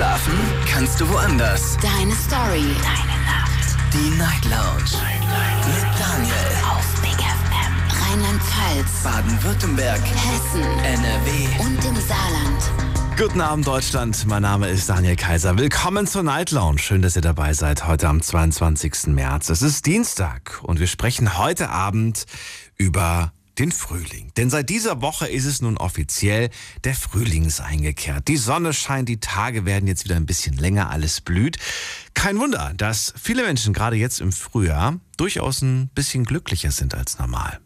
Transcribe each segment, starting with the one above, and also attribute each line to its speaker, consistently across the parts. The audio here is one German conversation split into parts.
Speaker 1: Schlafen kannst du woanders.
Speaker 2: Deine Story.
Speaker 3: Deine Nacht.
Speaker 1: Die Night Lounge. Mit Daniel.
Speaker 2: Auf Big FM. Rheinland-Pfalz.
Speaker 1: Baden-Württemberg.
Speaker 2: Hessen.
Speaker 1: NRW.
Speaker 2: Und im Saarland.
Speaker 4: Guten Abend, Deutschland. Mein Name ist Daniel Kaiser. Willkommen zur Night Lounge. Schön, dass ihr dabei seid. Heute am 22. März. Es ist Dienstag und wir sprechen heute Abend über den Frühling. Denn seit dieser Woche ist es nun offiziell, der Frühling ist eingekehrt. Die Sonne scheint, die Tage werden jetzt wieder ein bisschen länger, alles blüht. Kein Wunder, dass viele Menschen gerade jetzt im Frühjahr durchaus ein bisschen glücklicher sind als normal.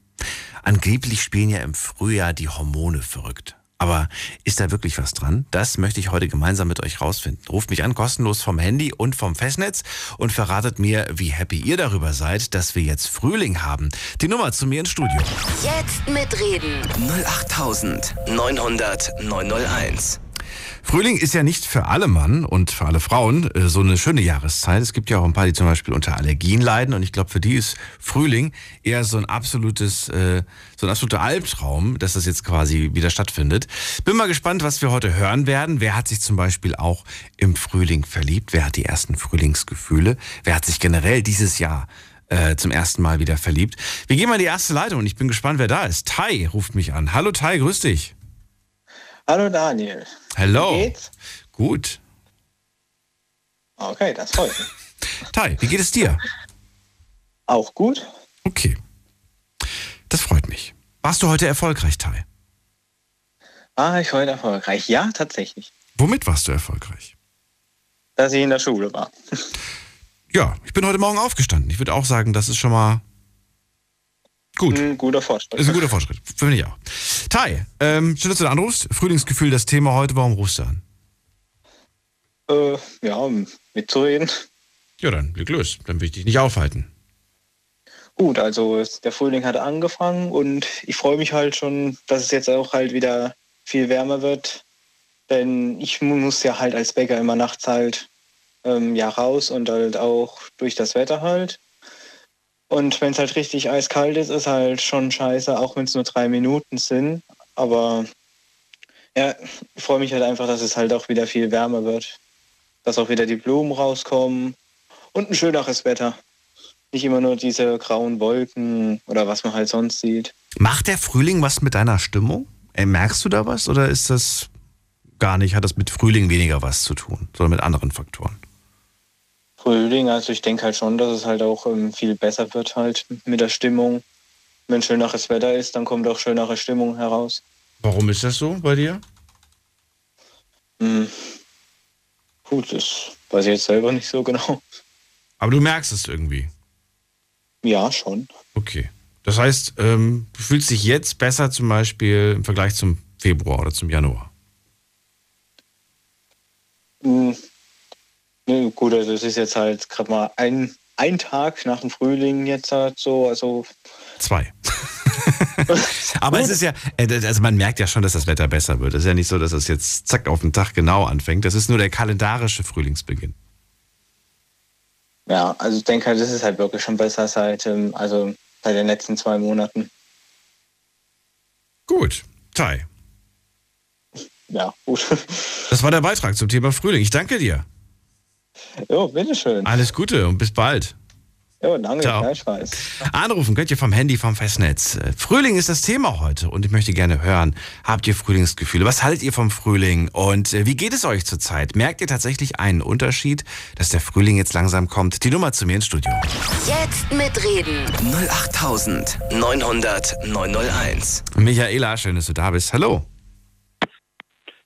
Speaker 4: Angeblich spielen ja im Frühjahr die Hormone verrückt. Aber ist da wirklich was dran? Das möchte ich heute gemeinsam mit euch rausfinden. Ruft mich an, kostenlos vom Handy und vom Festnetz und verratet mir, wie happy ihr darüber seid, dass wir jetzt Frühling haben. Die Nummer zu mir ins Studio.
Speaker 2: Jetzt mitreden.
Speaker 1: 08900 901.
Speaker 4: Frühling ist ja nicht für alle Mann und für alle Frauen äh, so eine schöne Jahreszeit. Es gibt ja auch ein paar, die zum Beispiel unter Allergien leiden und ich glaube, für die ist Frühling eher so ein absolutes, äh, so ein absoluter Albtraum, dass das jetzt quasi wieder stattfindet. Bin mal gespannt, was wir heute hören werden. Wer hat sich zum Beispiel auch im Frühling verliebt? Wer hat die ersten Frühlingsgefühle? Wer hat sich generell dieses Jahr äh, zum ersten Mal wieder verliebt? Wir gehen mal in die erste Leitung und ich bin gespannt, wer da ist. Tai ruft mich an. Hallo Tai, grüß dich.
Speaker 5: Hallo Daniel.
Speaker 4: Hello.
Speaker 5: Wie geht's?
Speaker 4: Gut.
Speaker 5: Okay, das freut mich.
Speaker 4: Tai, wie geht es dir?
Speaker 5: Auch gut.
Speaker 4: Okay. Das freut mich. Warst du heute erfolgreich, Tai?
Speaker 5: War ich heute erfolgreich? Ja, tatsächlich.
Speaker 4: Womit warst du erfolgreich?
Speaker 5: Dass ich in der Schule war.
Speaker 4: Ja, ich bin heute Morgen aufgestanden. Ich würde auch sagen, das ist schon mal gut.
Speaker 5: Ein guter Fortschritt.
Speaker 4: Ist ein guter Fortschritt. Finde ich auch. Tai, ähm, schön, dass du da anrufst. Frühlingsgefühl, das Thema heute. Warum rufst du an?
Speaker 5: Äh, ja, um mitzureden.
Speaker 4: Ja, dann leg los. Dann will ich dich nicht aufhalten.
Speaker 5: Gut, also der Frühling hat angefangen und ich freue mich halt schon, dass es jetzt auch halt wieder viel wärmer wird. Denn ich mu- muss ja halt als Bäcker immer nachts halt ähm, ja raus und halt auch durch das Wetter halt. Und wenn es halt richtig eiskalt ist, ist halt schon scheiße, auch wenn es nur drei Minuten sind. Aber ja, ich freue mich halt einfach, dass es halt auch wieder viel wärmer wird. Dass auch wieder die Blumen rauskommen und ein schöneres Wetter. Nicht immer nur diese grauen Wolken oder was man halt sonst sieht.
Speaker 4: Macht der Frühling was mit deiner Stimmung? Äh, merkst du da was oder ist das gar nicht, hat das mit Frühling weniger was zu tun, sondern mit anderen Faktoren?
Speaker 5: Frühling, also ich denke halt schon, dass es halt auch ähm, viel besser wird halt mit der Stimmung. Wenn schöneres Wetter ist, dann kommt auch schönere Stimmung heraus.
Speaker 4: Warum ist das so bei dir?
Speaker 5: Hm. Gut, das weiß ich jetzt selber nicht so genau.
Speaker 4: Aber du merkst es irgendwie.
Speaker 5: Ja, schon.
Speaker 4: Okay. Das heißt, ähm, du fühlst dich jetzt besser zum Beispiel im Vergleich zum Februar oder zum Januar.
Speaker 5: Hm. Nee, gut, also es ist jetzt halt gerade mal ein, ein Tag nach dem Frühling jetzt halt so, also
Speaker 4: Zwei. Aber es ist ja, äh, also man merkt ja schon, dass das Wetter besser wird. Es ist ja nicht so, dass es jetzt zack auf den Tag genau anfängt. Das ist nur der kalendarische Frühlingsbeginn.
Speaker 5: ja, also ich denke halt, das ist halt wirklich schon besser seit, ähm, also seit den letzten zwei Monaten.
Speaker 4: Gut. Tai,
Speaker 5: Ja, gut.
Speaker 4: das war der Beitrag zum Thema Frühling. Ich danke dir.
Speaker 5: Jo, bitteschön.
Speaker 4: Alles Gute und bis bald.
Speaker 5: Jo, danke,
Speaker 4: Ciao.
Speaker 5: gleichfalls.
Speaker 4: Anrufen könnt ihr vom Handy, vom Festnetz. Äh, Frühling ist das Thema heute und ich möchte gerne hören, habt ihr Frühlingsgefühle? Was haltet ihr vom Frühling und äh, wie geht es euch zurzeit? Merkt ihr tatsächlich einen Unterschied, dass der Frühling jetzt langsam kommt? Die Nummer zu mir ins Studio.
Speaker 2: Jetzt mitreden.
Speaker 1: 08900 901.
Speaker 4: Michaela, schön, dass du da bist. Hallo.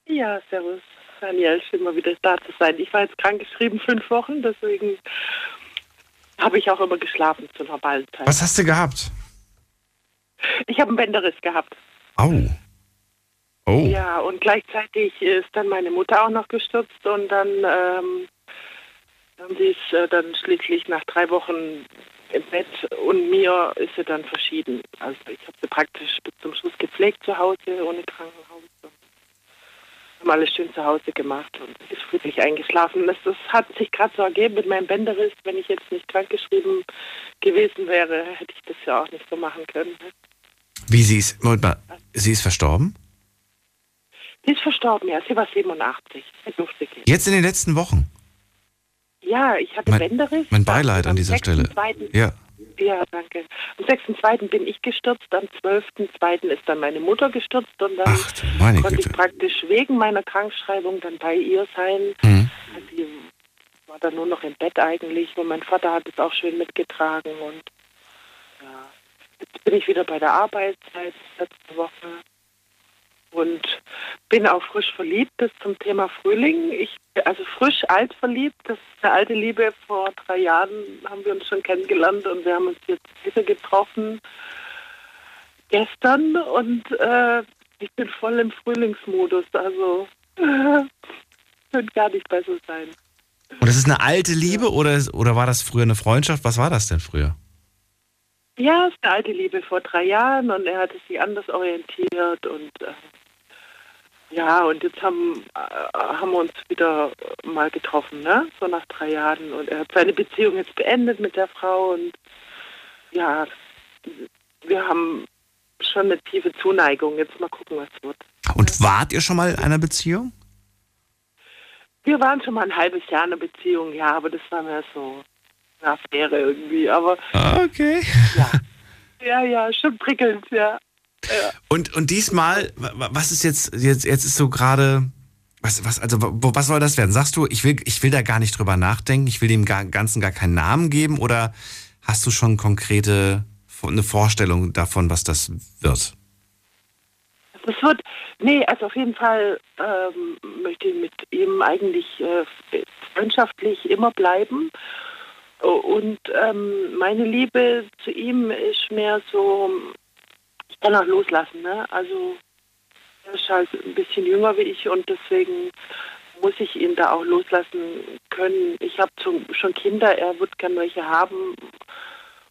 Speaker 6: Ja, servus. Daniel, schön mal wieder da zu sein. Ich war jetzt krankgeschrieben fünf Wochen, deswegen habe ich auch immer geschlafen zur normalen Zeit.
Speaker 4: Was hast du gehabt?
Speaker 6: Ich habe einen Bänderriss gehabt.
Speaker 4: Au. Oh.
Speaker 6: Ja, und gleichzeitig ist dann meine Mutter auch noch gestürzt und dann, ähm, dann sie ist äh, dann schließlich nach drei Wochen im Bett und mir ist sie dann verschieden. Also ich habe sie praktisch bis zum Schluss gepflegt zu Hause, ohne Krankenhaus. Haben alles schön zu Hause gemacht und ist friedlich eingeschlafen. Das, das hat sich gerade so ergeben mit meinem Bänderriss. Wenn ich jetzt nicht krankgeschrieben gewesen wäre, hätte ich das ja auch nicht so machen können.
Speaker 4: Wie sie ist, Moment mal, sie ist verstorben?
Speaker 6: Sie ist verstorben, ja. Sie war 87. Sie durfte gehen.
Speaker 4: Jetzt in den letzten Wochen.
Speaker 6: Ja, ich hatte
Speaker 4: Mein-
Speaker 6: Bänderriss.
Speaker 4: Mein Beileid an dieser Stelle.
Speaker 6: 6.2.
Speaker 4: Ja.
Speaker 6: Ja, danke. Am 6.2. bin ich gestürzt, am 12.2. ist dann meine Mutter gestürzt und dann
Speaker 4: Ach
Speaker 6: konnte
Speaker 4: Güte.
Speaker 6: ich praktisch wegen meiner Krankschreibung dann bei ihr sein.
Speaker 4: Mhm.
Speaker 6: Sie war dann nur noch im Bett eigentlich und mein Vater hat es auch schön mitgetragen und ja, jetzt bin ich wieder bei der Arbeit seit letzter Woche und bin auch frisch verliebt. Das zum Thema Frühling. Ich also frisch alt verliebt. Das ist eine alte Liebe. Vor drei Jahren haben wir uns schon kennengelernt und wir haben uns jetzt wieder getroffen gestern und äh, ich bin voll im Frühlingsmodus. Also äh, könnte gar nicht besser sein.
Speaker 4: Und das ist eine alte Liebe oder, oder war das früher eine Freundschaft? Was war das denn früher?
Speaker 6: Ja, es ist eine alte Liebe vor drei Jahren und er hatte sich anders orientiert und äh, ja, und jetzt haben, äh, haben wir uns wieder mal getroffen, ne? So nach drei Jahren. Und er hat seine Beziehung jetzt beendet mit der Frau und ja, wir haben schon eine tiefe Zuneigung. Jetzt mal gucken, was wird.
Speaker 4: Und wart ihr schon mal in einer Beziehung?
Speaker 6: Wir waren schon mal ein halbes Jahr in einer Beziehung, ja, aber das war mehr so eine Affäre irgendwie. Aber
Speaker 4: Ah, Okay.
Speaker 6: ja, ja, ja, schon prickelnd, ja.
Speaker 4: Und, und diesmal, wa- wa- was ist jetzt, jetzt, jetzt ist so gerade, was, was, also, was soll das werden? Sagst du, ich will, ich will da gar nicht drüber nachdenken, ich will dem Ganzen gar keinen Namen geben oder hast du schon konkrete, eine Vorstellung davon, was das wird?
Speaker 6: Das wird, nee, also auf jeden Fall ähm, möchte ich mit ihm eigentlich äh, freundschaftlich immer bleiben. Und ähm, meine Liebe zu ihm ist mehr so, ich kann auch loslassen, ne? Also er ist halt ein bisschen jünger wie ich und deswegen muss ich ihn da auch loslassen können. Ich habe schon Kinder, er wird gern welche haben.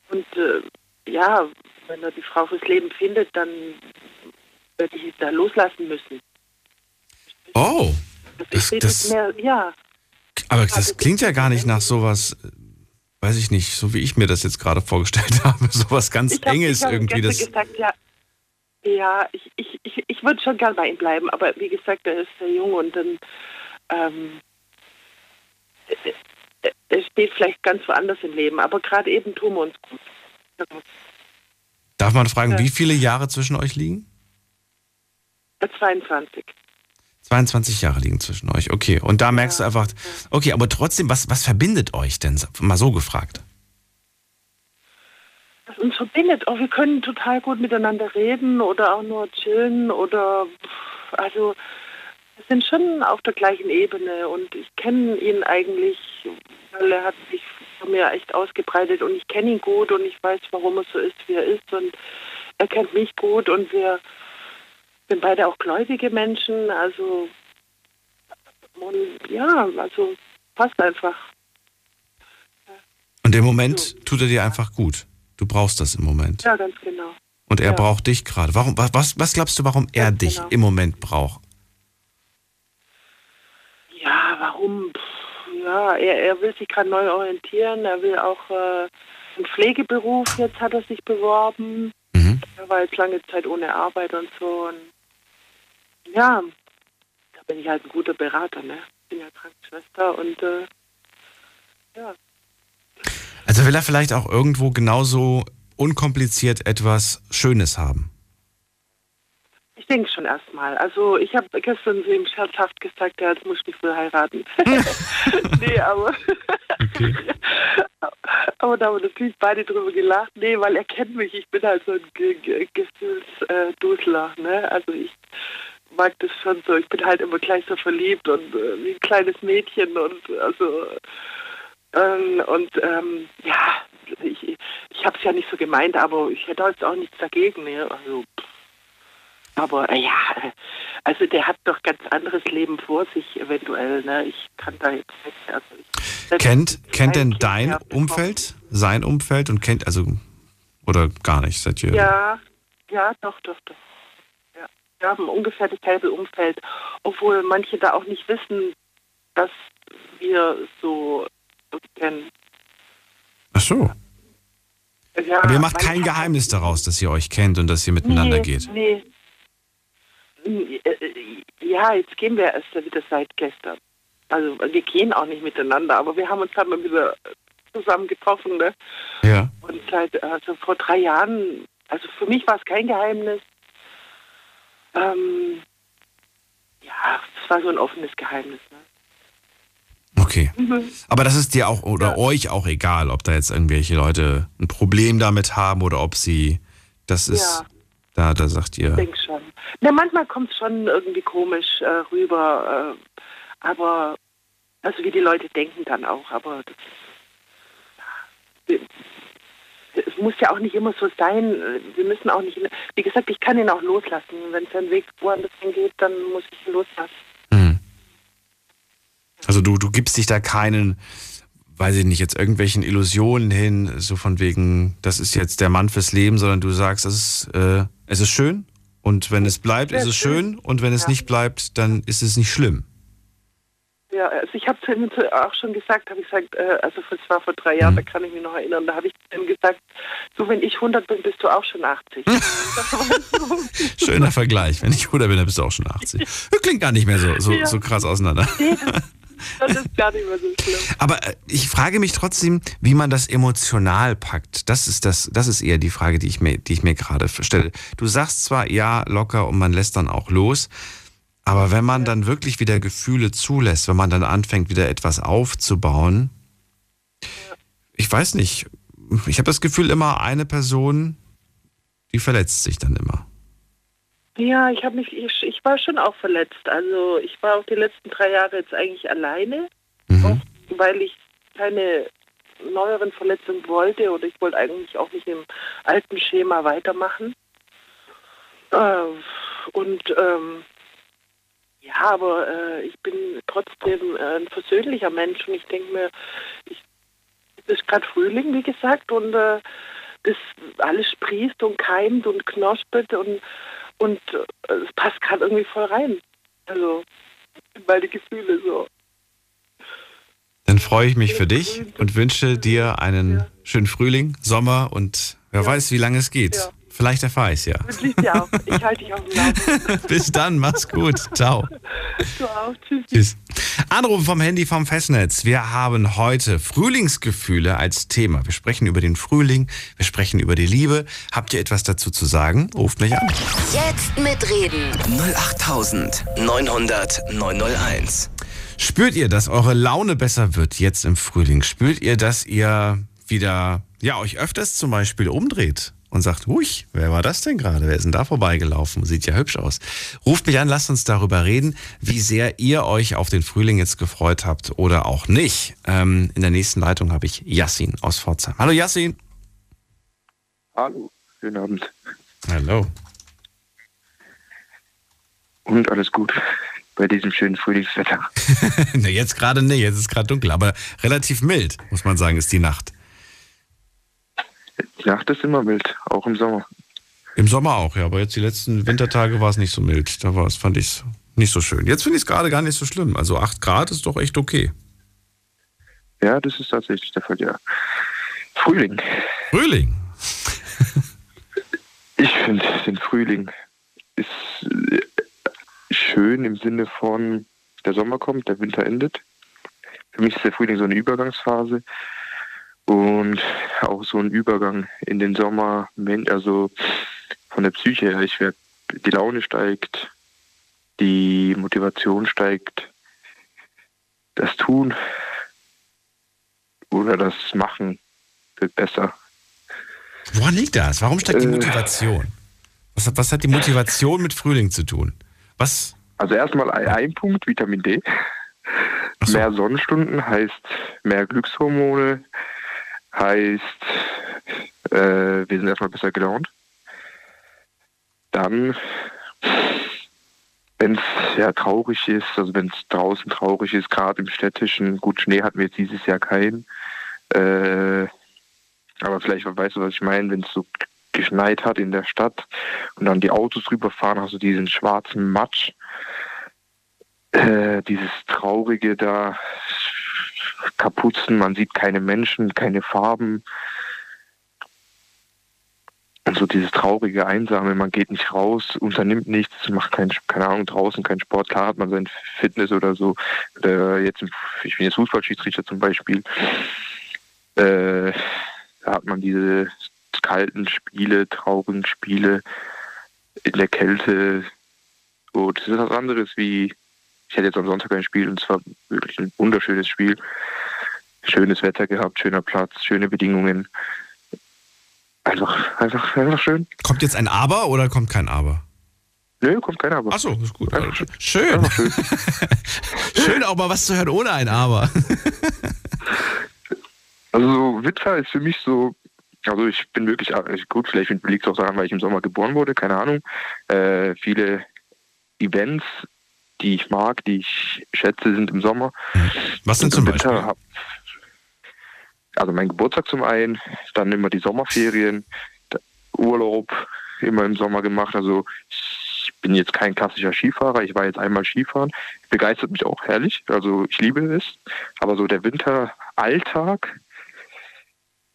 Speaker 6: Und äh, ja, wenn er die Frau fürs Leben findet, dann werde ich ihn da loslassen müssen.
Speaker 4: Oh,
Speaker 6: Das,
Speaker 4: Das-
Speaker 6: ich
Speaker 4: das-
Speaker 6: mehr, ja.
Speaker 4: aber das klingt ja gar nicht nach sowas, weiß ich nicht, so wie ich mir das jetzt gerade vorgestellt habe, sowas ganz
Speaker 6: Ich hab-
Speaker 4: Enges
Speaker 6: ich
Speaker 4: irgendwie.
Speaker 6: gestern
Speaker 4: Das,
Speaker 6: gesagt, ja, ja ich, ich, ich, ich würde schon gern bei ihm bleiben, aber wie gesagt, er ist sehr jung und dann ähm, äh, äh, er steht vielleicht ganz woanders im Leben, aber gerade eben tun wir uns gut.
Speaker 4: darf man fragen,
Speaker 6: Ja.
Speaker 4: wie viele Jahre zwischen euch liegen?
Speaker 6: Er ist 22.
Speaker 4: 22 Jahre liegen zwischen euch, okay. Und da merkst
Speaker 6: Ja,
Speaker 4: du einfach, okay, aber trotzdem, was, was verbindet euch denn? Mal so gefragt.
Speaker 6: Was uns verbindet, oh, wir können total gut miteinander reden oder auch nur chillen oder also wir sind schon auf der gleichen Ebene und ich kenne ihn eigentlich, weil er hat sich von mir echt ausgebreitet und ich kenne ihn gut und ich weiß, warum er so ist, wie er ist und er kennt mich gut und wir sind beide auch gläubige Menschen, also und ja, also passt einfach.
Speaker 4: Und im Moment tut er dir einfach gut. Du brauchst das im Moment.
Speaker 6: Ja, ganz genau.
Speaker 4: Und er
Speaker 6: ja.
Speaker 4: braucht dich gerade. Warum, was- was, glaubst du, warum er
Speaker 6: Ganz
Speaker 4: dich
Speaker 6: genau.
Speaker 4: im Moment braucht?
Speaker 6: Ja, warum? Pff, ja, er, er will sich gerade neu orientieren. Er will auch äh, einen Pflegeberuf. Jetzt hat er sich beworben.
Speaker 4: Mhm.
Speaker 6: Er war jetzt lange Zeit ohne Arbeit und so. Und ja, da bin ich halt ein guter Berater. Ne? Ich bin ja Krankenschwester und äh, ja.
Speaker 4: Also will er vielleicht auch irgendwo genauso unkompliziert etwas Schönes haben.
Speaker 6: Ich denke schon erstmal. Also ich habe gestern zu ihm scherzhaft gesagt, ja, jetzt muss ich mich wohl heiraten. nee, aber,
Speaker 4: Okay.
Speaker 6: aber da haben wir natürlich beide drüber gelacht. Nee, weil er kennt mich. Ich bin halt so ein Ge- Ge- Gefühlsdusler. Ne? Also ich mag das schon so. Ich bin halt immer gleich so verliebt und äh, wie ein kleines Mädchen und also ähm, und ähm, ja, ich, ich habe es ja nicht so gemeint, aber ich hätte jetzt auch nichts dagegen. Ne? Also aber äh, ja, also der hat doch ganz anderes Leben vor sich eventuell. Ne? Ich kann da jetzt nicht. Also ich,
Speaker 4: Kennt, kennt denn dein. Umfeld, sein Umfeld und kennt, also, oder gar nicht, seid ihr?
Speaker 6: Ja, ja, doch, doch, doch. Ja. Wir haben ungefähr dasselbe Umfeld, obwohl manche da auch nicht wissen, dass wir so kennen.
Speaker 4: Ach so.
Speaker 6: Ja,
Speaker 4: Aber ihr macht kein Geheimnis daraus, dass ihr euch kennt und dass ihr miteinander
Speaker 6: nee,
Speaker 4: geht.
Speaker 6: Nee. Äh, äh, ja, jetzt gehen wir erst wieder seit gestern. Also wir gehen auch nicht miteinander, aber wir haben uns halt mal wieder zusammen getroffen. Ne?
Speaker 4: Ja.
Speaker 6: Und seit also vor drei Jahren, also für mich war es kein Geheimnis. Ähm, ja, es war so ein offenes Geheimnis. Ne?
Speaker 4: Okay.
Speaker 6: Mhm.
Speaker 4: Aber das ist dir auch oder
Speaker 6: Ja.
Speaker 4: euch auch egal, ob da jetzt irgendwelche Leute ein Problem damit haben oder ob sie. Das ist.
Speaker 6: Ja.
Speaker 4: Da, da sagt ihr.
Speaker 6: Ich denke schon. Na, manchmal kommt es schon irgendwie komisch äh, rüber, äh, aber also wie die Leute denken dann auch, aber das, es muss ja auch nicht immer so sein. Wir müssen auch nicht, wie gesagt, ich kann ihn auch loslassen. Wenn sein Weg woanders hingeht, dann muss ich ihn loslassen.
Speaker 4: Also du, du gibst dich da keinen, weiß ich nicht, jetzt irgendwelchen Illusionen hin, so von wegen, das ist jetzt der Mann fürs Leben, sondern du sagst, es ist, äh, es ist schön und wenn es bleibt,
Speaker 6: Ja,
Speaker 4: ist es
Speaker 6: schön.
Speaker 4: und wenn es
Speaker 6: Ja.
Speaker 4: nicht bleibt, dann ist es nicht schlimm.
Speaker 6: Ja, also ich habe ihm auch schon gesagt, habe ich gesagt, äh, also das war vor drei Jahren,
Speaker 4: Mhm.
Speaker 6: da kann ich mich noch erinnern, da habe ich zu ihm gesagt, so wenn ich 100 bin, bist du auch schon 80. das war so.
Speaker 4: Schöner Vergleich. Wenn ich Bruder bin, dann bist du auch schon 80. Das klingt gar nicht mehr so, so,
Speaker 6: Ja.
Speaker 4: so krass auseinander.
Speaker 6: Nee, das, das ist gar nicht mehr so schlimm.
Speaker 4: Aber äh, ich frage mich trotzdem, wie man das emotional packt. Das ist das, das ist eher die Frage, die ich mir, die ich mir gerade stelle. Du sagst zwar ja locker und man lässt dann auch los, aber wenn man dann wirklich wieder Gefühle zulässt, wenn man dann anfängt, wieder etwas aufzubauen, ich weiß nicht. Ich habe das Gefühl, immer eine Person, die verletzt sich dann immer.
Speaker 6: Ja, ich habe mich, ich, ich war schon auch verletzt. Also ich war auch die letzten drei Jahre jetzt eigentlich alleine,
Speaker 4: Mhm.
Speaker 6: weil ich keine neueren Verletzungen wollte oder ich wollte eigentlich auch nicht im alten Schema weitermachen. Äh, und ähm, ja, aber äh, ich bin trotzdem äh, ein versöhnlicher Mensch und ich denke mir, ich, es ist gerade Frühling, wie gesagt, und äh, das alles sprießt und keimt und knospelt und und äh, es passt gerade irgendwie voll rein. Also, weil die Gefühle so.
Speaker 4: Dann freue ich mich für dich und wünsche dir einen
Speaker 6: Ja.
Speaker 4: schönen Frühling, Sommer und wer weiß, wie lange es geht.
Speaker 6: Ja.
Speaker 4: Vielleicht erfahre ich es ja.
Speaker 6: Wünsche ich dir auch. Ich halte dich auf dem Laufenden.
Speaker 4: Bis dann, mach's gut. Ciao.
Speaker 6: Du auch. Tschüss.
Speaker 4: Tschüss. Anruf vom Handy vom Festnetz. Wir haben heute Frühlingsgefühle als Thema. Wir sprechen über den Frühling, wir sprechen über die Liebe. Habt ihr etwas dazu zu sagen? Ruft mich an.
Speaker 2: Jetzt mitreden.
Speaker 1: 08900 901.
Speaker 4: Spürt ihr, dass eure Laune besser wird jetzt im Frühling? Spürt ihr, dass ihr wieder, ja, euch öfters zum Beispiel umdreht und sagt, hui, wer war das denn gerade? Wer ist denn da vorbeigelaufen? Sieht ja hübsch aus. Ruft mich an, lasst uns darüber reden, wie sehr ihr euch auf den Frühling jetzt gefreut habt oder auch nicht. Ähm, in der nächsten Leitung habe ich Yassin aus Pforzheim. Hallo Yassin.
Speaker 3: Hallo, schönen Abend.
Speaker 4: Hallo.
Speaker 3: Und alles gut bei diesem schönen Frühlingswetter.
Speaker 4: jetzt gerade nicht, jetzt ist gerade dunkel, aber relativ mild, muss man sagen, ist die Nacht.
Speaker 3: Die Nacht ist immer mild, auch im Sommer.
Speaker 4: Im Sommer auch, ja, aber jetzt die letzten Wintertage war es nicht so mild. Da war es, fand ich es nicht so schön. Jetzt finde ich es gerade gar nicht so schlimm. Also 8 Grad ist doch echt okay.
Speaker 3: Ja, das ist tatsächlich der Fall, ja. Frühling.
Speaker 4: Frühling.
Speaker 3: Ich finde den Frühling ist äh, schön im Sinne von, der Sommer kommt, der Winter endet. Für mich ist der Frühling so eine Übergangsphase und auch so ein Übergang in den Sommer, also von der Psyche her. Ich werd, die Laune steigt, die Motivation steigt, das Tun oder das Machen wird besser.
Speaker 4: Woran liegt das? Warum steigt die
Speaker 3: Äh.
Speaker 4: Motivation? Was hat, was hat die Motivation mit Frühling zu tun? Was?
Speaker 3: Also erstmal ein, ein Punkt, Vitamin D.
Speaker 4: So.
Speaker 3: Mehr Sonnenstunden heißt mehr Glückshormone, heißt, äh, wir sind erstmal besser gelaunt. Dann, wenn es ja traurig ist, also wenn es draußen traurig ist, gerade im städtischen, gut, Schnee hatten wir jetzt dieses Jahr keinen, äh, aber vielleicht weißt du, was ich meine, wenn es so geschneit hat in der Stadt und dann die Autos rüberfahren, hast du diesen schwarzen Matsch, äh, dieses Traurige da, Kapuzen, man sieht keine Menschen, keine Farben. und so dieses traurige, einsame, man geht nicht raus, unternimmt nichts, macht kein, keine Ahnung, draußen keinen Sport. Klar hat man sein Fitness oder so. Oder jetzt, ich bin jetzt Fußballschiedsrichter zum Beispiel. Äh, da hat man diese kalten Spiele, traurigen Spiele in der Kälte. So, das ist was anderes wie, ich hatte jetzt am Sonntag ein Spiel und es war wirklich ein wunderschönes Spiel. Schönes Wetter gehabt, schöner Platz, schöne Bedingungen. Einfach, einfach, einfach schön.
Speaker 4: Kommt jetzt ein Aber oder kommt kein Aber?
Speaker 3: Nö, kommt kein Aber.
Speaker 4: Achso, ist gut.
Speaker 3: Einfach
Speaker 4: schön.
Speaker 3: Einfach schön.
Speaker 4: schön auch mal was zu hören ohne ein Aber.
Speaker 3: also so Winter ist für mich so, also ich bin wirklich, gut, vielleicht liegt es auch daran, weil ich im Sommer geboren wurde, keine Ahnung. Äh, viele Events, die ich mag, die ich schätze, sind im Sommer.
Speaker 4: Was sind zum Beispiel? Winter hab,
Speaker 3: also mein Geburtstag zum einen, dann immer die Sommerferien, Urlaub immer im Sommer gemacht. Also ich bin jetzt kein klassischer Skifahrer, ich war jetzt einmal Skifahren. Begeistert mich auch herrlich, also ich liebe es. Aber so der Winteralltag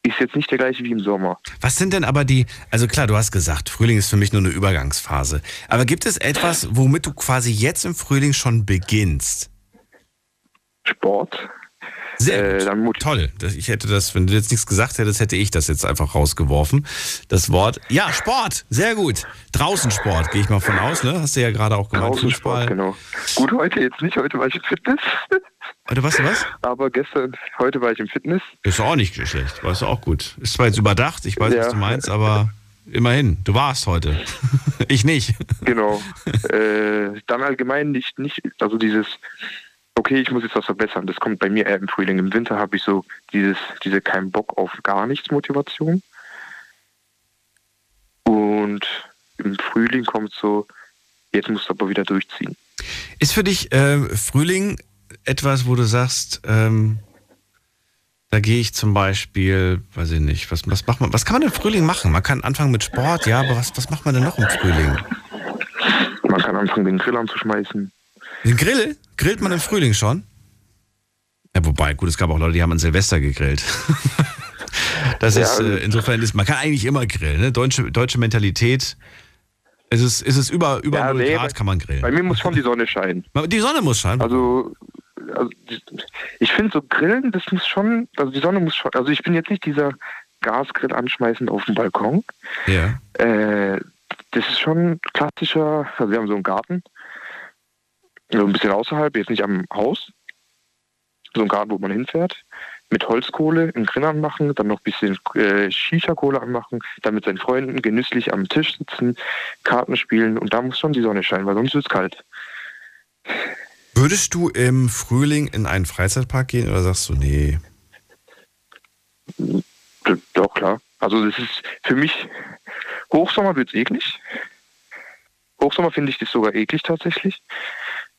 Speaker 3: ist jetzt nicht der gleiche wie im Sommer.
Speaker 4: Was sind denn aber die, also klar, du hast gesagt, Frühling ist für mich nur eine Übergangsphase. Aber gibt es etwas, womit du quasi jetzt im Frühling schon beginnst?
Speaker 3: Sport.
Speaker 4: Sehr äh, gut. Toll. Ich hätte das, wenn du jetzt nichts gesagt hättest, hätte ich das jetzt einfach rausgeworfen. Das Wort. Ja, Sport. Sehr gut. Draußen Sport, gehe ich mal von aus, ne? Hast du ja gerade auch
Speaker 3: gemacht. Draußen Sport, genau. Gut, heute jetzt nicht. Heute war ich Fitness.
Speaker 4: Heute warst du was?
Speaker 3: Aber gestern, heute war ich im Fitness.
Speaker 4: Ist auch nicht schlecht. War auch gut. Ist zwar jetzt überdacht, ich weiß, ja. was du meinst, aber immerhin, du warst heute. ich nicht.
Speaker 3: Genau. äh, dann allgemein nicht, nicht, also dieses okay, ich muss jetzt was verbessern. Das kommt bei mir eher im Frühling. Im Winter habe ich so dieses, diese kein Bock auf gar nichts Motivation. Und im Frühling kommt so, jetzt musst du aber wieder durchziehen.
Speaker 4: Ist für dich äh, Frühling etwas, wo du sagst, ähm, da gehe ich zum Beispiel, weiß ich nicht, was, was macht man, was kann man im Frühling machen? Man kann anfangen mit Sport, ja, aber was, was macht man denn noch im Frühling?
Speaker 3: Man kann anfangen, den Grill anzuschmeißen.
Speaker 4: Den Grill? Grillt man im Frühling schon? Ja, wobei, gut, es gab auch Leute, die haben an Silvester gegrillt. das ja, ist, äh, insofern ist, man kann eigentlich immer grillen, ne? Deutsche, deutsche Mentalität. Es ist, es ist über, über ja, 0 nee, Grad kann man grillen.
Speaker 3: Bei mir muss schon die Sonne scheinen.
Speaker 4: Die Sonne muss scheinen.
Speaker 3: Also, also ich finde so Grillen, das muss schon, also die Sonne muss schon, also ich bin jetzt nicht dieser Gasgrill anschmeißend auf dem Balkon.
Speaker 4: Ja.
Speaker 3: Äh, das ist schon klassischer, also wir haben so einen Garten so ein bisschen außerhalb, jetzt nicht am Haus. So ein Garten, wo man hinfährt. Mit Holzkohle einen Grill anmachen, dann noch ein bisschen äh, Shisha-Kohle anmachen, dann mit seinen Freunden genüsslich am Tisch sitzen, Karten spielen und da muss schon die Sonne scheinen, weil sonst wird es kalt.
Speaker 4: Würdest du im Frühling in einen Freizeitpark gehen oder sagst du, nee?
Speaker 3: Doch, klar. Also das ist für mich, Hochsommer wird es eklig. Hochsommer finde ich das sogar eklig tatsächlich.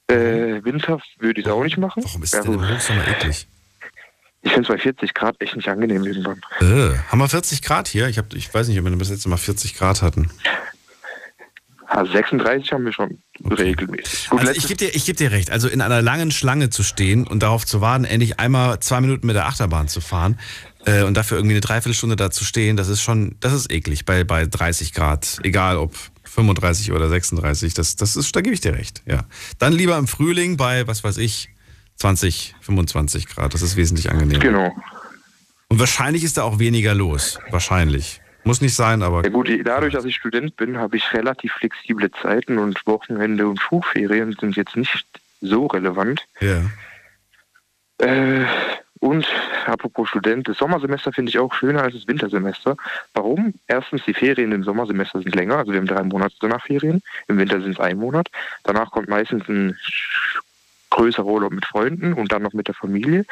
Speaker 3: Äh, Winter würde ich es auch nicht machen.
Speaker 4: Warum ist es denn Hochsommer eklig?
Speaker 3: Ich finde es bei 40 Grad echt nicht angenehm irgendwann.
Speaker 4: Äh, haben wir 40 Grad hier? Ich, hab, ich weiß nicht, ob wir bis jetzt mal 40 Grad hatten.
Speaker 3: Also 36 haben wir schon regelmäßig.
Speaker 4: Gut, also ich gebe dir, geb dir recht. Also in einer langen Schlange zu stehen und darauf zu warten, endlich einmal zwei Minuten mit der Achterbahn zu fahren äh, und dafür irgendwie eine Dreiviertelstunde da zu stehen, das ist schon, das ist eklig bei, bei 30 Grad. Egal ob 35 oder 36, das, das ist, da gebe ich dir recht, ja. Dann lieber im Frühling bei, was weiß ich, 20, 25 Grad, das ist wesentlich angenehmer.
Speaker 3: Genau.
Speaker 4: Und wahrscheinlich ist da auch weniger los, wahrscheinlich. Muss nicht sein, aber.
Speaker 3: Ja gut, dadurch, dass ich Student bin, habe ich relativ flexible Zeiten und Wochenende und Schulferien sind jetzt nicht so relevant.
Speaker 4: Ja.
Speaker 3: Äh, und apropos Student, das Sommersemester finde ich auch schöner als das Wintersemester. Warum? Erstens, die Ferien im Sommersemester sind länger, also wir haben drei Monate danach Ferien. Im Winter sind es ein Monat. Danach kommt meistens ein größerer Urlaub mit Freunden und dann noch mit der Familie.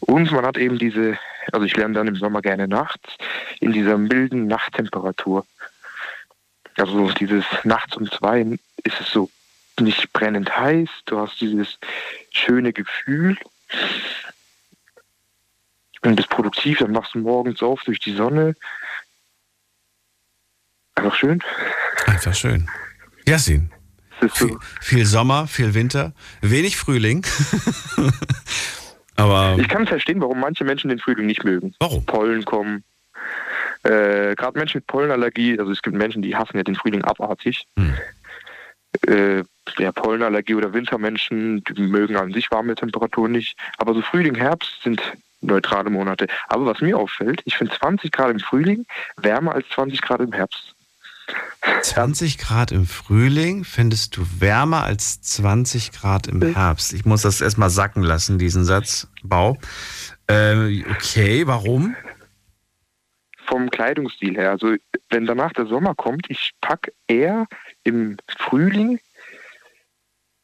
Speaker 3: Und man hat eben diese, also ich lerne dann im Sommer gerne nachts, in dieser milden Nachttemperatur. Also dieses nachts um zwei ist es so nicht brennend heiß, du hast dieses schöne Gefühl und bist produktiv, dann machst du morgens auf durch die Sonne. Einfach schön.
Speaker 4: Einfach schön. Yasin. Viel, viel Sommer, viel Winter, wenig Frühling. Aber
Speaker 3: ich kann verstehen, warum manche Menschen den Frühling nicht mögen.
Speaker 4: Warum?
Speaker 3: Pollen kommen. Äh, Gerade Menschen mit Pollenallergie, also es gibt Menschen, die hassen ja den Frühling abartig.
Speaker 4: Hm.
Speaker 3: Äh, ja, Pollenallergie oder Wintermenschen, die mögen an sich warme Temperaturen nicht. Aber so Frühling, Herbst sind neutrale Monate. Aber was mir auffällt, ich finde 20 Grad im Frühling wärmer als 20 Grad im Herbst.
Speaker 4: 20 Grad im Frühling findest du wärmer als 20 Grad im Herbst. Ich muss das erstmal sacken lassen, diesen Satz, Bau. Äh, okay, warum?
Speaker 3: Vom Kleidungsstil her. Also wenn danach der Sommer kommt, ich packe eher im Frühling,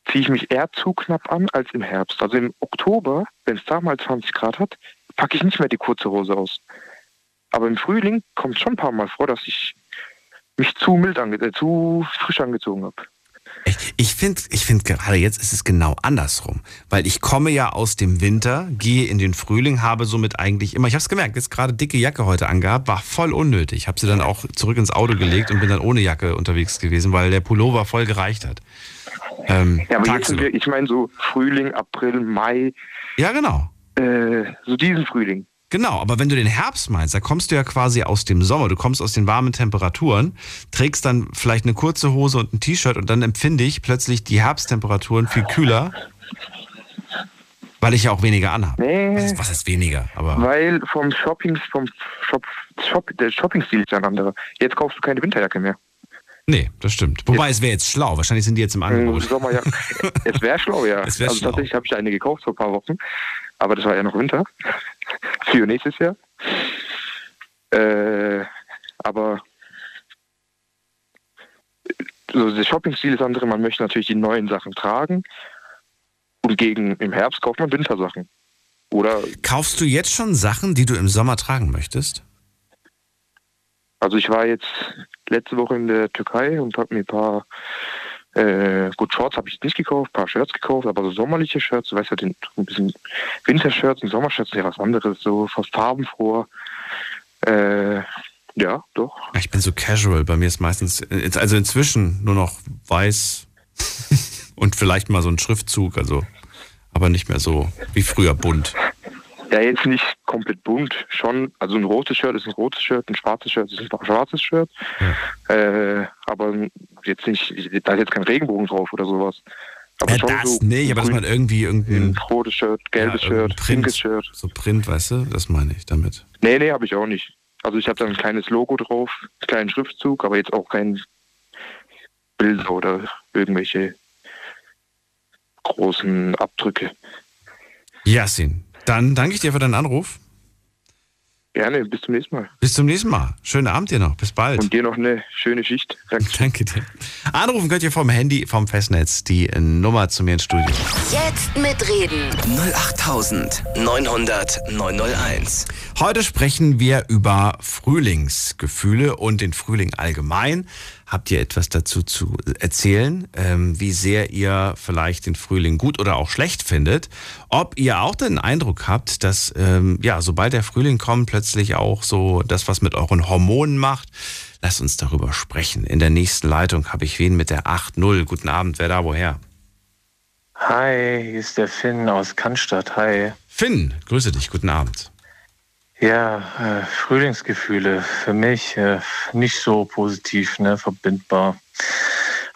Speaker 3: ziehe ich mich eher zu knapp an als im Herbst. Also im Oktober, wenn es da mal 20 Grad hat, packe ich nicht mehr die kurze Hose aus. Aber im Frühling kommt schon ein paar Mal vor, dass ich mich zu mild ange äh, zu frisch angezogen habe.
Speaker 4: Ich, ich finde, ich find, gerade jetzt ist es genau andersrum. Weil ich komme ja aus dem Winter, gehe in den Frühling, habe somit eigentlich immer, ich habe es gemerkt, jetzt gerade dicke Jacke heute angehabt, war voll unnötig. Habe sie dann auch zurück ins Auto gelegt und bin dann ohne Jacke unterwegs gewesen, weil der Pullover voll gereicht hat.
Speaker 3: Ähm, ja, aber jetzt sind wir, ich meine so Frühling, April, Mai.
Speaker 4: Ja, genau.
Speaker 3: Äh, so diesen Frühling.
Speaker 4: Genau, aber wenn du den Herbst meinst, da kommst du ja quasi aus dem Sommer, du kommst aus den warmen Temperaturen, trägst dann vielleicht eine kurze Hose und ein T-Shirt und dann empfinde ich plötzlich die Herbsttemperaturen viel kühler, weil ich ja auch weniger anhabe. Nee, was, ist, was ist weniger? Aber
Speaker 3: weil vom Shopping, vom Shop, Shop, der Shopping-Stil ist ein anderer. Jetzt kaufst du keine Winterjacke mehr.
Speaker 4: Nee, das stimmt. Wobei jetzt, es wäre jetzt schlau. Wahrscheinlich sind die jetzt im Angebot.
Speaker 3: Sommerjacke. es wäre schlau, ja. Es wär also schlau. tatsächlich habe ich eine gekauft vor ein paar Wochen, aber das war ja noch Winter für nächstes Jahr. Äh, aber so der Shopping-Stil ist andere. Man möchte natürlich die neuen Sachen tragen. Und gegen im Herbst kauft man Wintersachen. Oder
Speaker 4: Kaufst du jetzt schon Sachen, die du im Sommer tragen möchtest?
Speaker 3: Also ich war jetzt letzte Woche in der Türkei und habe mir ein paar äh, gut, Shorts habe ich nicht gekauft, ein paar Shirts gekauft, aber so sommerliche Shirts, du weißt ja, den, ein bisschen Wintershirts und Sommershirts sind ja was anderes, so fast farbenfroh. Äh, ja, doch.
Speaker 4: Ich bin so casual. Bei mir ist meistens, also inzwischen nur noch weiß und vielleicht mal so ein Schriftzug, also, aber nicht mehr so wie früher bunt.
Speaker 3: Ja, jetzt nicht komplett bunt, schon. Also ein rotes Shirt ist ein rotes Shirt, ein schwarzes Shirt ist ein schwarzes Shirt. Ja. Äh, aber jetzt nicht, da ist jetzt kein Regenbogen drauf oder sowas.
Speaker 4: Aber ja, das so nicht, aber dass man irgendwie irgendein
Speaker 3: rotes Shirt, gelbes ja, Shirt,
Speaker 4: pinkes Shirt. So Print, weißt du, das meine ich damit.
Speaker 3: Nee, nee, habe ich auch nicht. Also ich habe da ein kleines Logo drauf, einen kleinen Schriftzug, aber jetzt auch kein Bilder oder irgendwelche großen Abdrücke.
Speaker 4: Yasin, dann danke ich dir für deinen Anruf.
Speaker 3: Gerne, bis zum nächsten Mal.
Speaker 4: Bis zum nächsten Mal. Schönen Abend dir noch. Bis bald.
Speaker 3: Und dir noch eine schöne Schicht.
Speaker 4: Danke. Danke dir. Anrufen könnt ihr vom Handy, vom Festnetz, die Nummer zu mir ins Studio.
Speaker 2: Jetzt mitreden.
Speaker 1: 08900 901.
Speaker 4: Heute sprechen wir über Frühlingsgefühle und den Frühling allgemein. Habt ihr etwas dazu zu erzählen, ähm, wie sehr ihr vielleicht den Frühling gut oder auch schlecht findet? Ob ihr auch den Eindruck habt, dass ähm, ja, sobald der Frühling kommt, plötzlich auch so das, was mit euren Hormonen macht? Lasst uns darüber sprechen. In der nächsten Leitung habe ich wen mit der 8.0. Guten Abend, wer da woher?
Speaker 7: Hi, hier ist der Finn aus Cannstatt. Hi.
Speaker 4: Finn, grüße dich, guten Abend.
Speaker 7: Ja, äh, Frühlingsgefühle für mich äh, nicht so positiv ne, verbindbar.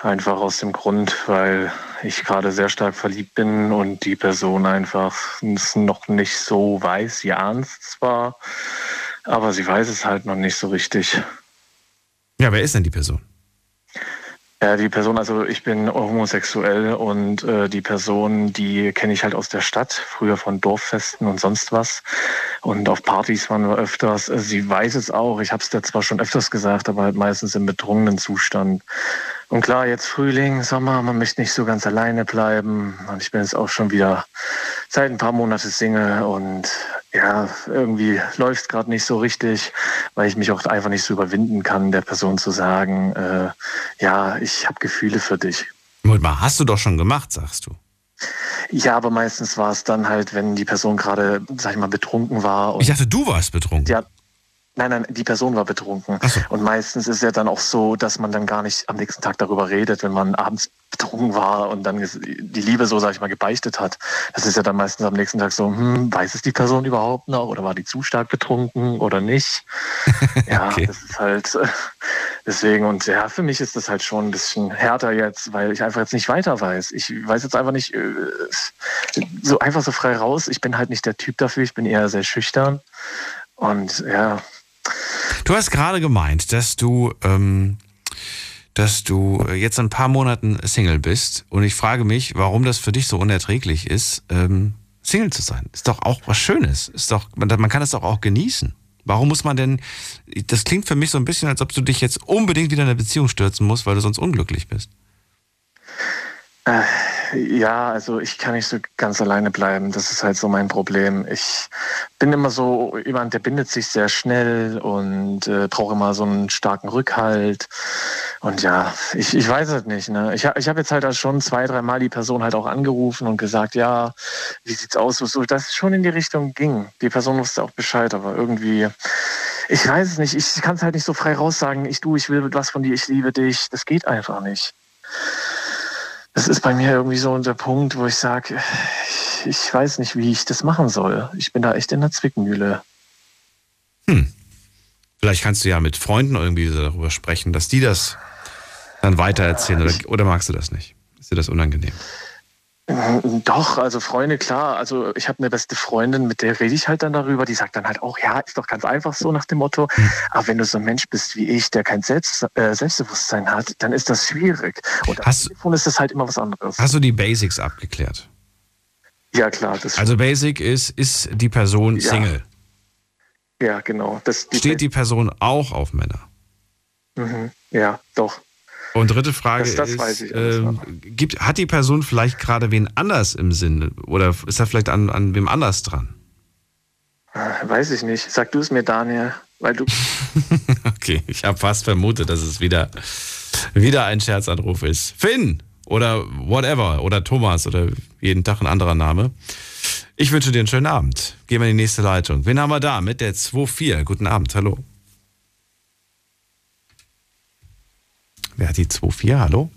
Speaker 7: Einfach aus dem Grund, weil ich gerade sehr stark verliebt bin und die Person einfach noch nicht so weiß. Sie ahnt es zwar, aber sie weiß es halt noch nicht so richtig.
Speaker 4: Ja, wer ist denn die Person?
Speaker 7: Ja, die Person, also ich bin homosexuell und äh, die Person, die kenne ich halt aus der Stadt, früher von Dorffesten und sonst was. Und auf Partys waren wir öfters. Also sie weiß es auch, ich habe es da zwar schon öfters gesagt, aber halt meistens im betrunkenen Zustand. Und klar, jetzt Frühling, Sommer, man möchte nicht so ganz alleine bleiben. Und ich bin jetzt auch schon wieder seit ein paar Monaten Single und ja, irgendwie läuft es gerade nicht so richtig, weil ich mich auch einfach nicht so überwinden kann, der Person zu sagen, äh, ja, ich habe Gefühle für dich.
Speaker 4: Moment mal, hast du doch schon gemacht, sagst du.
Speaker 7: Ja, aber meistens war es dann halt, wenn die Person gerade, sag ich mal, betrunken war.
Speaker 4: ich dachte, du warst betrunken.
Speaker 7: Ja, Nein, nein, die Person war betrunken.
Speaker 4: So.
Speaker 7: Und meistens ist es ja dann auch so, dass man dann gar nicht am nächsten Tag darüber redet, wenn man abends betrunken war und dann die Liebe so, sag ich mal, gebeichtet hat. Das ist ja dann meistens am nächsten Tag so, hm, weiß es die Person überhaupt noch oder war die zu stark betrunken oder nicht? Ja,
Speaker 4: Okay.
Speaker 7: das ist halt deswegen und ja, für mich ist das halt schon ein bisschen härter jetzt, weil ich einfach jetzt nicht weiter weiß. Ich weiß jetzt einfach nicht äh, so einfach so frei raus. Ich bin halt nicht der Typ dafür. Ich bin eher sehr schüchtern und ja,
Speaker 4: Du hast gerade gemeint, dass du, ähm, dass du jetzt ein paar Monaten Single bist. Und ich frage mich, warum das für dich so unerträglich ist, ähm, Single zu sein. Ist doch auch was Schönes. Ist doch, man, man kann es doch auch genießen. Warum muss man denn, das klingt für mich so ein bisschen, als ob du dich jetzt unbedingt wieder in eine Beziehung stürzen musst, weil du sonst unglücklich bist.
Speaker 7: Äh, ja, also ich kann nicht so ganz alleine bleiben. Das ist halt so mein Problem. Ich bin immer so jemand, der bindet sich sehr schnell und äh, braucht immer so einen starken Rückhalt. Und ja, ich, ich weiß es nicht. Ne? Ich, ich habe jetzt halt schon zwei, dreimal die Person halt auch angerufen und gesagt, ja, wie sieht's aus? So, dass es schon in die Richtung ging. Die Person wusste auch Bescheid, aber irgendwie, ich weiß es nicht. Ich kann es halt nicht so frei raussagen. Ich du, ich will was von dir, ich liebe dich. Das geht einfach nicht das ist bei mir irgendwie so der Punkt, wo ich sage, ich, weiß nicht, wie ich das machen soll. Ich bin da echt in der Zwickmühle.
Speaker 4: Hm. Vielleicht kannst du ja mit Freunden irgendwie darüber sprechen, dass die das dann weitererzählen. Oder, oder magst du das nicht? Ist dir das unangenehm?
Speaker 7: Doch, also Freunde, klar. Also ich habe eine beste Freundin, mit der rede ich halt dann darüber. Die sagt dann halt auch, ja, ist doch ganz einfach so nach dem Motto. Aber wenn du so ein Mensch bist wie ich, der kein Selbst, äh, Selbstbewusstsein hat, dann ist das schwierig. Und am
Speaker 4: Hast-
Speaker 7: Telefon ist das halt immer was anderes.
Speaker 4: Hast du die Basics abgeklärt?
Speaker 7: ja, klar.
Speaker 4: Also Basic ist, ist die Person
Speaker 7: Ja.
Speaker 4: Single?
Speaker 7: ja, genau. Das, die,
Speaker 4: Steht die Person auch auf Männer?
Speaker 7: Mhm, ja, doch.
Speaker 4: Und dritte Frage
Speaker 7: Das- das
Speaker 4: ist,
Speaker 7: weiß ich alles
Speaker 4: ähm, gibt, hat die Person vielleicht gerade wen anders im Sinn? Oder ist er vielleicht an, an wem anders dran?
Speaker 7: Äh, Weiß ich nicht. Sag du es mir, Daniel. Weil du
Speaker 4: Okay, ich habe fast vermutet, dass es wieder, wieder ein Scherzanruf ist. Finn oder whatever oder Thomas oder jeden Tag ein anderer Name. Ich wünsche dir einen schönen Abend. Gehen wir in die nächste Leitung. Wen haben wir da mit der 2.4? Guten Abend, hallo. Wer hat die 2.4? Hallo?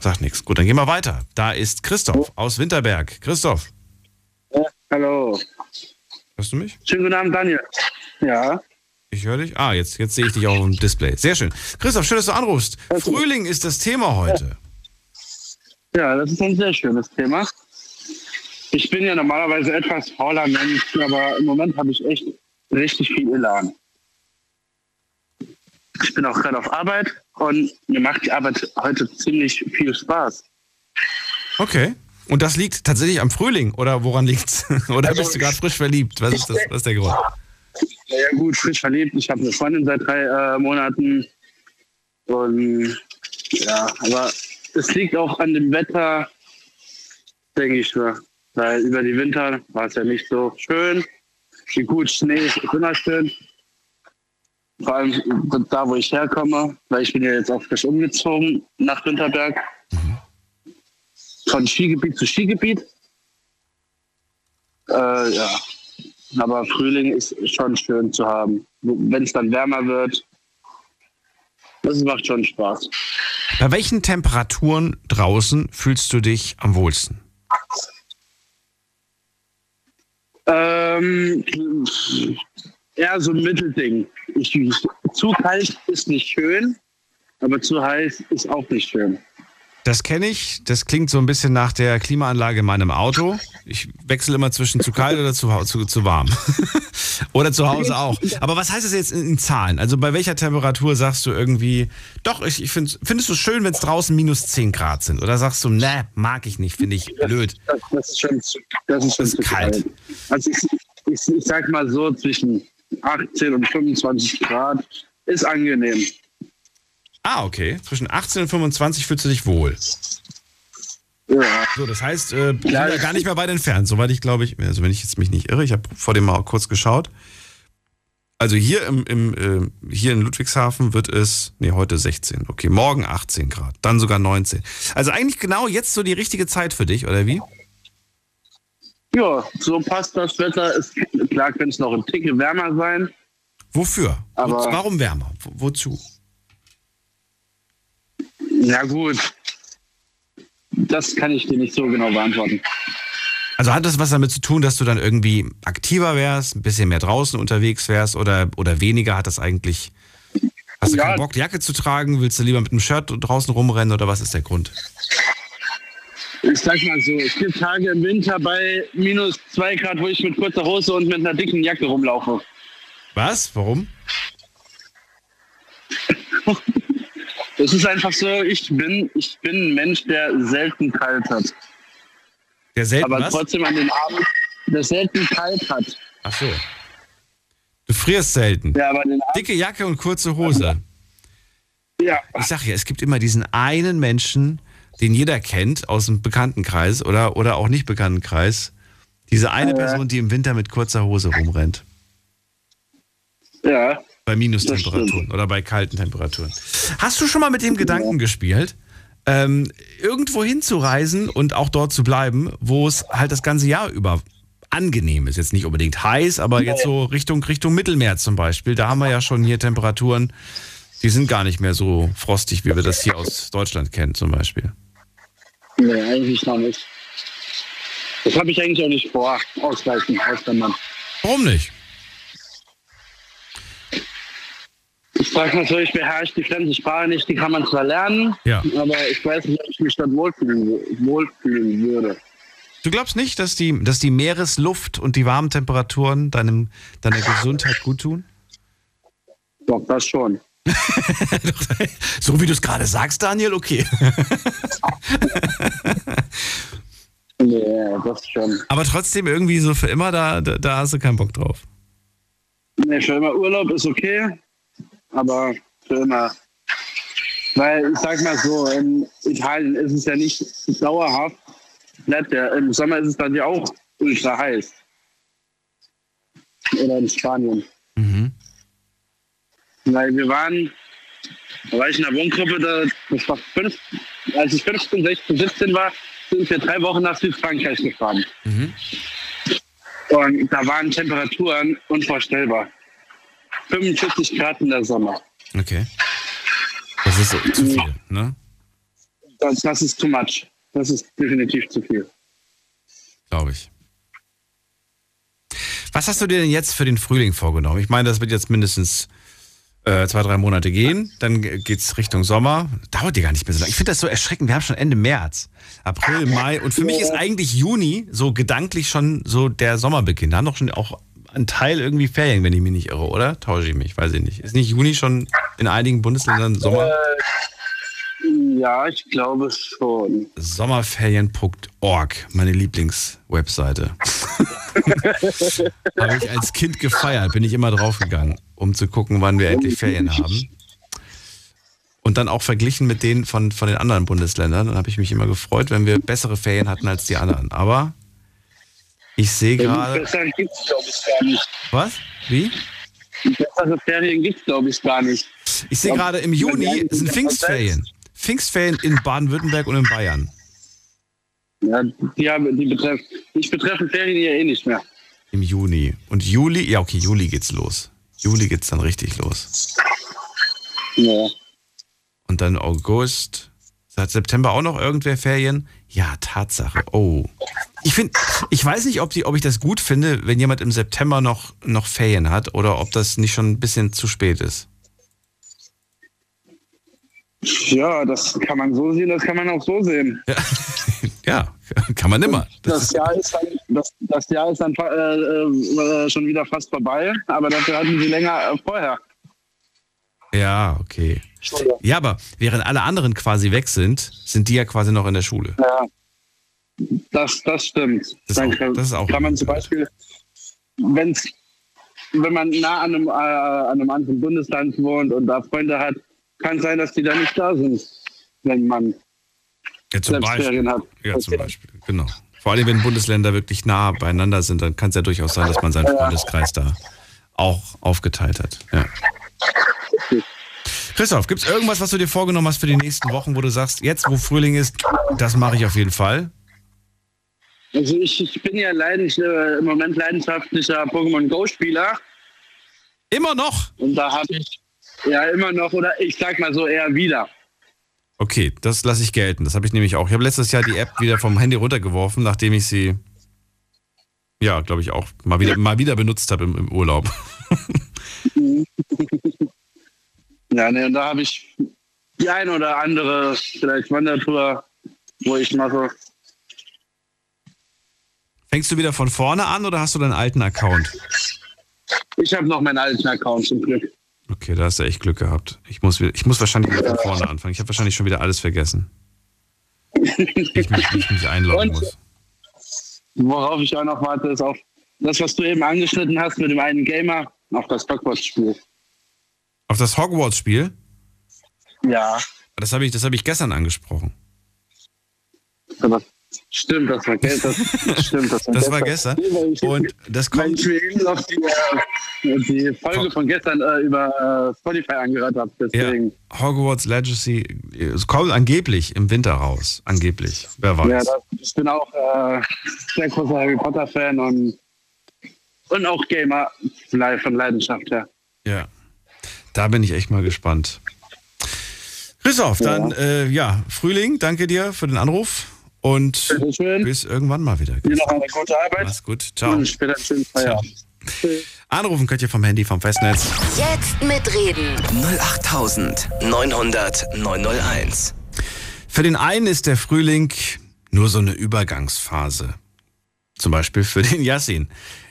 Speaker 4: Sagt nichts. Gut, dann gehen wir weiter. Da ist Christoph aus Winterberg. Christoph,
Speaker 8: Hallo.
Speaker 4: hörst du mich?
Speaker 8: Schönen guten Abend, Daniel. Ja.
Speaker 4: Ich höre dich. Ah, jetzt, jetzt sehe ich dich auch auf dem Display. Sehr schön. Christoph, schön, dass du anrufst. Frühling ist das Thema heute.
Speaker 8: Ja, das ist ein sehr schönes Thema. Ich bin ja normalerweise etwas fauler Mensch, aber im Moment habe ich echt richtig viel Elan. Ich bin auch gerade auf Arbeit und mir macht die Arbeit heute ziemlich viel Spaß.
Speaker 4: Okay. Und das liegt tatsächlich am Frühling oder woran liegt's? Oder
Speaker 8: Also,
Speaker 4: bist du gerade frisch verliebt? Was ist, das, was ist der Grund?
Speaker 8: Ja, gut, frisch verliebt. Ich habe eine Freundin seit drei äh, Monaten. Und ja, aber es liegt auch an dem Wetter, denke ich mir. Weil über die Winter war es ja nicht so schön. Wie gut, Schnee ist immer schön. Vor allem da, wo ich herkomme, weil ich bin ja jetzt auch frisch umgezogen nach Winterberg. Von Skigebiet zu Skigebiet. Äh, ja, aber Frühling ist schon schön zu haben. Wenn es dann wärmer wird, das macht schon Spaß.
Speaker 4: Bei welchen Temperaturen draußen fühlst du dich am wohlsten?
Speaker 8: Ähm, eher so ein Mittelding. Ich, zu kalt ist nicht schön, aber zu heiß ist auch nicht schön.
Speaker 4: Das kenne ich. Das klingt so ein bisschen nach der Klimaanlage in meinem Auto. Ich wechsle immer zwischen zu kalt oder zu, zu, zu warm. oder zu Hause auch. Aber was heißt das jetzt in, in Zahlen? Also bei welcher Temperatur sagst du irgendwie, doch, ich, ich find, findest du es schön, wenn es draußen minus 10 Grad sind? Oder sagst du, ne, mag ich nicht, finde ich blöd.
Speaker 8: Das, das ist schon zu, das ist schon
Speaker 4: Das ist
Speaker 8: zu
Speaker 4: kalt.
Speaker 8: kalt. Also ich, ich, ich sag mal so zwischen 18 und 25 Grad ist angenehm.
Speaker 4: Ah, okay. Zwischen 18 und 25 fühlst du dich wohl.
Speaker 8: Ja.
Speaker 4: So, das heißt, äh, sind wir gar nicht mehr weit entfernt. Soweit ich glaube ich, also wenn ich jetzt mich nicht irre, ich habe vor dem mal kurz geschaut. Also hier im, im äh, hier in Ludwigshafen wird es, nee, heute 16. Okay, morgen 18 Grad, dann sogar 19. Also eigentlich genau jetzt so die richtige Zeit für dich, oder wie?
Speaker 8: Ja, so passt das Wetter. Ist, klar könnte es noch ein Ticke wärmer sein.
Speaker 4: Wofür?
Speaker 8: Aber-
Speaker 4: Wo, warum wärmer? Wo, wozu?
Speaker 8: Ja gut, das kann ich dir nicht so genau beantworten.
Speaker 4: Also hat das was damit zu tun, dass du dann irgendwie aktiver wärst, ein bisschen mehr draußen unterwegs wärst oder, oder weniger? Hat das eigentlich. Hast du
Speaker 8: Ja.
Speaker 4: keinen Bock, die Jacke zu tragen? Willst du lieber mit einem Shirt draußen rumrennen oder was ist der Grund?
Speaker 8: Ich sag mal so, es gibt Tage im Winter bei minus zwei Grad, wo ich mit kurzer Hose und mit einer dicken Jacke rumlaufe.
Speaker 4: Was? Warum?
Speaker 8: Es ist einfach so, ich bin, ich bin ein Mensch, der selten kalt hat.
Speaker 4: Der selten
Speaker 8: aber
Speaker 4: was?
Speaker 8: trotzdem an den Abend, der selten kalt hat.
Speaker 4: Ach so. Du frierst selten.
Speaker 8: Ja, aber den Abend,
Speaker 4: Dicke Jacke und kurze Hose.
Speaker 8: ja,
Speaker 4: Ich sag ja, es gibt immer diesen einen Menschen, den jeder kennt aus dem Bekanntenkreis oder, oder auch nicht Bekanntenkreis. Diese eine Person, die im Winter mit kurzer Hose rumrennt.
Speaker 8: ja.
Speaker 4: Bei Minustemperaturen oder bei kalten Temperaturen. Hast du schon mal mit dem Gedanken gespielt, ähm, irgendwo hinzureisen und auch dort zu bleiben, wo es halt das ganze Jahr über angenehm ist? Jetzt nicht unbedingt heiß, aber jetzt so Richtung, Richtung Mittelmeer zum Beispiel. Da haben wir ja schon hier Temperaturen, die sind gar nicht mehr so frostig, wie wir das hier aus Deutschland kennen zum Beispiel.
Speaker 8: Nee, eigentlich noch nicht. Das habe ich eigentlich auch nicht vor, ausgleichen, auswandern.
Speaker 4: Warum nicht?
Speaker 8: Ich sage mal so, ich beherrsche die fremde Sprache nicht, die kann man zwar lernen,
Speaker 4: Ja.
Speaker 8: aber ich weiß nicht, ob ich mich dort wohlfühlen, wohlfühlen würde.
Speaker 4: Du glaubst nicht, dass die, dass die Meeresluft und die warmen Temperaturen deinem, deiner Gesundheit gut tun?
Speaker 8: Doch, das schon.
Speaker 4: So wie du es gerade sagst, Daniel, okay.
Speaker 8: Nee, das schon.
Speaker 4: Aber trotzdem irgendwie so für immer, da, da, da hast du keinen Bock drauf.
Speaker 8: Nee, für immer Urlaub ist okay, aber für immer. Weil ich sag mal so, in Italien ist es ja nicht dauerhaft. Ja, Im Sommer ist es dann ja auch ultra heiß. Oder in Spanien.
Speaker 4: Mhm.
Speaker 8: Weil wir waren, da war ich in der Wohngruppe, da, das war fünf, als ich 15, 16, 17 war, sind wir drei Wochen nach Südfrankreich gefahren.
Speaker 4: Mhm.
Speaker 8: Und da waren Temperaturen unvorstellbar. 45 Grad in der Sommer.
Speaker 4: Okay. Das ist zu viel, ne?
Speaker 8: Das, das ist too much. Das ist definitiv zu viel.
Speaker 4: Glaube ich. Was hast du dir denn jetzt für den Frühling vorgenommen? Ich meine, das wird jetzt mindestens äh, zwei, drei Monate gehen. Dann geht es Richtung Sommer. Dauert dir gar nicht mehr so lange. Ich finde das so erschreckend. Wir haben schon Ende März, April, Mai. Und für mich ist eigentlich Juni so gedanklich schon so der Sommerbeginn. Da haben doch schon auch ein Teil irgendwie Ferien, wenn ich mich nicht irre, oder? Tausche ich mich, weiß ich nicht. Ist nicht Juni schon in einigen Bundesländern Sommer?
Speaker 8: Ja, ich glaube schon.
Speaker 4: Sommerferien.org, meine Lieblingswebseite. Habe ich als Kind gefeiert, bin ich immer draufgegangen, um zu gucken, wann wir endlich Ferien haben. Und dann auch verglichen mit denen von, von den anderen Bundesländern. Dann habe ich mich immer gefreut, wenn wir bessere Ferien hatten als die anderen. Aber ich sehe gerade.
Speaker 8: Bessere gibt es, glaube ich, gar nicht.
Speaker 4: Was? Wie?
Speaker 8: Bessere Ferien gibt es, glaube ich, gar nicht.
Speaker 4: Ich sehe gerade im Juni sind Pfingstferien. Pfingstferien in Baden-Württemberg und in Bayern.
Speaker 8: Ja, die, haben, die betreffen, mich betreffen Ferien ja eh nicht mehr.
Speaker 4: Im Juni. Und Juli, ja, okay, Juli geht's los. Juli geht's dann richtig los.
Speaker 8: Ja.
Speaker 4: Und dann August. Hat September auch noch irgendwer Ferien? Ja, Tatsache. Oh. Ich finde, ich weiß nicht, ob, die, ob ich das gut finde, wenn jemand im September noch, noch Ferien hat oder ob das nicht schon ein bisschen zu spät ist.
Speaker 8: ja, das kann man so sehen, das kann man auch so sehen.
Speaker 4: Ja, ja kann man immer. Das
Speaker 8: Das Jahr ist dann, das, das Jahr ist dann fa- äh, äh, schon wieder fast vorbei, aber dafür hatten sie länger äh, vorher.
Speaker 4: ja, okay. Ja, aber während alle anderen quasi weg sind, sind die ja quasi noch in der Schule.
Speaker 8: Ja, das, das stimmt.
Speaker 4: Das ist
Speaker 8: Dann
Speaker 4: auch-
Speaker 8: kann,
Speaker 4: das ist auch
Speaker 8: kann man zum Beispiel, wenn's, wenn man nah an einem, äh, an einem anderen Bundesland wohnt und da Freunde hat, kann sein, dass die da nicht da sind, wenn man
Speaker 4: Ja, zum Beispiel. Ja, zum Beispiel, genau. Vor allem, wenn Bundesländer wirklich nah beieinander sind, dann kann es ja durchaus sein, dass man seinen Freundeskreis da auch aufgeteilt hat. Ja. Christoph, gibt es irgendwas, was du dir vorgenommen hast für die nächsten Wochen, wo du sagst, jetzt, wo Frühling ist, das mache ich auf jeden Fall?
Speaker 8: Also ich, ich bin ja leidens, äh, im Moment leidenschaftlicher Pokémon Go-Spieler.
Speaker 4: Immer noch?
Speaker 8: Und da habe ich ja immer noch, oder ich sag mal so eher wieder.
Speaker 4: Okay, das lasse ich gelten. Das habe ich nämlich auch. Ich habe letztes Jahr die App wieder vom Handy runtergeworfen, nachdem ich sie, ja, glaube ich auch mal wieder, mal wieder benutzt habe im, im Urlaub.
Speaker 8: ja, ne, und da habe ich die eine oder andere, vielleicht Wandertour, wo ich mache.
Speaker 4: Fängst du wieder von vorne an oder hast du deinen alten Account?
Speaker 8: Ich habe noch meinen alten Account zum Glück.
Speaker 4: Okay, da hast du echt Glück gehabt. Ich muss, ich muss wahrscheinlich wieder von vorne anfangen. Ich habe wahrscheinlich schon wieder alles vergessen. ich mich, ich mich einloggen
Speaker 8: Und-
Speaker 4: muss.
Speaker 8: Worauf ich auch noch warte, ist auf das, was du eben angeschnitten hast mit dem einen Gamer, auf das Hogwarts-Spiel.
Speaker 4: Auf das Hogwarts-Spiel?
Speaker 8: Ja,
Speaker 4: Das habe ich, das habe ich gestern angesprochen.
Speaker 8: aber stimmt, das war gestern. stimmt, das war
Speaker 4: Das war
Speaker 8: gestern. weil
Speaker 4: Und das
Speaker 8: weil
Speaker 4: kommt.
Speaker 8: ich mir eben noch die, äh, die Folge von gestern äh, über äh, Spotify angehört habe.
Speaker 4: Ja,
Speaker 8: Deswegen.
Speaker 4: Hogwarts Legacy. Es kommt angeblich im Winter raus. Angeblich. Wer weiß.
Speaker 8: Ja, das, ich bin auch äh, sehr großer Harry Potter-Fan und, und auch Gamer von Leidenschaft her.
Speaker 4: Ja. Da bin ich echt mal gespannt. Christoph, dann äh, ja, Frühling, danke dir für den Anruf und bis irgendwann mal wieder.
Speaker 8: Dir noch eine gute Arbeit
Speaker 4: Mach's gut. Ciao.
Speaker 8: und später einen schönen Feierabend.
Speaker 4: Anrufen könnt ihr vom Handy, vom Festnetz.
Speaker 2: Jetzt mitreden.
Speaker 1: 08900 901.
Speaker 4: Für den einen ist der Frühling nur so eine Übergangsphase. Zum Beispiel für den Yassin.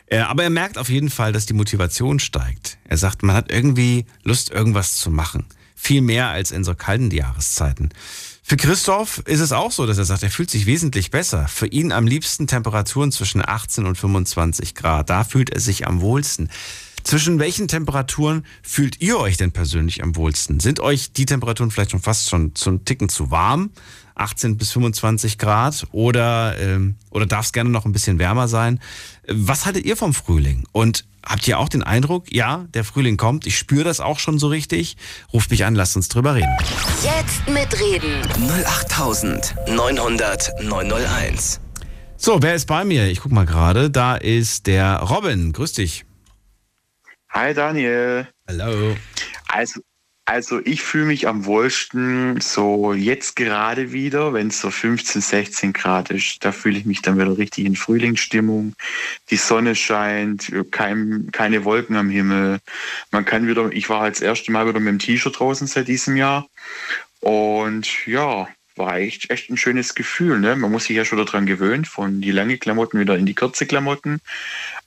Speaker 4: Äh, Aber er merkt auf jeden Fall, dass die Motivation steigt. Er sagt, man hat irgendwie Lust, irgendwas zu machen. Viel mehr als in so kalten Jahreszeiten. Für Christoph ist es auch so, dass er sagt, er fühlt sich wesentlich besser. Für ihn am liebsten Temperaturen zwischen 18 und 25 Grad. Da fühlt er sich am wohlsten. Zwischen welchen Temperaturen fühlt ihr euch denn persönlich am wohlsten? Sind euch die Temperaturen vielleicht schon fast schon zum Ticken zu warm? 18 bis 25 Grad oder, ähm, oder darf es gerne noch ein bisschen wärmer sein? Was haltet ihr vom Frühling? Und habt ihr auch den Eindruck, ja, der Frühling kommt, ich spüre das auch schon so richtig? Ruft mich an, lasst uns drüber reden.
Speaker 2: Jetzt mitreden.
Speaker 1: 08900 901.
Speaker 4: So, wer ist bei mir? Ich guck mal gerade. Da ist der Robin. Grüß dich.
Speaker 9: Hi Daniel.
Speaker 4: Hallo.
Speaker 9: Also, also ich fühle mich am wohlsten so jetzt gerade wieder, wenn es so 15, 16 Grad ist. Da fühle ich mich dann wieder richtig in Frühlingsstimmung. Die Sonne scheint, kein, keine Wolken am Himmel. Man kann wieder, ich war halt das erste Mal wieder mit dem T-Shirt draußen seit diesem Jahr. Und ja, war echt, echt ein schönes Gefühl. Ne? Man muss sich ja schon daran gewöhnen, von die lange Klamotten wieder in die kurze Klamotten.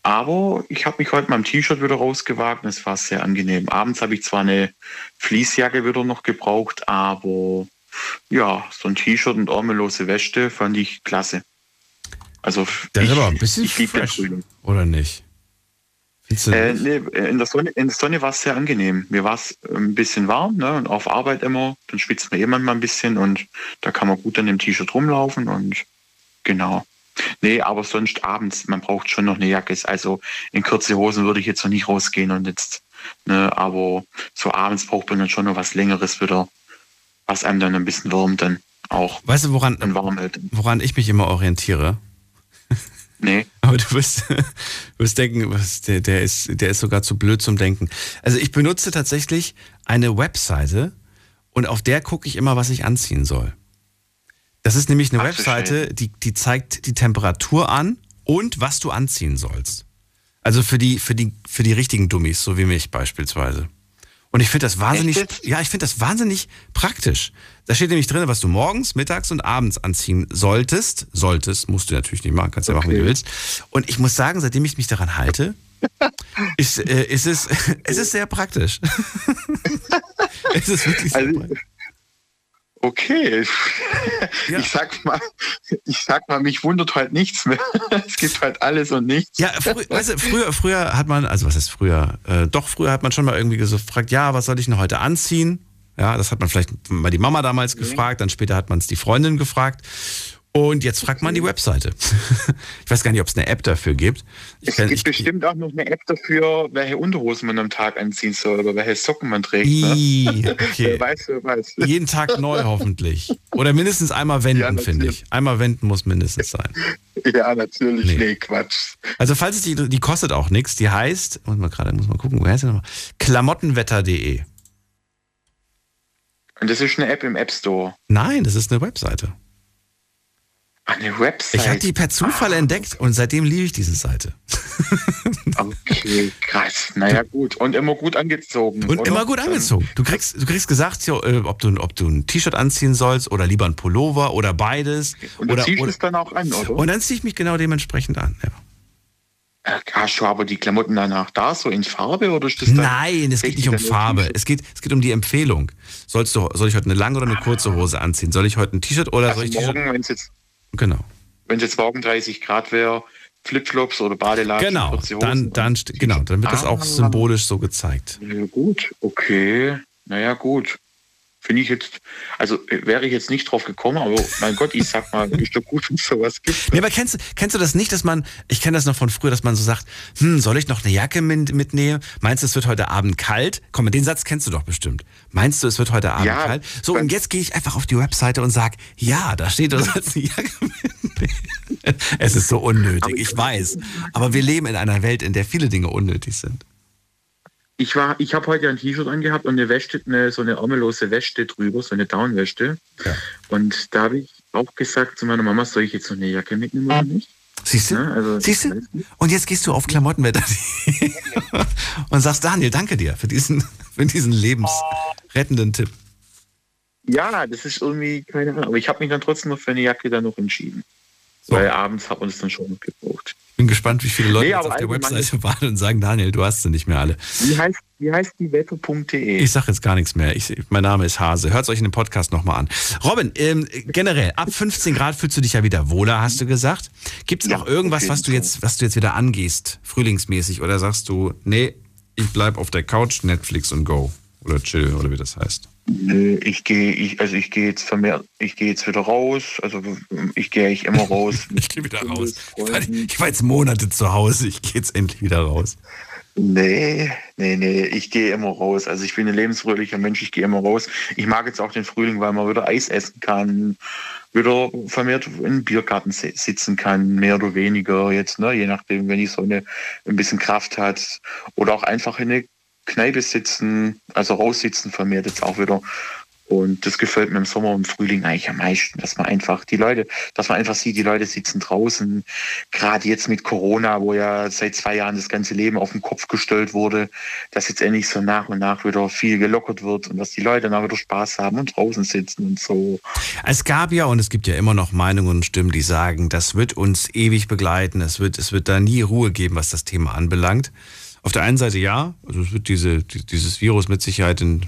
Speaker 9: Aber ich habe mich heute mal im T-Shirt wieder rausgewagt und es war sehr angenehm. Abends habe ich zwar eine Fließjacke wieder noch gebraucht, aber ja, so ein T-Shirt und ärmellose Weste fand ich klasse. Also
Speaker 4: Der
Speaker 9: ich,
Speaker 4: ist aber ein bisschen
Speaker 9: ich liebe den
Speaker 4: fresh, oder nicht?
Speaker 9: Äh, nee, in der Sonne, in der Sonne war es sehr angenehm. Mir war es ein bisschen warm ne? und auf Arbeit immer. Dann schwitzt man eh manchmal ein bisschen und da kann man gut an dem T-Shirt rumlaufen und genau. Nee, aber sonst abends, man braucht schon noch eine Jacke. Also in kurze Hosen würde ich jetzt noch nicht rausgehen und jetzt, ne, aber so abends braucht man dann schon noch was Längeres wieder, was einem dann ein bisschen wärmt dann auch
Speaker 4: Weißt du, woran,
Speaker 9: dann warm hält.
Speaker 4: woran ich mich immer orientiere?
Speaker 9: Nee.
Speaker 4: Aber du wirst, du wirst denken, was, der, der, ist, der ist sogar zu blöd zum Denken. Also ich benutze tatsächlich eine Webseite und auf der gucke ich immer, was ich anziehen soll. Das ist nämlich eine
Speaker 9: Ach,
Speaker 4: Webseite, die, die zeigt die Temperatur an und was du anziehen sollst. Also für die, für die, für die richtigen Dummies, so wie mich beispielsweise. Und ich finde das wahnsinnig, ja, ich finde das wahnsinnig praktisch. Da steht nämlich drin, was du morgens, mittags und abends anziehen solltest. Solltest, musst du natürlich nicht machen, kannst ja machen, wie du willst. Und ich muss sagen, seitdem ich mich daran halte, ist, äh, ist es, es ist sehr praktisch. es ist wirklich sehr
Speaker 9: Also,
Speaker 4: praktisch.
Speaker 9: Okay.
Speaker 4: Ja.
Speaker 9: Ich sag mal, ich sag mal, mich wundert halt nichts mehr. Es gibt halt alles und nichts.
Speaker 4: Ja, frü weißt du, früher, früher hat man, also was heißt früher? Äh, doch, früher hat man schon mal irgendwie so gefragt, ja, was soll ich denn heute anziehen? Ja, das hat man vielleicht mal die Mama damals gefragt, dann später hat man es die Freundin gefragt. Und jetzt fragt man die Webseite. ich weiß gar nicht, ob es eine App dafür gibt. Ich
Speaker 9: Es
Speaker 4: kann,
Speaker 9: gibt
Speaker 4: ich,
Speaker 9: bestimmt auch noch eine App dafür, welche Unterhosen man am Tag anziehen soll oder welche Socken man trägt. Ne?
Speaker 4: Ih,
Speaker 9: Wer
Speaker 4: okay.
Speaker 9: weiß, wer weiß.
Speaker 4: Jeden Tag neu hoffentlich. Oder mindestens einmal wenden,
Speaker 9: Ja,
Speaker 4: finde ich. Einmal wenden muss mindestens sein.
Speaker 9: Ja, natürlich.
Speaker 4: Nee.
Speaker 9: Nee, Quatsch.
Speaker 4: Also falls es die, die kostet auch nichts. Die heißt, muss man gerade, muss mal gucken, wo heißt die nochmal? Klamottenwetter.de.
Speaker 9: Und das ist eine App im App Store.
Speaker 4: Nein, das ist eine Webseite.
Speaker 9: Ah, Eine Website.
Speaker 4: Ich habe die per Zufall entdeckt und seitdem liebe ich diese Seite.
Speaker 9: Okay, krass. Naja, gut. Und immer gut angezogen.
Speaker 4: Und
Speaker 9: oder?
Speaker 4: immer gut angezogen. Du kriegst, du kriegst gesagt, äh, ob, du, ob du ein T-Shirt anziehen sollst oder lieber ein Pullover oder beides.
Speaker 9: Und du
Speaker 4: oder,
Speaker 9: ziehst
Speaker 4: oder,
Speaker 9: es dann auch an, oder?
Speaker 4: und dann ziehe ich mich genau dementsprechend an. Ja.
Speaker 9: Äh, Hast du aber die Klamotten danach da, so in Farbe, oder ist das
Speaker 4: Nein, es geht nicht um Farbe. Es geht, es geht um die Empfehlung. Sollst du, soll ich heute eine lange oder eine kurze Hose anziehen? Soll ich heute ein T-Shirt oder soll
Speaker 9: Also
Speaker 4: ich T-Shirt?
Speaker 9: morgen, wenn es jetzt,
Speaker 4: Genau.
Speaker 9: wenn jetzt morgen 30 Grad wäre, Flipflops oder Badelatschen,
Speaker 4: Genau. Dann, dann, genau, dann wird das auch
Speaker 9: Ah.
Speaker 4: symbolisch so gezeigt.
Speaker 9: Ja, gut, okay. Naja, gut. Finde ich jetzt, also äh, wäre ich jetzt nicht drauf gekommen, aber mein Gott, ich sag mal, ist doch gut, wenn es sowas gibt.
Speaker 4: Ja, aber kennst, du- kennst du das nicht, dass man, ich kenne das noch von früher, dass man so sagt, hm, soll ich noch eine Jacke mit, mitnehmen? Meinst du, es wird heute Abend kalt? Komm, den Satz kennst du doch bestimmt. Meinst du, es wird heute Abend
Speaker 9: Ja,
Speaker 4: kalt? So, und jetzt gehe ich einfach auf die Webseite und sag, ja, da steht, du sollst eine Jacke mitnehmen. Es ist so unnötig, ich weiß. Aber wir leben in einer Welt, in der viele Dinge unnötig sind.
Speaker 9: Ich war, ich habe heute ein T-Shirt angehabt und eine Wäsche, eine, so eine ärmellose Wäsche drüber, so eine Downwäsche.
Speaker 4: Ja.
Speaker 9: Und da habe ich auch gesagt zu meiner Mama, soll ich jetzt noch eine Jacke mitnehmen oder nicht?
Speaker 4: Siehst du?
Speaker 9: Ja, also-
Speaker 4: Siehst du? Und jetzt gehst du auf Klamottenwetter und sagst, Daniel, danke dir für diesen, für diesen lebensrettenden Tipp.
Speaker 9: Ja, das ist irgendwie keine Ahnung. Aber ich habe mich dann trotzdem noch für eine Jacke dann noch entschieden.
Speaker 4: So.
Speaker 9: Weil abends hat man es dann schon noch gebraucht.
Speaker 4: Bin gespannt, wie viele Leute
Speaker 9: Nee,
Speaker 4: jetzt auf der
Speaker 9: allgemein-
Speaker 4: Webseite waren und sagen, Daniel, du hast sie nicht mehr alle.
Speaker 9: Wie heißt, wie heißt die wetter.de?
Speaker 4: Ich sage jetzt gar nichts mehr. Ich, mein Name ist Hase. Hört euch in dem Podcast nochmal an. Robin, ähm, generell, ab 15 Grad fühlst du dich ja wieder wohler, hast du gesagt. Gibt es
Speaker 9: Ja,
Speaker 4: noch irgendwas, was du jetzt, was du jetzt wieder angehst, frühlingsmäßig? Oder sagst du, nee, ich bleib auf der Couch, Netflix und go? Oder chill, oder wie das heißt?
Speaker 9: Nö, ich gehe, ich, also ich gehe jetzt vermehrt, ich gehe jetzt wieder raus. Also ich gehe eigentlich immer raus.
Speaker 4: Ich gehe wieder raus. Ich war, ich war jetzt Monate zu Hause, ich gehe jetzt endlich wieder raus.
Speaker 9: Nee, nee, nee, ich gehe immer raus. Also ich bin ein lebensfröhlicher Mensch, ich gehe immer raus. Ich mag jetzt auch den Frühling, weil man wieder Eis essen kann, wieder vermehrt in Biergarten si- sitzen kann, mehr oder weniger jetzt, ne, je nachdem, wenn die Sonne ein bisschen Kraft hat. Oder auch einfach in eine Kneipe sitzen, also raussitzen vermehrt jetzt auch wieder. Und das gefällt mir im Sommer und im Frühling eigentlich am meisten, dass man einfach die Leute, dass man einfach sieht, die Leute sitzen draußen. Gerade jetzt mit Corona, wo ja seit zwei Jahren das ganze Leben auf den Kopf gestellt wurde, dass jetzt endlich so nach und nach wieder viel gelockert wird und dass die Leute dann wieder Spaß haben und draußen sitzen und so.
Speaker 4: Es gab ja und es gibt ja immer noch Meinungen und Stimmen, die sagen, das wird uns ewig begleiten, es wird, es wird da nie Ruhe geben, was das Thema anbelangt. Auf der einen Seite ja, also es wird diese, die- dieses Virus mit Sicherheit, in,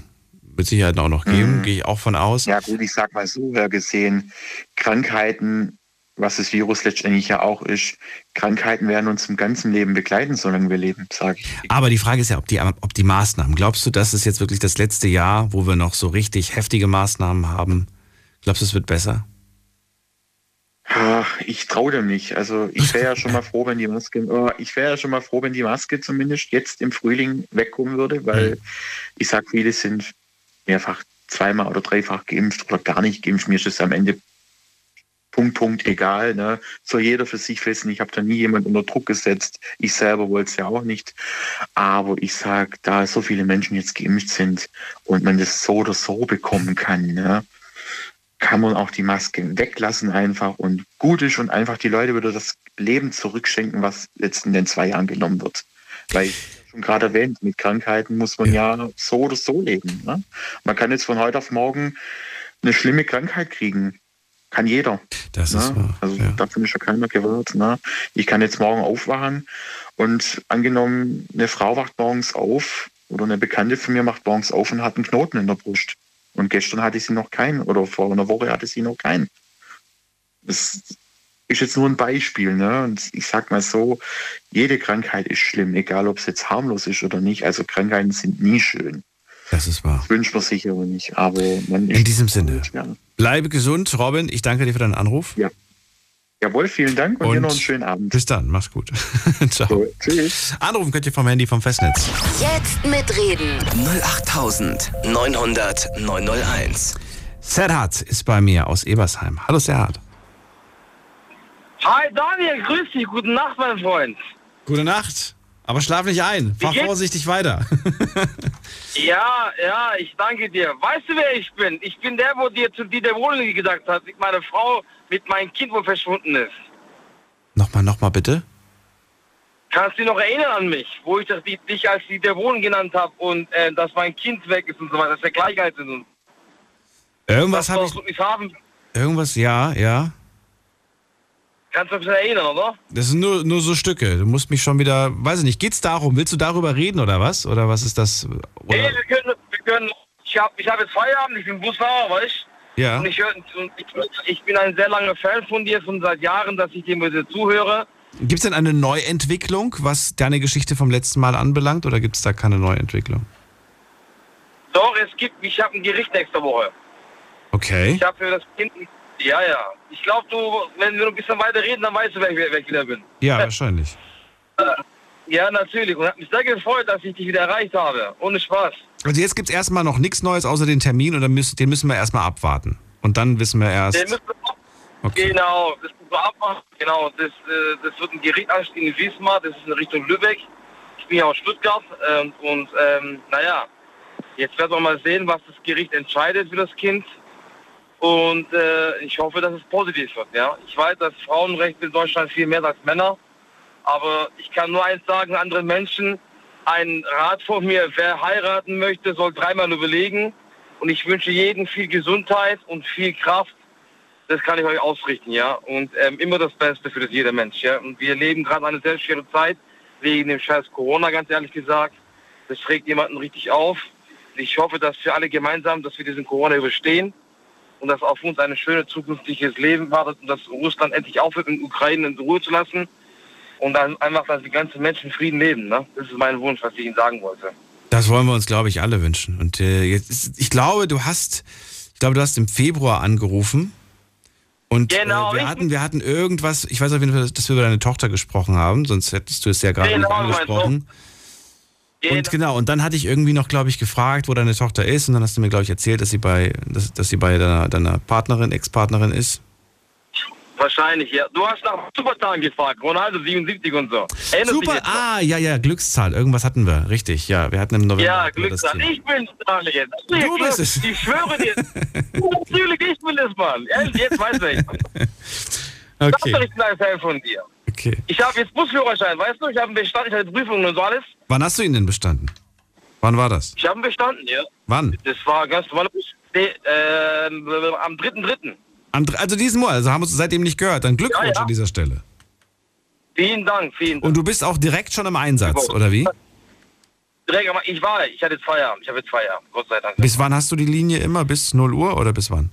Speaker 4: mit Sicherheit auch noch geben,
Speaker 9: Mhm.
Speaker 4: gehe ich auch von aus.
Speaker 9: Ja gut, ich sag mal so, wer gesehen, Krankheiten, was das Virus letztendlich ja auch ist, Krankheiten werden uns im ganzen Leben begleiten, solange wir leben, sage ich.
Speaker 4: Aber die Frage ist ja, ob die, ob die Maßnahmen, glaubst du, das ist jetzt wirklich das letzte Jahr, wo wir noch so richtig heftige Maßnahmen haben? Glaubst du, es wird besser?
Speaker 9: Ach, ich traue dem nicht. Also ich wäre ja schon mal froh, wenn die Maske, äh, ich wäre ja schon mal froh, wenn die Maske zumindest jetzt im Frühling wegkommen würde, weil ich sag, viele sind mehrfach zweimal oder dreifach geimpft oder gar nicht geimpft. Mir ist es am Ende Punkt, Punkt, egal. Ne? Soll jeder für sich wissen. Ich habe da nie jemand unter Druck gesetzt. Ich selber wollte es ja auch nicht. Aber ich sag, da so viele Menschen jetzt geimpft sind und man das so oder so bekommen kann, ne? Kann man auch die Maske weglassen einfach und gut ist und einfach die Leute wieder das Leben zurückschenken, was jetzt in den zwei Jahren genommen wird. Weil ich schon gerade erwähnt, mit Krankheiten muss man ja, so oder so leben. Ne? Man kann jetzt von heute auf morgen eine schlimme Krankheit kriegen. Kann jeder.
Speaker 4: Das ist
Speaker 9: ne?
Speaker 4: wahr.
Speaker 9: Also
Speaker 4: ja.
Speaker 9: davon ist ja keiner gewahrt. Ne? Ich kann jetzt morgen aufwachen und angenommen, eine Frau wacht morgens auf oder eine Bekannte von mir macht morgens auf und hat einen Knoten in der Brust. Und gestern hatte sie noch keinen oder vor einer Woche hatte sie noch keinen. Das ist jetzt nur ein Beispiel. Ne? Und ich sag mal so, jede Krankheit ist schlimm, egal ob es jetzt harmlos ist oder nicht. Also Krankheiten sind nie schön.
Speaker 4: Das ist wahr.
Speaker 9: Das wünscht man sich aber nicht. Aber man
Speaker 4: In diesem Sinne. Bleibe gesund, Robin. Ich danke dir für deinen Anruf.
Speaker 9: Ja. Jawohl, vielen Dank und,
Speaker 4: Und
Speaker 9: dir noch einen schönen Abend.
Speaker 4: Bis dann, mach's gut. Ciao.
Speaker 9: So, tschüss.
Speaker 4: Anrufen könnt ihr vom Handy vom Festnetz.
Speaker 2: Jetzt mitreden.
Speaker 1: 08900 901.
Speaker 4: Serhat ist bei mir aus Ebersheim. Hallo Serhat.
Speaker 10: Hi Daniel, grüß dich, gute Nacht, mein Freund.
Speaker 4: Gute Nacht. Aber schlaf nicht ein. Fahr vorsichtig weiter.
Speaker 10: Ja, ja, ich danke dir. Weißt du, wer ich bin? Ich bin der, wo dir zu Dieter Wohling gesagt hat, meine Frau mit meinem Kind wo verschwunden ist.
Speaker 4: nochmal, nochmal bitte.
Speaker 10: Kannst du dich noch erinnern an mich, wo ich das, dich als Dieter Wohling genannt habe und äh, dass mein Kind weg ist und so weiter, dass wir Gleichheit sind und
Speaker 4: Irgendwas habe ich. Irgendwas, ja, ja.
Speaker 10: Kannst du dich erinnern, oder?
Speaker 4: Das sind nur, nur so Stücke. Du musst mich schon wieder. Weiß ich nicht, geht's darum? Willst du darüber reden oder was? Oder was ist das?
Speaker 10: Nee,
Speaker 4: Oder,
Speaker 10: wir können, wir können, ich habe ich hab jetzt Feierabend, ich bin Busfahrer, weißt du?
Speaker 4: ja.
Speaker 10: Und ich, hör, ich, ich bin ein sehr langer Fan von dir, schon seit Jahren, dass ich dir so zuhöre.
Speaker 4: Gibt es denn eine Neuentwicklung, was deine Geschichte vom letzten Mal anbelangt? Oder gibt es da keine Neuentwicklung?
Speaker 10: Doch, es gibt, ich habe ein Gericht nächste Woche.
Speaker 4: Okay.
Speaker 10: Ich habe für das Kind, ja, ja. Ich glaube, du, wenn wir ein bisschen weiter reden, dann weißt du, wer, ich- wer ich wieder bin.
Speaker 4: Ja, wahrscheinlich.
Speaker 10: Ja, natürlich. Und hat mich sehr gefreut, dass ich dich wieder erreicht habe. Ohne Spaß.
Speaker 4: Also jetzt gibt es erstmal noch nichts Neues außer den Termin und dann müssen, den müssen wir erstmal abwarten. Und dann wissen wir
Speaker 10: Den
Speaker 4: erst.
Speaker 10: müssen wir,
Speaker 4: Okay.
Speaker 10: Genau, das müssen wir abmachen. Genau, das, äh, das wird ein Gericht anstehen in Wismar, das ist in Richtung Lübeck. Ich bin ja aus Stuttgart ähm, und ähm, naja, jetzt werden wir mal sehen, was das Gericht entscheidet für das Kind. Und äh, ich hoffe, dass es positiv wird. Ja, ich weiß, dass Frauenrechte in Deutschland viel mehr als Männer, aber ich kann nur eins sagen, anderen Menschen, ein Rat von mir, wer heiraten möchte, soll dreimal überlegen. Und ich wünsche jedem viel Gesundheit und viel Kraft das kann ich euch ausrichten, ja. Und ähm, immer das Beste für das jeder Mensch, ja. Und wir leben gerade eine sehr schwere Zeit wegen dem Scheiß Corona, ganz ehrlich gesagt. Das trägt jemanden richtig auf. Ich hoffe, dass wir alle gemeinsam, dass wir diesen Corona überstehen und dass auf uns ein schönes zukünftiges Leben wartet und dass Russland endlich aufhört, in Ukraine in Ruhe zu lassen und dann einfach, dass die ganzen Menschen Frieden leben. Ne? Das ist mein Wunsch, was ich Ihnen sagen wollte.
Speaker 4: Das wollen wir uns, glaube ich, alle wünschen. Und äh, jetzt ich glaube, du hast, ich glaube, du hast im Februar angerufen. Und
Speaker 10: Genau,
Speaker 4: äh, wir hatten, wir hatten irgendwas, ich weiß auf jeden Fall, dass wir über deine Tochter gesprochen haben, sonst hättest du es ja gerade
Speaker 10: Genau,
Speaker 4: nicht
Speaker 10: mein
Speaker 4: angesprochen. Und genau, und dann hatte ich irgendwie noch, glaube ich, gefragt, wo deine Tochter ist, und dann hast du mir, glaube ich, erzählt, dass sie bei, dass, dass sie bei deiner, deiner Partnerin, Ex-Partnerin ist.
Speaker 10: Wahrscheinlich, ja. Du hast nach Supertagen gefragt, Ronaldo 77 und so. Dich
Speaker 4: Super,
Speaker 10: jetzt
Speaker 4: ah, ja, ja, Glückszahl, irgendwas hatten wir, richtig, ja, wir hatten im November.
Speaker 10: Ja,
Speaker 4: das
Speaker 10: Glückszahl. Ich bin's, Daniel.
Speaker 4: Du bist es.
Speaker 10: Ich schwöre dir. Natürlich, ich bin es, Mann. Jetzt weiß ich.
Speaker 4: Okay,
Speaker 10: Ich bin ein Fan von dir.
Speaker 4: Okay.
Speaker 10: Ich habe jetzt Busführerschein, weißt du? Ich habe ihn bestanden, ich hatte Prüfungen und so alles.
Speaker 4: Wann hast du ihn denn bestanden? Wann war das?
Speaker 10: Ich habe ihn bestanden, ja.
Speaker 4: Wann?
Speaker 10: Das war ganz normal. Nee, äh, am 3.3.
Speaker 4: Am, dr- also diesen Monat, also haben wir uns seitdem nicht gehört. Dann Glückwunsch
Speaker 10: Ja, ja.
Speaker 4: an dieser Stelle.
Speaker 10: Vielen Dank, vielen Dank.
Speaker 4: Und du bist auch direkt schon im Einsatz, oder wie?
Speaker 10: Direkt, aber ich war, ich hatte jetzt Feierabend. Ich habe jetzt Feierabend, Gott sei Dank.
Speaker 4: Bis wann hast du die Linie immer? Bis 0 Uhr oder bis wann?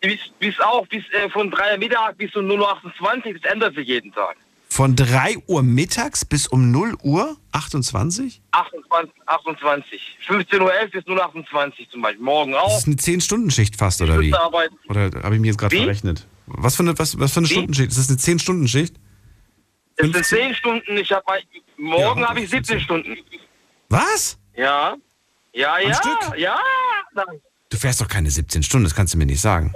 Speaker 10: Bis, bis auch, bis äh, von 3 Uhr Mittag bis um 0.28 Uhr, das ändert sich jeden Tag.
Speaker 4: Von 3 Uhr mittags bis um 0 Uhr 28?
Speaker 10: 28, 28. 15.11 Uhr bis 0.28 Uhr zum Beispiel. Morgen
Speaker 4: Das
Speaker 10: auch.
Speaker 4: ist eine 10-Stunden-Schicht fast, oder wie? Oder habe ich mir jetzt gerade verrechnet? Was für eine, was, was für eine
Speaker 10: Wie?
Speaker 4: Stundenschicht? Ist das eine 10-Stunden-Schicht?
Speaker 10: Es sind 10 Stunden, ich habe morgen
Speaker 4: Ja,
Speaker 10: habe ich 17 Stunden.
Speaker 4: Was?
Speaker 10: Ja. Ja, ja,
Speaker 4: Stück?
Speaker 10: ja. Nein.
Speaker 4: Du fährst doch keine 17 Stunden, das kannst du mir nicht sagen.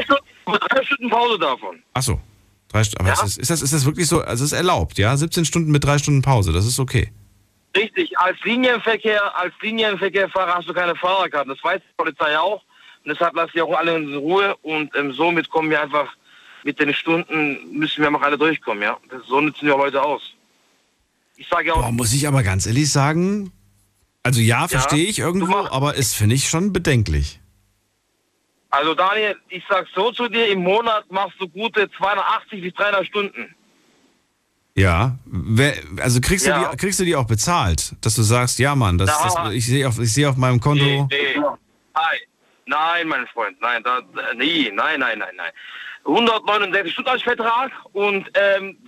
Speaker 10: Drei Stunden Pause davon.
Speaker 4: Ach so. Drei St- Aber
Speaker 10: Ja.
Speaker 4: ist, das, ist, das, ist das wirklich so? Also es ist erlaubt, ja? 17 Stunden mit drei Stunden Pause, das ist okay.
Speaker 10: Richtig, als Linienverkehr, als Linienverkehrfahrer hast du keine Fahrerkarte. Das weiß die Polizei auch. Und deshalb lassen die auch alle in Ruhe und ähm, somit kommen wir einfach mit den Stunden müssen wir einfach alle durchkommen, ja. Das, so nützen auch Leute aus. Ich sage ja auch,
Speaker 4: Boah, muss ich aber ganz ehrlich sagen, also ja, verstehe ich irgendwo, aber ist, finde ich, schon bedenklich.
Speaker 10: Also Daniel, ich sag so zu dir, im Monat machst du gute 280 bis 300 Stunden.
Speaker 4: Ja, also kriegst,
Speaker 10: Ja.
Speaker 4: Du die, kriegst du die auch bezahlt, dass du sagst, ja Mann, das, das, ich sehe auf, ich sehe auf meinem Konto,
Speaker 10: Nee, nee. Nein, nein, mein Freund, nein, da, nee, nein, nein, nein, nein. 169 Stunden als Vertrag und ähm,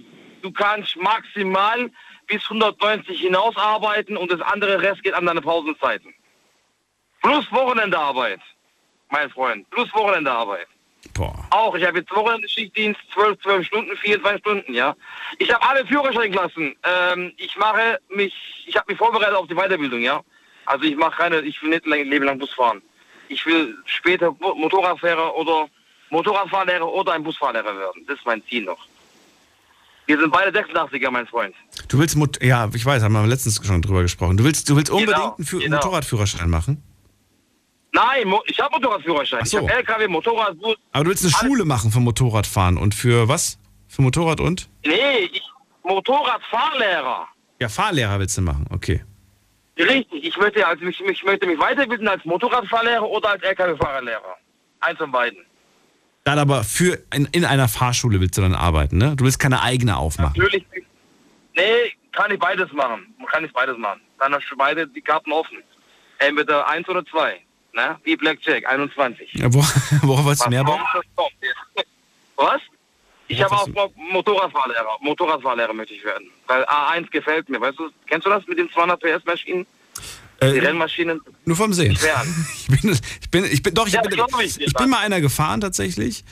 Speaker 10: du kannst maximal bis 190 hinaus arbeiten und das andere Rest geht an deine Pausenzeiten. Plus Wochenendearbeit, mein Freund, plus Wochenendearbeit.
Speaker 4: Boah.
Speaker 10: Auch, ich habe jetzt Wochenende-Schichtdienst, 12, 12 Stunden, 24 Stunden, ja. Ich habe alle Führerscheinklassen. Ähm, ich mache mich, ich habe mich vorbereitet auf die Weiterbildung, ja. Also ich mache keine, ich will nicht ein Leben lang Bus fahren. Ich will später Mo- Motorradfahrer oder Motorradfahrlehrer oder ein Busfahrlehrer werden. Das ist mein Ziel noch. Wir sind beide 86er, mein Freund.
Speaker 4: Du willst, Mot ja, ich weiß, haben wir letztens schon drüber gesprochen. Du willst, du willst unbedingt
Speaker 10: Genau,
Speaker 4: einen Fü-
Speaker 10: genau.
Speaker 4: Motorradführerschein machen?
Speaker 10: Nein, ich habe Motorradführerschein.
Speaker 4: So.
Speaker 10: Ich habe LKW, Motorrad, Bus.
Speaker 4: Aber du willst eine
Speaker 10: Alles-
Speaker 4: Schule machen für Motorradfahren und für was? Für Motorrad und?
Speaker 10: Nee, ich, Motorradfahrlehrer.
Speaker 4: Ja, Fahrlehrer willst du machen, okay.
Speaker 10: Richtig, ich möchte, also mich, ich möchte mich weiterbilden als Motorradfahrlehrer oder als LKW-Fahrerlehrer. Eins von beiden.
Speaker 4: Dann aber für in, in einer Fahrschule willst du dann arbeiten, ne? Du willst keine eigene aufmachen.
Speaker 10: Natürlich. Nee, kann ich beides machen. Man kann ich beides machen. Dann hast du beide die Karten offen. Entweder eins oder zwei. Ne? Wie Blackjack, 21.
Speaker 4: Ja, wo, worauf wolltest du mehr
Speaker 10: kommt. Was? Ich habe auch Bock, Motorradfahrlehrer. Motorradfahrlehrer möchte ich werden. Weil A1 gefällt mir. Weißt du, kennst du das mit den 200 PS Maschinen? Die
Speaker 4: Äh,
Speaker 10: Rennmaschinen?
Speaker 4: nur vom Sehen. Ich bin, ich bin, ich bin doch, ich,
Speaker 10: Ja,
Speaker 4: bin,
Speaker 10: ich
Speaker 4: ich bin mal einer gefahren tatsächlich.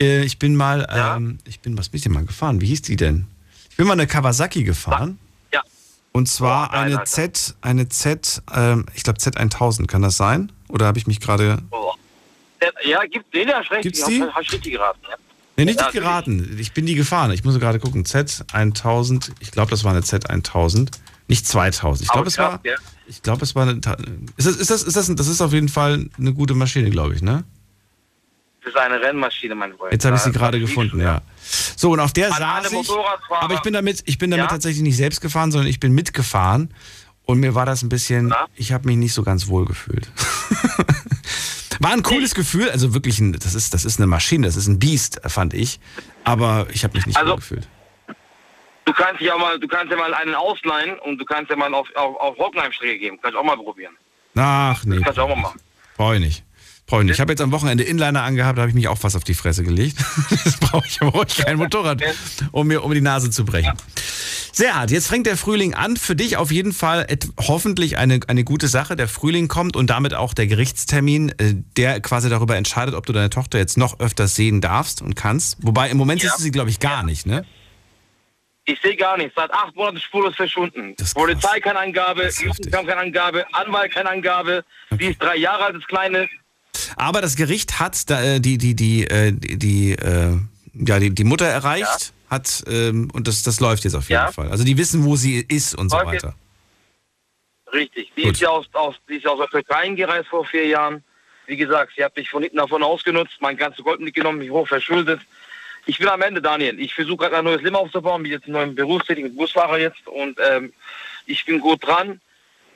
Speaker 4: Äh, Ich bin mal, ähm, ich bin, was bin ich denn mal gefahren? Wie hieß die denn? Ich bin mal eine Kawasaki gefahren.
Speaker 10: Ja.
Speaker 4: Und zwar
Speaker 10: Boah, geil,
Speaker 4: eine
Speaker 10: Alter.
Speaker 4: Z, eine Z, ähm, ich glaube Z1000, kann das sein? Oder habe ich mich gerade.
Speaker 10: Ja, gibt den ja recht.
Speaker 4: Gibt's die?
Speaker 10: Hast richtig geraten. Ja.
Speaker 4: nee, nicht
Speaker 10: Ja,
Speaker 4: nicht geraten, ich bin die gefahren. Ich muss gerade gucken, Z1000, ich glaube, das war eine Z1000, nicht 2000. Ich glaube, es war,
Speaker 10: ja.
Speaker 4: ich glaube, es war eine, ist das, ist das, ist das, das ist auf jeden Fall eine gute Maschine, glaube ich, ne?
Speaker 10: Das ist eine Rennmaschine, mein Freund.
Speaker 4: Jetzt habe ich sie
Speaker 10: Da-
Speaker 4: gerade
Speaker 10: da
Speaker 4: gefunden, ja. So, und auf der
Speaker 10: An
Speaker 4: saß ich, aber ich bin damit, ich bin damit
Speaker 10: Ja?
Speaker 4: tatsächlich nicht selbst gefahren, sondern ich bin mitgefahren und mir war das ein bisschen,
Speaker 10: Na?
Speaker 4: ich habe mich nicht so ganz wohl gefühlt. War ein cooles Gefühl, also wirklich, ein, das, ist, das ist eine Maschine, das ist ein Biest, fand ich. Aber ich habe mich nicht
Speaker 10: Also-
Speaker 4: wohl gefühlt.
Speaker 10: Du kannst ja mal, du kannst ja mal einen ausleihen und du kannst ja mal auf, auf, auf Hockenheimstrecke geben. Kannst auch mal probieren.
Speaker 4: Ach nee,
Speaker 10: Das kannst du auch mal machen.
Speaker 4: brauche ich nicht. Brauche ich nicht. Ich habe jetzt am Wochenende Inliner angehabt, da habe ich mich auch fast auf die Fresse gelegt. Das brauche ich aber auch kein Motorrad, um mir um die Nase zu brechen. Sehr hart. Jetzt fängt der Frühling an. Für dich auf jeden Fall hoffentlich eine, eine gute Sache. Der Frühling kommt und damit auch der Gerichtstermin, äh, der quasi darüber entscheidet, ob du deine Tochter jetzt noch öfters sehen darfst und kannst. Wobei im Moment
Speaker 10: Ja.
Speaker 4: siehst du sie, glaube ich, gar nicht, ne?
Speaker 10: Ich sehe gar nichts. Seit acht Monaten spurlos verschwunden. Polizei keine Angabe. Jugendamt keine Angabe, Anwalt keine Angabe. Die ist drei Jahre alt, das Kleine.
Speaker 4: Aber das Gericht hat da, äh, die, die, die, äh, die, die, äh, ja, die, die Mutter erreicht, hat, ähm, und das, das läuft jetzt auf jeden
Speaker 10: Ja.
Speaker 4: Fall. Also die wissen, wo sie ist und so
Speaker 10: Läuft jetzt.
Speaker 4: weiter.
Speaker 10: Richtig. Die
Speaker 4: Gut.
Speaker 10: ist, ja aus, aus, die ist ja aus der Türkei eingereist vor vier Jahren. Wie gesagt, sie hat mich von hinten davon ausgenutzt, mein ganzes Gold mitgenommen, mich hoch verschuldet. Ich bin am Ende, Daniel. Ich versuche gerade ein neues Leben aufzubauen, bin jetzt einen neuen Berufstätig mit Busfahrer jetzt und ähm, ich bin gut dran.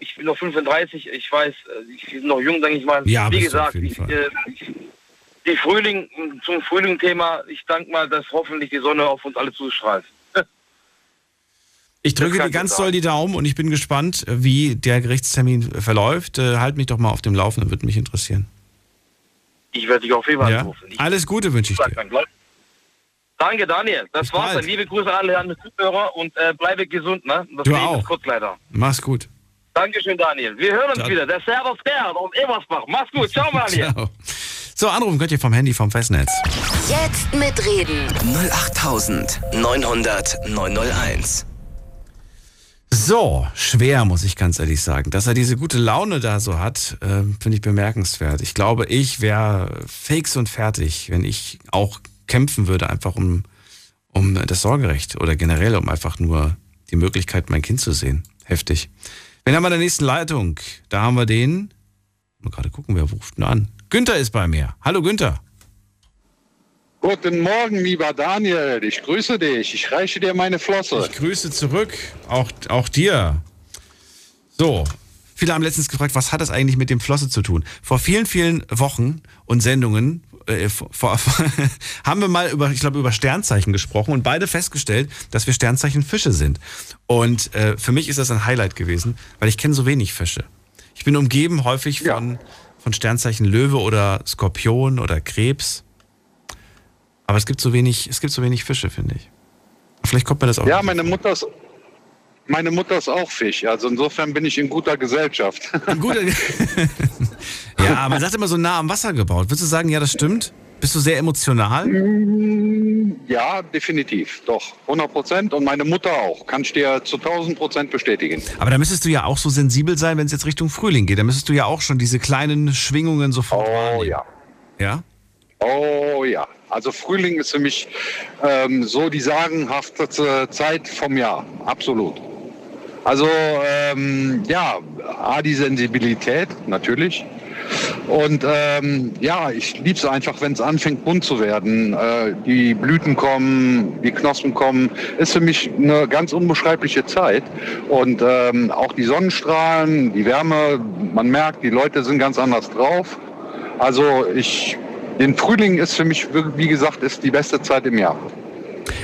Speaker 10: Ich bin noch 35, ich weiß, äh, ich bin noch jung, denke ich mal.
Speaker 4: Ja,
Speaker 10: Wie gesagt, ich, äh, ich, die Frühling, zum Frühling-Thema, ich danke mal, dass hoffentlich die Sonne auf uns alle zustrahlt.
Speaker 4: Ich drücke dir ganz doll die Daumen und ich bin gespannt, wie der Gerichtstermin verläuft. Äh, halt mich doch mal auf dem Laufenden, würde mich interessieren.
Speaker 10: Ich werde dich auf jeden Fall
Speaker 4: Ja?
Speaker 10: anrufen. Ich
Speaker 4: Alles Gute wünsche ich dir.
Speaker 10: Danke, Daniel. Das
Speaker 4: Bis
Speaker 10: war's
Speaker 4: bald.
Speaker 10: Liebe Grüße an alle Zuhörer und äh, bleibe gesund, ne? Das
Speaker 4: Du auch.
Speaker 10: ist kurz leider.
Speaker 4: Mach's gut.
Speaker 10: Dankeschön, Daniel. Wir hören uns
Speaker 4: Ciao.
Speaker 10: wieder. Der Servus Gerd und Ebersbach. Mach's gut. Ciao, Daniel.
Speaker 4: Ciao. So, anrufen könnt ihr vom Handy vom Festnetz.
Speaker 2: Jetzt mitreden.
Speaker 1: 08900 901.
Speaker 4: So, schwer, muss ich ganz ehrlich sagen. Dass er diese gute Laune da so hat, äh, finde ich bemerkenswert. Ich glaube, ich wäre fix und fertig, wenn ich auch kämpfen würde, einfach um, um das Sorgerecht oder generell um einfach nur die Möglichkeit, mein Kind zu sehen. Heftig. Wen haben wir in der nächsten Leitung? Da haben wir den. Mal gerade gucken, wer ruft denn an? Günther ist bei mir. Hallo Günther.
Speaker 11: Guten Morgen, lieber Daniel. Ich grüße dich. Ich reiche dir meine Flosse.
Speaker 4: Ich grüße zurück, auch, auch dir. So, viele haben letztens gefragt, was hat das eigentlich mit dem Flosse zu tun? Vor vielen, vielen Wochen und Sendungen äh, vor, haben wir mal über, ich glaube, über Sternzeichen gesprochen und beide festgestellt, dass wir Sternzeichen Fische sind. Und äh, für mich ist das ein Highlight gewesen, weil ich kenne so wenig Fische. Ich bin umgeben häufig von, von Sternzeichen Löwe oder Skorpion oder Krebs. Aber es gibt so wenig, es gibt so wenig Fische, finde ich. Vielleicht kommt mir das auch.
Speaker 11: Ja, meine Mutter ist, meine Mutter ist auch Fisch. Also insofern bin ich in guter Gesellschaft.
Speaker 4: Ein guter. ja, man sagt immer so nah am Wasser gebaut. Würdest du sagen, ja, das stimmt? Bist du sehr emotional?
Speaker 11: Mm, Ja, definitiv. Doch, 100 Prozent. Und meine Mutter auch. Kann ich dir zu 1000 Prozent bestätigen.
Speaker 4: Aber da müsstest du ja auch so sensibel sein, wenn es jetzt Richtung Frühling geht. Da müsstest du ja auch schon diese kleinen Schwingungen sofort
Speaker 11: Oh
Speaker 4: wahrnehmen.
Speaker 11: ja.
Speaker 4: Ja?
Speaker 11: Oh ja. Also Frühling ist für mich ähm, so die sagenhafteste Zeit vom Jahr. Absolut. Also ähm, ja, A, die Sensibilität, natürlich. Und ähm, ja, ich liebe es einfach, wenn es anfängt bunt zu werden. Äh, die Blüten kommen, die Knospen kommen. Ist für mich eine ganz unbeschreibliche Zeit. Und ähm, auch die Sonnenstrahlen, die Wärme, man merkt, die Leute sind ganz anders drauf. Also ich, den Frühling ist für mich, wie gesagt, ist die beste Zeit im Jahr.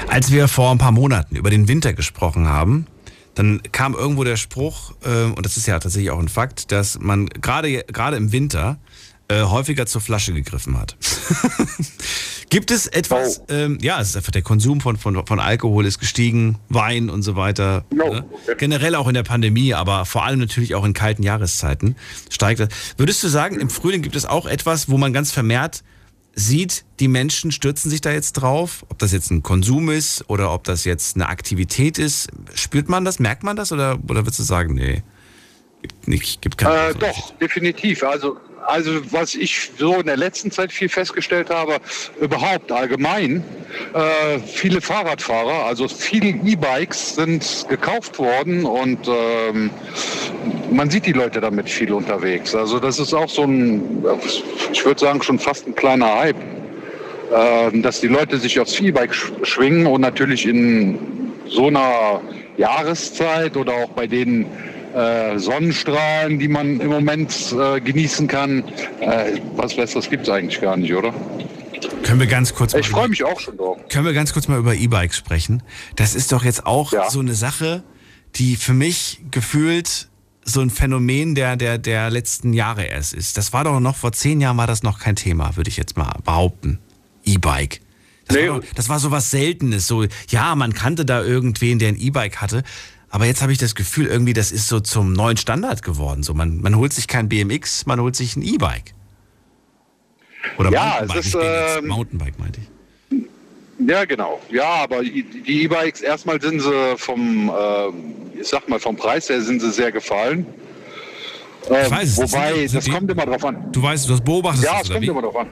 Speaker 4: Als wir vor ein paar Monaten über den Winter gesprochen haben, dann kam irgendwo der Spruch, äh, und das ist ja tatsächlich auch ein Fakt, dass man gerade gerade im Winter äh, häufiger zur Flasche gegriffen hat. Gibt es etwas, ähm, ja, es ist einfach der Konsum von, von, von Alkohol ist gestiegen, Wein und so weiter. Ne? Generell auch in der Pandemie, aber vor allem natürlich auch in kalten Jahreszeiten steigt das. Würdest du sagen, im Frühling gibt es auch etwas, wo man ganz vermehrt sieht, die Menschen stürzen sich da jetzt drauf, ob das jetzt ein Konsum ist oder ob das jetzt eine Aktivität ist. Spürt man das, merkt man das? Oder, oder würdest du sagen, nee, gibt, nicht, gibt keine
Speaker 11: Äh, doch, definitiv. Also, also was ich so in der letzten Zeit viel festgestellt habe, überhaupt allgemein, äh, viele Fahrradfahrer, also viele E-Bikes sind gekauft worden und ähm, man sieht die Leute damit viel unterwegs. Also das ist auch so ein, ich würde sagen, schon fast ein kleiner Hype. äh, dass die Leute sich aufs E-Bike sch schwingen und natürlich in so einer Jahreszeit oder auch bei den äh, Sonnenstrahlen, die man im Moment äh, genießen kann. Äh, was Besseres gibt es eigentlich gar nicht, oder?
Speaker 4: Können wir ganz kurz
Speaker 11: Ich freue mich auch schon drauf.
Speaker 4: Können wir ganz kurz mal über E-Bikes sprechen? Das ist doch jetzt auch so eine Sache, die für mich gefühlt so ein Phänomen der, der, der letzten Jahre erst ist. Das war doch noch, vor zehn Jahren war das noch kein Thema, würde ich jetzt mal behaupten. E-Bike. Das, war doch- das war so was Seltenes. So, ja, man kannte da irgendwen, der ein E-Bike hatte. Aber jetzt habe ich das Gefühl, irgendwie, das ist so zum neuen Standard geworden. So, man, man holt sich kein BMX, man holt sich ein E-Bike. Oder
Speaker 11: Ja,
Speaker 4: Mountainbike,
Speaker 11: es ist, ähm,
Speaker 4: Mountainbike meinte ich.
Speaker 11: Ja, genau. Ja, aber die E-Bikes, erstmal sind sie vom, äh, ich sag mal, vom Preis her sind sie sehr gefallen. Äh,
Speaker 4: Ich weiß es, das
Speaker 11: wobei,
Speaker 4: sind-
Speaker 11: das
Speaker 4: sind die-
Speaker 11: kommt immer drauf an.
Speaker 4: Du weißt, du hast beobachtet
Speaker 11: Ja,
Speaker 4: das,
Speaker 11: es kommt
Speaker 4: wie?
Speaker 11: immer drauf an.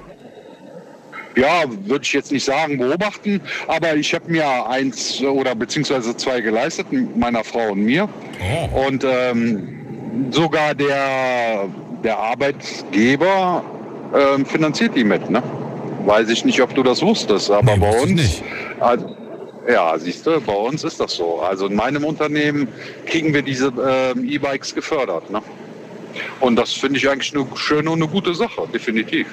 Speaker 11: Ja, würde ich jetzt nicht sagen, beobachten, aber ich habe mir eins oder beziehungsweise zwei geleistet, meiner Frau und mir.
Speaker 4: Oh.
Speaker 11: Und ähm, sogar der, der Arbeitgeber ähm, finanziert die mit, ne? Weiß ich nicht, ob du das wusstest, aber bei uns. Also, ja, siehst du, bei uns ist das so. Also in meinem Unternehmen kriegen wir diese ähm, E-Bikes gefördert. Ne? Und das finde ich eigentlich eine schöne und eine gute Sache, definitiv.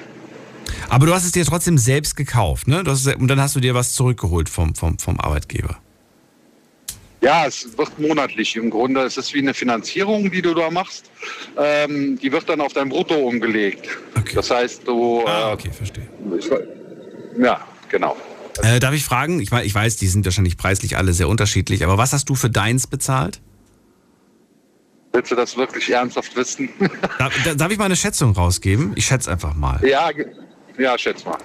Speaker 4: Aber du hast es dir trotzdem selbst gekauft, ne? Hast, und dann hast du dir was zurückgeholt vom, vom, vom Arbeitgeber.
Speaker 11: Ja, es wird monatlich im Grunde. Es ist wie eine Finanzierung, die du da machst. Ähm, die wird dann auf dein Brutto umgelegt. Das heißt, du.
Speaker 4: Ah, okay, verstehe.
Speaker 11: Ja, genau.
Speaker 4: Äh, darf ich fragen? Ich, mein, ich weiß, die sind wahrscheinlich preislich alle sehr unterschiedlich, aber was hast du für deins bezahlt?
Speaker 11: Willst du das wirklich ernsthaft wissen?
Speaker 4: Darf, da- darf ich mal eine Schätzung rausgeben? Ich schätze einfach mal.
Speaker 11: ja, ja, schätz mal.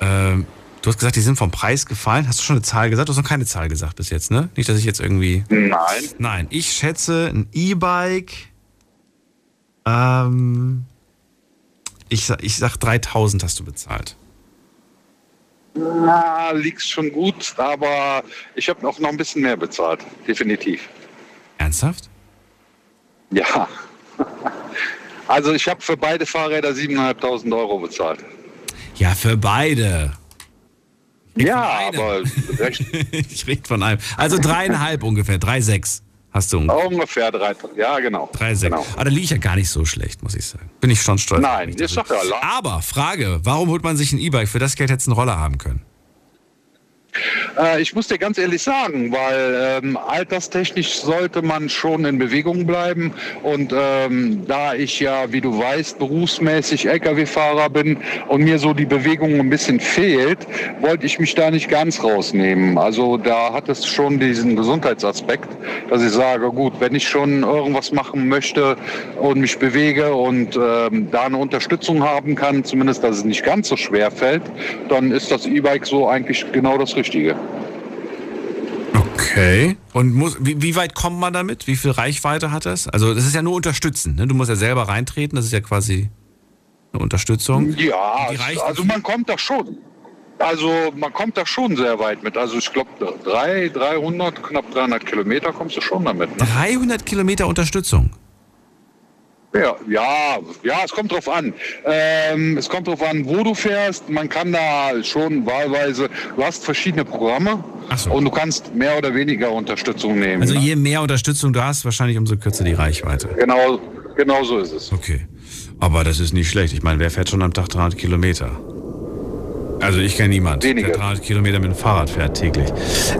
Speaker 4: Ähm, du hast gesagt, die sind vom Preis gefallen. Hast du schon eine Zahl gesagt? Du hast noch keine Zahl gesagt bis jetzt, ne? Nicht, dass ich jetzt irgendwie.
Speaker 11: Nein.
Speaker 4: Nein, ich schätze ein E-Bike. Ähm, ich, ich sag 3000 hast du bezahlt.
Speaker 11: Na, liegst schon gut, aber ich habe auch noch ein bisschen mehr bezahlt. Definitiv.
Speaker 4: Ernsthaft?
Speaker 11: Ja. Also ich habe für beide Fahrräder 7.500 Euro bezahlt.
Speaker 4: Ja, für beide.
Speaker 11: Ja, aber recht,
Speaker 4: ich rede von einem. Also dreieinhalb ungefähr, drei sechs hast du ungefähr.
Speaker 11: ungefähr drei. Ja, genau.
Speaker 4: Drei sechs. Aber da liege ich ja gar nicht so schlecht, muss ich sagen. Bin ich schon stolz.
Speaker 11: Nein, ist doch ja
Speaker 4: Aber Frage, warum holt man sich ein E-Bike? Für das Geld hätte es einen Roller haben können.
Speaker 11: Äh, ich muss dir ganz ehrlich sagen, weil ähm, alterstechnisch sollte man schon in Bewegung bleiben. Und ähm, da ich ja, wie du weißt, berufsmäßig Lkw-Fahrer bin und mir so die Bewegung ein bisschen fehlt, wollte ich mich da nicht ganz rausnehmen. Also da hat es schon diesen Gesundheitsaspekt, dass ich sage, gut, wenn ich schon irgendwas machen möchte und mich bewege und ähm, da eine Unterstützung haben kann, zumindest dass es nicht ganz so schwer fällt, dann ist das E-Bike so eigentlich genau das Richtige.
Speaker 4: Okay. Und muss, wie, wie, weit kommt man damit? Wie viel Reichweite hat das? Also das ist ja nur unterstützen. Ne? Du musst ja selber reintreten. Das ist ja quasi eine Unterstützung.
Speaker 11: Ja, also man kommt da schon. Also man kommt da schon sehr weit mit. Also ich glaube 300, knapp 300 Kilometer kommst du schon damit.
Speaker 4: Ne? 300 Kilometer Unterstützung?
Speaker 11: Ja, ja, ja, es kommt drauf an. Ähm, es kommt drauf an, wo du fährst. Man kann da schon wahlweise, du hast verschiedene Programme so. und du kannst mehr oder weniger Unterstützung nehmen.
Speaker 4: Also je mehr Unterstützung du hast, wahrscheinlich umso kürzer die Reichweite.
Speaker 11: Genau, genau so ist es.
Speaker 4: Okay. Aber das ist nicht schlecht. Ich meine, wer fährt schon am Tag 300 Kilometer? Also ich kenne niemand, Wenige. der 300 Kilometer mit dem Fahrrad fährt täglich.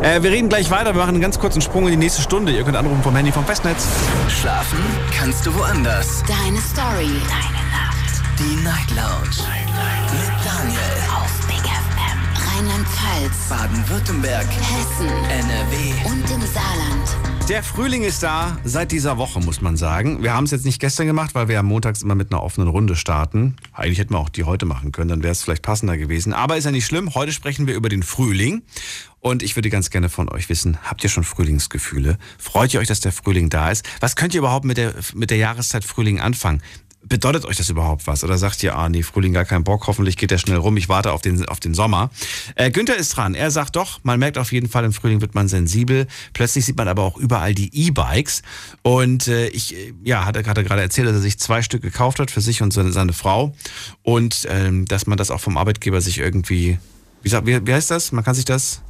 Speaker 4: Äh, wir reden gleich weiter. Wir machen einen ganz kurzen Sprung in die nächste Stunde. Ihr könnt anrufen vom Handy vom Festnetz.
Speaker 1: Schlafen kannst du woanders.
Speaker 2: Deine Story. Deine Nacht.
Speaker 1: Die Night Lounge. Night, Night. Mit Daniel.
Speaker 2: Auf. Rheinland-Pfalz.
Speaker 1: Baden-Württemberg.
Speaker 2: Hessen.
Speaker 1: NRW.
Speaker 2: Und im Saarland.
Speaker 4: Der Frühling ist da seit dieser Woche, muss man sagen. Wir haben es jetzt nicht gestern gemacht, weil wir ja montags immer mit einer offenen Runde starten. Eigentlich hätten wir auch die heute machen können, dann wäre es vielleicht passender gewesen. Aber ist ja nicht schlimm. Heute sprechen wir über den Frühling. Und ich würde ganz gerne von euch wissen, habt ihr schon Frühlingsgefühle? Freut ihr euch, dass der Frühling da ist? Was könnt ihr überhaupt mit der, mit der Jahreszeit Frühling anfangen? Bedeutet euch das überhaupt was? Oder sagt ihr, ah nee, Frühling gar keinen Bock, hoffentlich geht der schnell rum, ich warte auf den, auf den Sommer. Äh, Günther ist dran. Er sagt doch, man merkt auf jeden Fall, im Frühling wird man sensibel. Plötzlich sieht man aber auch überall die E-Bikes. Und äh, ich, äh, ja, hat er gerade gerade erzählt, dass er sich zwei Stück gekauft hat für sich und seine, seine Frau. Und ähm, dass man das auch vom Arbeitgeber sich irgendwie, wie, sagt, wie, wie heißt das? Man kann sich das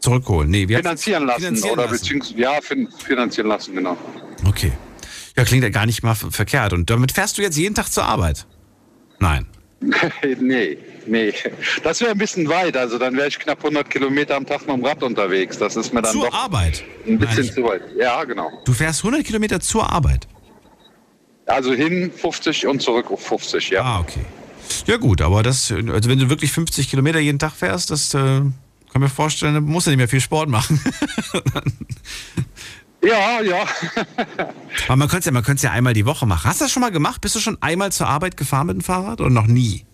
Speaker 4: zurückholen. Nee,
Speaker 11: finanzieren lassen finanzieren oder beziehungsweise ja, finanzieren lassen, genau.
Speaker 4: Okay. Ja, klingt ja gar nicht mal verkehrt. Und damit fährst du jetzt jeden Tag zur Arbeit? Nein.
Speaker 11: nee, nee. Das wäre ein bisschen weit. Also dann wäre ich knapp 100 Kilometer am Tag mit dem Rad unterwegs. Das ist mir dann
Speaker 4: zur
Speaker 11: doch
Speaker 4: Arbeit?
Speaker 11: ein bisschen Nein. zu weit. Ja, genau.
Speaker 4: Du fährst 100 Kilometer zur Arbeit?
Speaker 11: Also hin 50 und zurück auf 50, ja.
Speaker 4: Ah, okay. Ja gut, aber das, also wenn du wirklich 50 Kilometer jeden Tag fährst, das äh, kann mir vorstellen, dann musst du nicht mehr viel Sport machen.
Speaker 11: Ja, ja.
Speaker 4: Aber man könnte es ja, ja einmal die Woche machen. Hast du das schon mal gemacht? Bist du schon einmal zur Arbeit gefahren mit dem Fahrrad oder noch nie?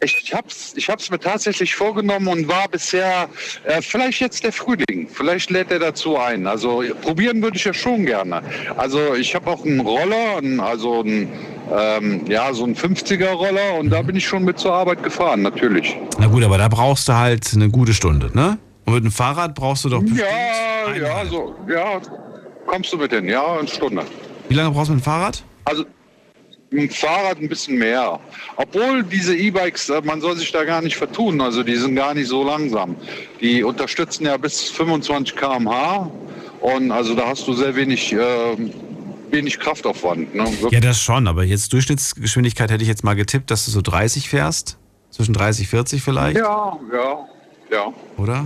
Speaker 11: Ich hab's, ich hab's mir tatsächlich vorgenommen und war bisher äh, vielleicht jetzt der Frühling. Vielleicht lädt er dazu ein. Also probieren würde ich ja schon gerne. Also ich habe auch einen Roller, einen, also einen, ähm, ja so einen 50er Roller und da bin ich schon mit zur Arbeit gefahren, natürlich.
Speaker 4: Na gut, aber da brauchst du halt eine gute Stunde, ne? Und mit dem Fahrrad brauchst du doch
Speaker 11: Ja, ja, so, ja, kommst du mit hin, ja, eine Stunde.
Speaker 4: Wie lange brauchst du mit dem Fahrrad?
Speaker 11: Also mit dem Fahrrad ein bisschen mehr. Obwohl diese E-Bikes, äh, man soll sich da gar nicht vertun, also die sind gar nicht so langsam. Die unterstützen ja bis 25 km/h und also da hast du sehr wenig, äh, wenig Kraftaufwand. Ne?
Speaker 4: Ja, das schon, aber jetzt Durchschnittsgeschwindigkeit hätte ich jetzt mal getippt, dass du so 30 fährst? Zwischen 30 40 vielleicht?
Speaker 11: Ja, ja, ja.
Speaker 4: Oder?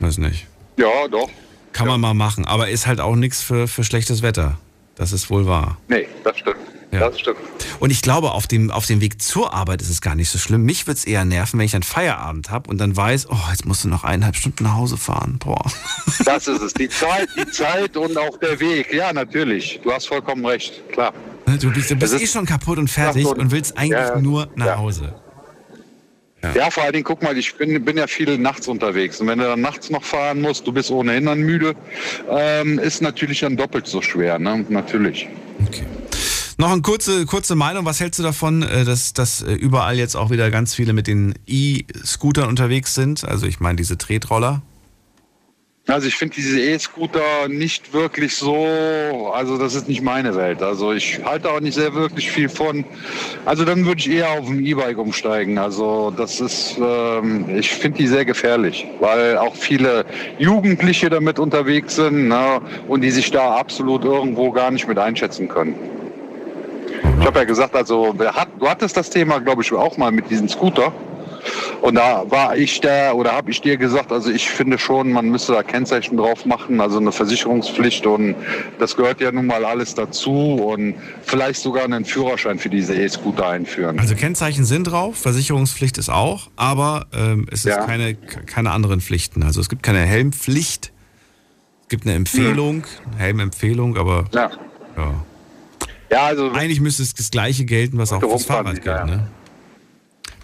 Speaker 4: Weiß nicht.
Speaker 11: Ja, doch.
Speaker 4: Kann
Speaker 11: ja.
Speaker 4: man mal machen, aber ist halt auch nichts für, für schlechtes Wetter. Das ist wohl wahr.
Speaker 11: Nee, das stimmt. Ja. Das stimmt.
Speaker 4: Und ich glaube, auf dem, auf dem Weg zur Arbeit ist es gar nicht so schlimm. Mich würde es eher nerven, wenn ich einen Feierabend habe und dann weiß, oh, jetzt musst du noch eineinhalb Stunden nach Hause fahren. Boah.
Speaker 11: Das ist es. Die Zeit, die Zeit und auch der Weg. Ja, natürlich. Du hast vollkommen recht. Klar.
Speaker 4: Du bist, du bist eh schon kaputt und fertig und willst eigentlich ja, nur nach Hause.
Speaker 11: Ja. ja. vor allen Dingen, guck mal, ich bin, bin ja viel nachts unterwegs. Und wenn du dann nachts noch fahren musst, du bist ohnehin dann müde, ähm, ist natürlich dann doppelt so schwer, ne? Natürlich.
Speaker 4: Okay. Noch eine kurze, kurze Meinung. Was hältst du davon, äh, dass, dass äh, überall jetzt auch wieder ganz viele mit den E-Scootern unterwegs sind? Also ich meine diese Tretroller.
Speaker 11: Also ich finde diese E-Scooter nicht wirklich so, also das ist nicht meine Welt. Also ich halte auch nicht sehr wirklich viel von. Also dann würde ich eher auf ein E-Bike umsteigen. Also das ist, ähm, ich finde die sehr gefährlich, weil auch viele Jugendliche damit unterwegs sind ne, und die sich da absolut irgendwo gar nicht mit einschätzen können. Ich habe ja gesagt, also du hattest das Thema, glaube ich, auch mal mit diesem Scooter. Und da war ich da oder habe ich dir gesagt, also ich finde schon, man müsste da Kennzeichen drauf machen, also eine Versicherungspflicht und das gehört ja nun mal alles dazu und vielleicht sogar einen Führerschein für diese E-Scooter einführen.
Speaker 4: Also Kennzeichen sind drauf, Versicherungspflicht ist auch, aber ähm, es ist
Speaker 11: Ja.
Speaker 4: keine, keine anderen Pflichten. Also es gibt keine Helmpflicht, es gibt eine Empfehlung, eine Helmempfehlung, aber
Speaker 11: ja.
Speaker 4: ja.
Speaker 11: Ja, also
Speaker 4: Eigentlich müsste es das Gleiche gelten, was auch fürs Fahrrad gilt.
Speaker 11: ja.
Speaker 4: Ne?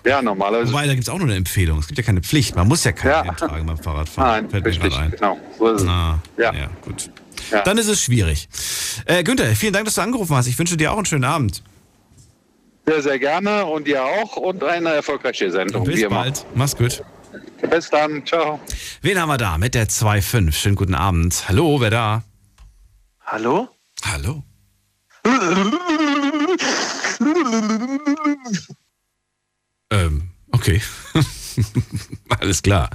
Speaker 11: Ja, normalerweise.
Speaker 4: Wobei, da gibt es auch nur eine Empfehlung. Es gibt ja keine Pflicht. Man muss ja keinen
Speaker 11: Ja.
Speaker 4: Tragen beim Fahrradfahren.
Speaker 11: Nein,
Speaker 4: Fällt mir
Speaker 11: richtig,
Speaker 4: gerade ein.
Speaker 11: genau. So ist es.
Speaker 4: Ah,
Speaker 11: Ja.
Speaker 4: ja, gut.
Speaker 11: Ja.
Speaker 4: Dann ist es schwierig. Äh, Günther, vielen Dank, dass du angerufen hast. Ich wünsche dir auch einen schönen Abend.
Speaker 11: Sehr, sehr gerne und dir auch und eine erfolgreiche Sendung.
Speaker 4: Bis
Speaker 11: wie immer.
Speaker 4: bald. Mach's gut.
Speaker 11: Bis dann. Ciao.
Speaker 4: Wen haben wir da mit der 2.5? Schönen guten Abend. Hallo, wer da?
Speaker 12: Hallo?
Speaker 4: Hallo. Ähm, okay. Alles klar.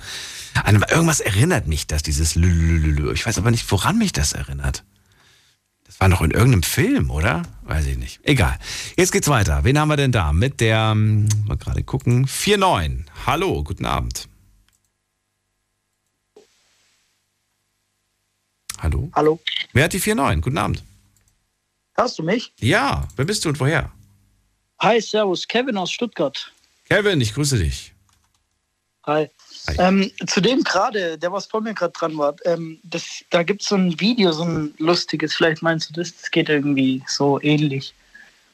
Speaker 4: An irgendwas erinnert mich das, dieses Lülülülü. Ich weiß aber nicht, woran mich das erinnert. Das war noch in irgendeinem Film, oder? Weiß ich nicht. Egal. Jetzt geht's weiter. Wen haben wir denn da? Mit der, hm, mal gerade gucken, 4.9. Hallo, guten Abend. Hallo?
Speaker 13: Hallo.
Speaker 4: Wer hat die 4.9? Guten Abend.
Speaker 13: Hörst du mich?
Speaker 4: Ja, wer bist du und woher?
Speaker 13: Hi, Servus, Kevin aus Stuttgart.
Speaker 4: Kevin, ich grüße dich.
Speaker 13: Hi. Ähm, zu dem gerade, der was vor mir gerade dran war, ähm, das, da gibt es so ein Video, so ein lustiges, vielleicht meinst du das, das geht irgendwie so ähnlich.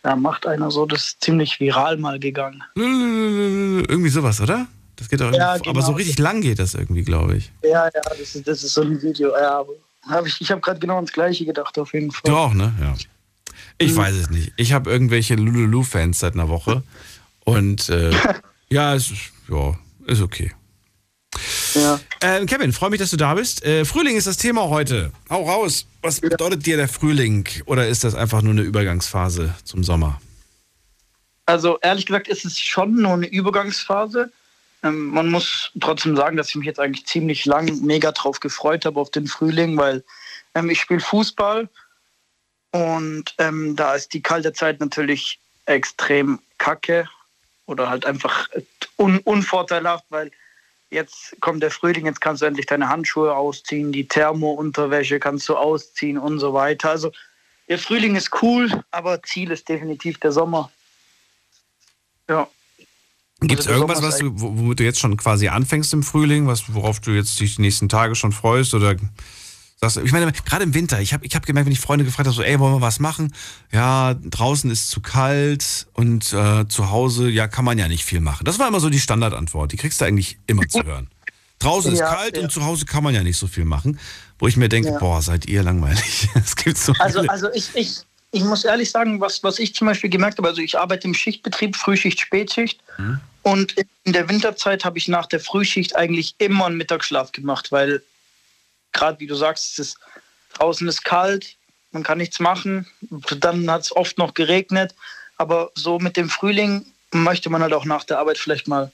Speaker 13: Da macht einer so, das ist ziemlich viral mal gegangen.
Speaker 4: Irgendwie sowas, oder? Das geht auch
Speaker 13: Ja,
Speaker 4: irgendwie, aber so
Speaker 13: genau.
Speaker 4: richtig lang geht das irgendwie, glaube ich.
Speaker 13: Ja, ja, das ist, das ist so ein Video. Ja, hab ich ich habe gerade genau ans Gleiche gedacht, auf jeden Fall.
Speaker 4: Du auch, ne? Ja. Ich weiß es nicht. Ich habe irgendwelche Lululu-Fans seit einer Woche. Und äh, ja, es ist, ja, ist okay.
Speaker 13: Ja.
Speaker 4: Ähm, Kevin, freue mich, dass du da bist. Äh, Frühling ist das Thema heute. Hau raus. Was bedeutet dir der Frühling? Oder ist das einfach nur eine Übergangsphase zum Sommer?
Speaker 13: Also ehrlich gesagt ist es schon nur eine Übergangsphase. Ähm, man muss trotzdem sagen, dass ich mich jetzt eigentlich ziemlich lang mega drauf gefreut habe auf den Frühling, weil ähm, ich spiele Fußball und ähm, da ist die kalte Zeit natürlich extrem kacke oder halt einfach un unvorteilhaft, weil jetzt kommt der Frühling, jetzt kannst du endlich deine Handschuhe ausziehen, die Thermo-Unterwäsche kannst du ausziehen und so weiter. Also der Frühling ist cool, aber Ziel ist definitiv der Sommer. Ja.
Speaker 4: Gibt es
Speaker 13: Also
Speaker 4: irgendwas, was du, wo- womit du jetzt schon quasi anfängst im Frühling, was, worauf du jetzt die nächsten Tage schon freust? Oder sagst ich meine, gerade im Winter, ich habe ich hab gemerkt, wenn ich Freunde gefragt habe, so, ey, wollen wir was machen? Ja, draußen ist zu kalt und äh, zu Hause, ja, kann man ja nicht viel machen. Das war immer so die Standardantwort, die kriegst du eigentlich immer zu hören. Draußen ist
Speaker 13: Ja,
Speaker 4: kalt
Speaker 13: ja.
Speaker 4: und zu Hause kann man ja nicht so viel machen. Wo ich mir denke,
Speaker 13: Ja.
Speaker 4: boah, seid ihr langweilig. Es gibt so
Speaker 13: Also,
Speaker 4: viele-
Speaker 13: also ich, ich, ich muss ehrlich sagen, was, was ich zum Beispiel gemerkt habe, also ich arbeite im Schichtbetrieb, Frühschicht, Spätschicht.
Speaker 4: Hm?
Speaker 13: Und in der Winterzeit habe ich nach der Frühschicht eigentlich immer einen Mittagsschlaf gemacht, weil gerade wie du sagst, es ist, draußen ist kalt, man kann nichts machen, dann hat es oft noch geregnet. Aber so mit dem Frühling möchte man halt auch nach der Arbeit vielleicht mal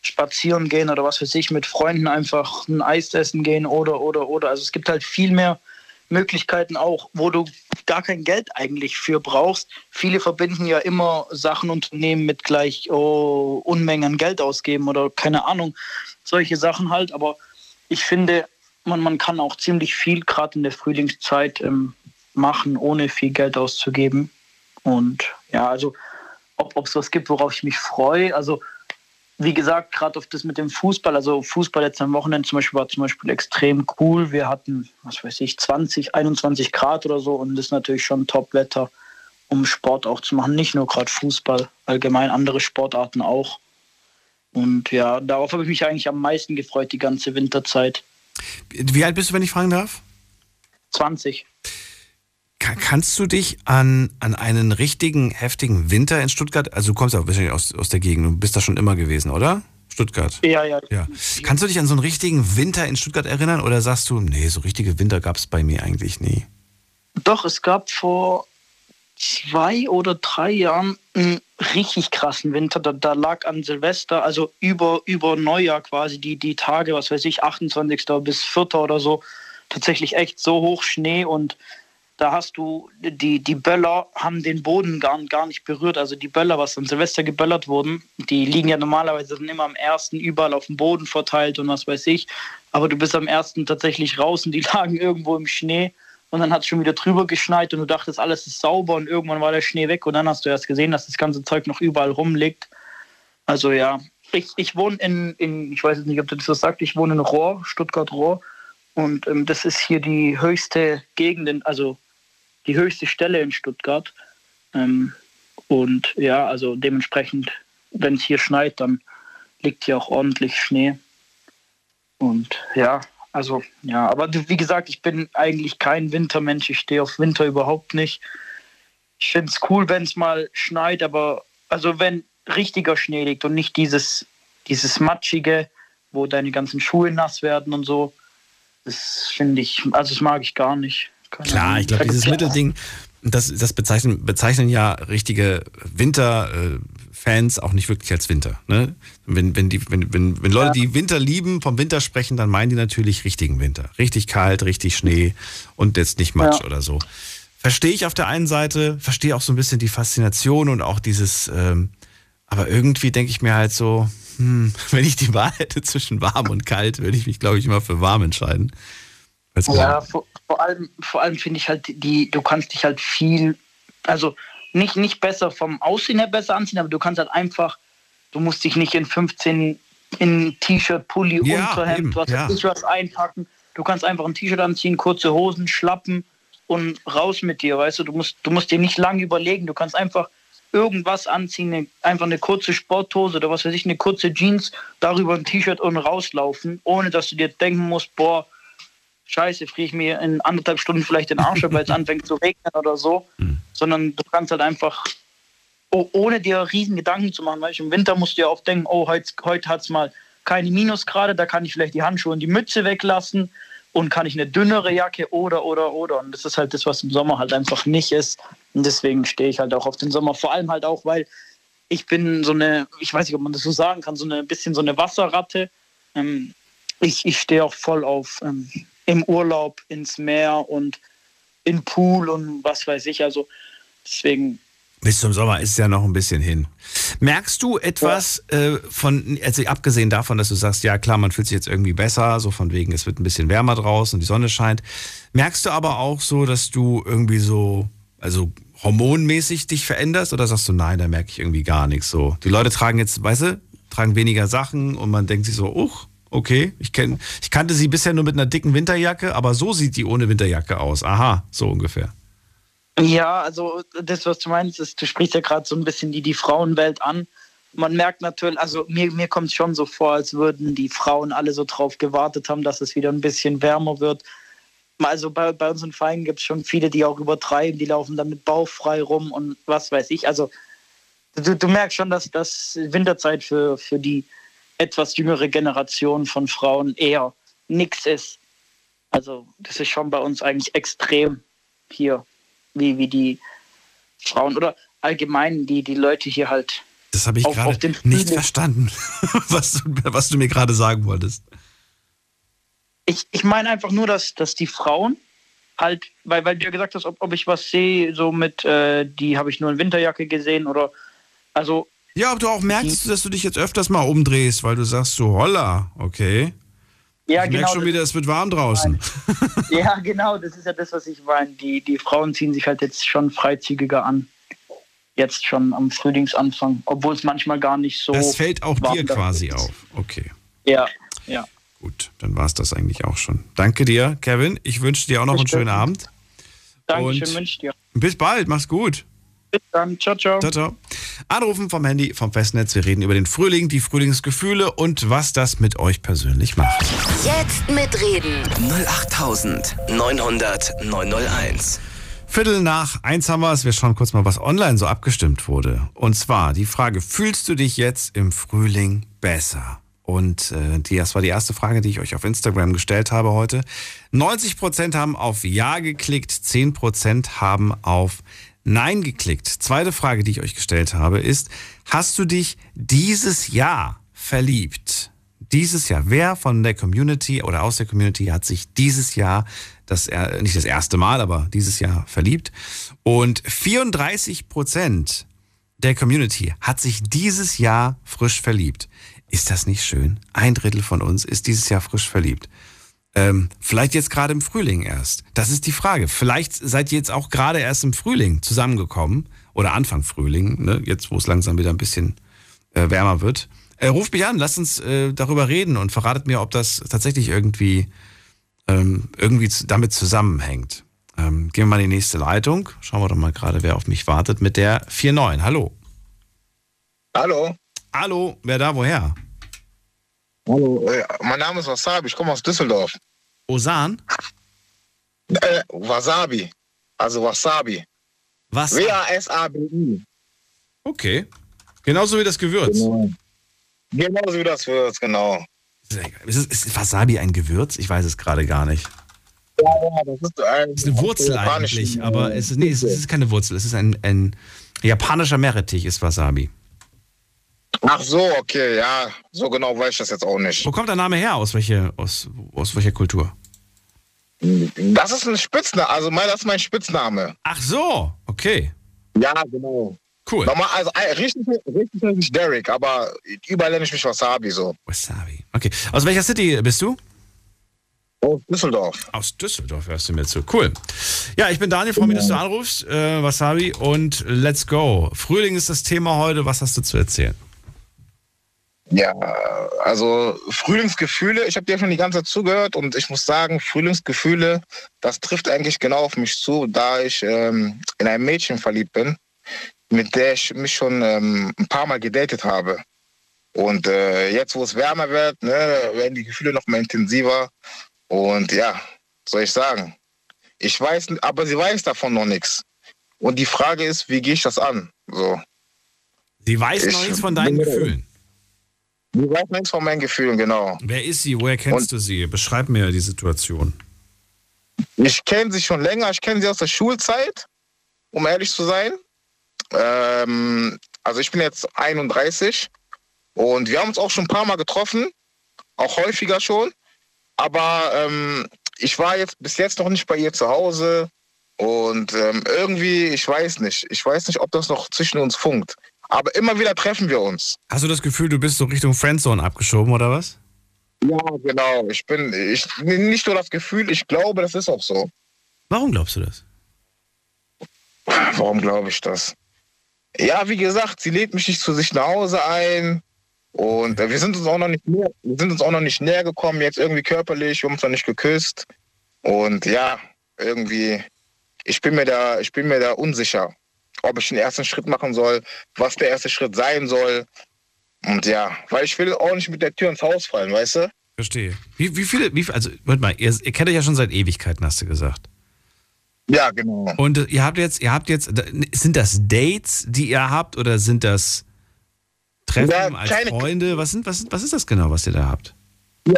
Speaker 13: spazieren gehen oder was weiß ich, mit Freunden einfach ein Eis essen gehen oder, oder, oder. Also es gibt halt viel mehr Möglichkeiten auch, wo du gar kein Geld eigentlich für brauchst. Viele verbinden ja immer Sachen unternehmen mit gleich oh, Unmengen Geld ausgeben oder keine Ahnung, solche Sachen halt. Aber ich finde, man, man kann auch ziemlich viel gerade in der Frühlingszeit ähm, machen, ohne viel Geld auszugeben. Und ja, also ob es was gibt, worauf ich mich freue. Also wie gesagt, gerade auf das mit dem Fußball, also Fußball jetzt am Wochenende zum Beispiel war zum Beispiel extrem cool. Wir hatten, was weiß ich, 20, 21 Grad oder so und das ist natürlich schon Top-Wetter, um Sport auch zu machen. Nicht nur gerade Fußball, allgemein andere Sportarten auch. Und ja, darauf habe ich mich eigentlich am meisten gefreut, die ganze Winterzeit.
Speaker 4: Wie alt bist du, wenn ich fragen darf?
Speaker 13: 20.
Speaker 4: Ka- Kannst du dich an, an einen richtigen, heftigen Winter in Stuttgart, also du kommst ja wahrscheinlich aus, aus der Gegend, du bist da schon immer gewesen, oder? Stuttgart.
Speaker 13: Ja, ja.
Speaker 4: Ja. Kannst du dich an so einen richtigen Winter in Stuttgart erinnern oder sagst du, nee, so richtige Winter gab es bei mir eigentlich nie?
Speaker 13: Doch, es gab vor zwei oder drei Jahren einen richtig krassen Winter. Da, da lag an Silvester, also über, über Neujahr quasi, die, die Tage, was weiß ich, 28. bis 4. oder so, tatsächlich echt so hoch Schnee und da hast du, die, die Böller haben den Boden gar, gar nicht berührt. Also die Böller, was an Silvester geböllert wurden, die liegen ja normalerweise dann immer am ersten überall auf dem Boden verteilt und was weiß ich. Aber du bist am ersten tatsächlich raus und die lagen irgendwo im Schnee und dann hat es schon wieder drüber geschneit und du dachtest, alles ist sauber und irgendwann war der Schnee weg und dann hast du erst gesehen, dass das ganze Zeug noch überall rumliegt. Also ja, ich, ich wohne in, in, ich weiß jetzt nicht, ob du das so sagst, ich wohne in Rohr, Stuttgart-Rohr und ähm, das ist hier die höchste Gegend, also die höchste Stelle in Stuttgart. Ähm, und ja, also dementsprechend, wenn es hier schneit, dann liegt hier auch ordentlich Schnee. Und ja, also ja, aber wie gesagt, ich bin eigentlich kein Wintermensch. Ich stehe auf Winter überhaupt nicht. Ich finde es cool, wenn es mal schneit, aber also wenn richtiger Schnee liegt und nicht dieses, dieses matschige, wo deine ganzen Schuhe nass werden und so. Das finde ich, also das mag ich gar nicht.
Speaker 4: Keine Klar, ich glaube, dieses Mittelding, das, das bezeichnen, bezeichnen ja richtige Winterfans auch nicht wirklich als Winter. Ne? Wenn, wenn, die, wenn, wenn, wenn Leute, die Winter lieben, vom Winter sprechen, dann meinen die natürlich richtigen Winter. Richtig kalt, richtig Schnee und jetzt nicht Matsch ja. oder so. Verstehe ich auf der einen Seite, verstehe auch so ein bisschen die Faszination und auch dieses, ähm, aber irgendwie denke ich mir halt so, hm, wenn ich die Wahl hätte zwischen warm und kalt, würde ich mich, glaube ich, immer für warm entscheiden.
Speaker 13: Ja, vor, vor, allem, vor allem finde ich halt, die, du kannst dich halt viel, also nicht, nicht besser vom Aussehen her besser anziehen, aber du kannst halt einfach, du musst dich nicht in 15 in T-Shirt, Pulli, ja, Unterhemd, was ja. ich was einpacken. Du kannst einfach ein T-Shirt anziehen, kurze Hosen, Schlappen und raus mit dir, weißt du. Du musst, du musst dir nicht lange überlegen. Du kannst einfach irgendwas anziehen, eine, einfach eine kurze Sporthose oder was weiß ich, eine kurze Jeans, darüber ein T-Shirt und rauslaufen, ohne dass du dir denken musst, boah, scheiße, friere ich mir in anderthalb Stunden vielleicht den Arsch, weil es anfängt zu regnen oder so, mhm. sondern du kannst halt einfach, oh, ohne dir riesen Gedanken zu machen, weil im Winter musst du ja oft denken, oh, heute, heute hat es mal keine Minusgrade, da kann ich vielleicht die Handschuhe und die Mütze weglassen und kann ich eine dünnere Jacke oder, oder, oder. Und das ist halt das, was im Sommer halt einfach nicht ist. Und deswegen stehe ich halt auch auf den Sommer. Vor allem halt auch, weil ich bin so eine, ich weiß nicht, ob man das so sagen kann, so ein bisschen so eine Wasserratte. Ähm, ich, ich stehe auch voll auf ähm, im Urlaub ins Meer und in Pool und was weiß ich. Also deswegen.
Speaker 4: Bis zum Sommer ist es ja noch ein bisschen hin. Merkst du etwas ja. äh, von, also abgesehen davon, dass du sagst, ja klar, man fühlt sich jetzt irgendwie besser, so von wegen, es wird ein bisschen wärmer draußen und die Sonne scheint. Merkst du aber auch so, dass du irgendwie so, also hormonmäßig dich veränderst oder sagst du, nein, da merke ich irgendwie gar nichts so? Die Leute tragen jetzt, weißt du, tragen weniger Sachen und man denkt sich so, uch, Okay, ich, kenn, ich kannte sie bisher nur mit einer dicken Winterjacke, aber so sieht die ohne Winterjacke aus. Aha, so ungefähr.
Speaker 13: Ja, also das, was du meinst, ist, du sprichst ja gerade so ein bisschen die, die Frauenwelt an. Man merkt natürlich, also mir, mir kommt es schon so vor, als würden die Frauen alle so drauf gewartet haben, dass es wieder ein bisschen wärmer wird. Also bei, bei unseren Vereinen gibt es schon viele, die auch übertreiben, die laufen dann mit rum und was weiß ich. Also du, du merkst schon, dass das Winterzeit für, für die etwas jüngere Generation von Frauen eher nichts ist. Also das ist schon bei uns eigentlich extrem hier, wie, wie die Frauen oder allgemein die, die Leute hier halt.
Speaker 4: Das habe ich gerade nicht verstanden, was, du, was du mir gerade sagen wolltest.
Speaker 13: Ich, ich meine einfach nur, dass, dass die Frauen halt, weil, weil du ja gesagt hast, ob, ob ich was sehe, so mit, äh, die habe ich nur in Winterjacke gesehen oder also
Speaker 4: ja, ob du auch merkst, dass du dich jetzt öfters mal umdrehst, weil du sagst so, holla, okay. Ja, ich genau. merke schon wieder, es wird warm draußen.
Speaker 13: ja, genau, das ist ja das, was ich meine. Die, die Frauen ziehen sich halt jetzt schon freizügiger an. Jetzt schon am Frühlingsanfang, obwohl es manchmal gar nicht so.
Speaker 4: Das fällt auch dir quasi ist. auf. Okay.
Speaker 13: Ja, ja.
Speaker 4: Gut, dann war es das eigentlich auch schon. Danke dir, Kevin. Ich wünsche dir auch noch einen schönen Abend.
Speaker 13: Dankeschön, wünsche dir.
Speaker 4: Bis bald, mach's gut.
Speaker 13: Bis dann. Ciao, ciao.
Speaker 4: Ciao, ciao. Anrufen vom Handy, vom Festnetz. Wir reden über den Frühling, die Frühlingsgefühle und was das mit euch persönlich macht.
Speaker 2: Jetzt mitreden.
Speaker 1: 08900 901.
Speaker 4: Viertel nach eins haben wir es. Wir schauen kurz mal, was online so abgestimmt wurde. Und zwar die Frage, fühlst du dich jetzt im Frühling besser? Und äh, die, das war die erste Frage, die ich euch auf Instagram gestellt habe heute. 90% haben auf Ja geklickt, 10% haben auf Nein geklickt. Zweite Frage, die ich euch gestellt habe, ist, hast du dich dieses Jahr verliebt? Dieses Jahr, wer von der Community oder aus der Community hat sich dieses Jahr das nicht das erste Mal, aber dieses Jahr verliebt. Und 34 Prozent der Community hat sich dieses Jahr frisch verliebt. Ist das nicht schön? Ein Drittel von uns ist dieses Jahr frisch verliebt. Ähm, vielleicht jetzt gerade im Frühling erst. Das ist die Frage. Vielleicht seid ihr jetzt auch gerade erst im Frühling zusammengekommen oder Anfang Frühling, ne? jetzt wo es langsam wieder ein bisschen äh, wärmer wird. Äh, ruft mich an, lasst uns äh, darüber reden und verratet mir, ob das tatsächlich irgendwie, ähm, irgendwie damit zusammenhängt. Ähm, gehen wir mal in die nächste Leitung. Schauen wir doch mal gerade, wer auf mich wartet mit der 49. Hallo.
Speaker 14: Hallo.
Speaker 4: Hallo, wer da, woher?
Speaker 14: Hallo, äh, mein Name ist Wasabi, ich komme aus Düsseldorf.
Speaker 4: Osan?
Speaker 14: Äh, Wasabi. Also Wasabi.
Speaker 4: Was?
Speaker 14: W-A-S-A-B-I.
Speaker 4: Okay. Genauso wie das Gewürz.
Speaker 14: Genau. Genauso wie das Gewürz, genau.
Speaker 4: Ist, ist Wasabi ein Gewürz? Ich weiß es gerade gar nicht.
Speaker 14: Ja, ja, das ist, ein,
Speaker 4: ist eine Wurzel eigentlich, aber es ist, nee, es ist keine Wurzel. Es ist ein, ein japanischer Meerrettich, ist Wasabi.
Speaker 14: Ach so, okay, ja, so genau weiß ich das jetzt auch nicht.
Speaker 4: Wo kommt der Name her? Aus, welche, aus, aus welcher Kultur?
Speaker 14: Das ist ein Spitzname, also mein, das ist mein Spitzname.
Speaker 4: Ach so, okay.
Speaker 14: Ja, genau.
Speaker 4: Cool.
Speaker 14: Normal, also richtig, richtig nenne ich Derek, aber überall nenne ich mich Wasabi so.
Speaker 4: Wasabi, okay. Aus welcher City bist du?
Speaker 14: Aus Düsseldorf.
Speaker 4: Aus Düsseldorf hörst du mir zu. Cool. Ja, ich bin Daniel, freue mich, dass du anrufst. Äh, Wasabi und let's go. Frühling ist das Thema heute. Was hast du zu erzählen?
Speaker 14: Ja, also Frühlingsgefühle, ich habe dir schon die ganze Zeit zugehört und ich muss sagen, Frühlingsgefühle, das trifft eigentlich genau auf mich zu, da ich ähm, in ein Mädchen verliebt bin, mit der ich mich schon ähm, ein paar Mal gedatet habe. Und äh, jetzt, wo es wärmer wird, ne, werden die Gefühle noch mal intensiver. Und ja, soll ich sagen, ich weiß, aber sie weiß davon noch nichts. Und die Frage ist, wie gehe ich das an? So.
Speaker 4: Sie weiß ich, noch nichts von deinen Gefühlen.
Speaker 14: Ich weiß nichts von meinen Gefühlen, genau.
Speaker 4: Wer ist sie? Woher kennst Und du sie? Beschreib mir die Situation.
Speaker 14: Ich kenne sie schon länger. Ich kenne sie aus der Schulzeit, um ehrlich zu sein. Ähm, also ich bin jetzt 31 und wir haben uns auch schon ein paar Mal getroffen, auch häufiger schon. Aber ähm, ich war jetzt bis jetzt noch nicht bei ihr zu Hause und ähm, irgendwie, ich weiß nicht, ich weiß nicht, ob das noch zwischen uns funkt. Aber immer wieder treffen wir uns.
Speaker 4: Hast du das Gefühl, du bist so Richtung Friendzone abgeschoben oder was?
Speaker 14: Ja, genau. Ich bin, ich, nicht nur das Gefühl, ich glaube, das ist auch so.
Speaker 4: Warum glaubst du das?
Speaker 14: Warum glaube ich das? Ja, wie gesagt, sie lädt mich nicht zu sich nach Hause ein. Und äh, wir sind uns auch noch nicht näher, wir sind uns auch noch nicht näher gekommen, jetzt irgendwie körperlich, wir haben uns noch nicht geküsst. Und ja, irgendwie, ich bin mir da, ich bin mir da unsicher ob ich den ersten Schritt machen soll, was der erste Schritt sein soll. Und ja, weil ich will auch nicht mit der Tür ins Haus fallen, weißt du?
Speaker 4: Verstehe. Wie, wie viele, wie, also, warte mal, ihr, ihr kennt euch ja schon seit Ewigkeiten, hast du gesagt.
Speaker 14: Ja, genau.
Speaker 4: Und ihr habt jetzt, ihr habt jetzt, sind das Dates, die ihr habt, oder sind das Treffen ja, als Freunde? Was, sind, was, was ist das genau, was ihr da habt?
Speaker 14: Ja,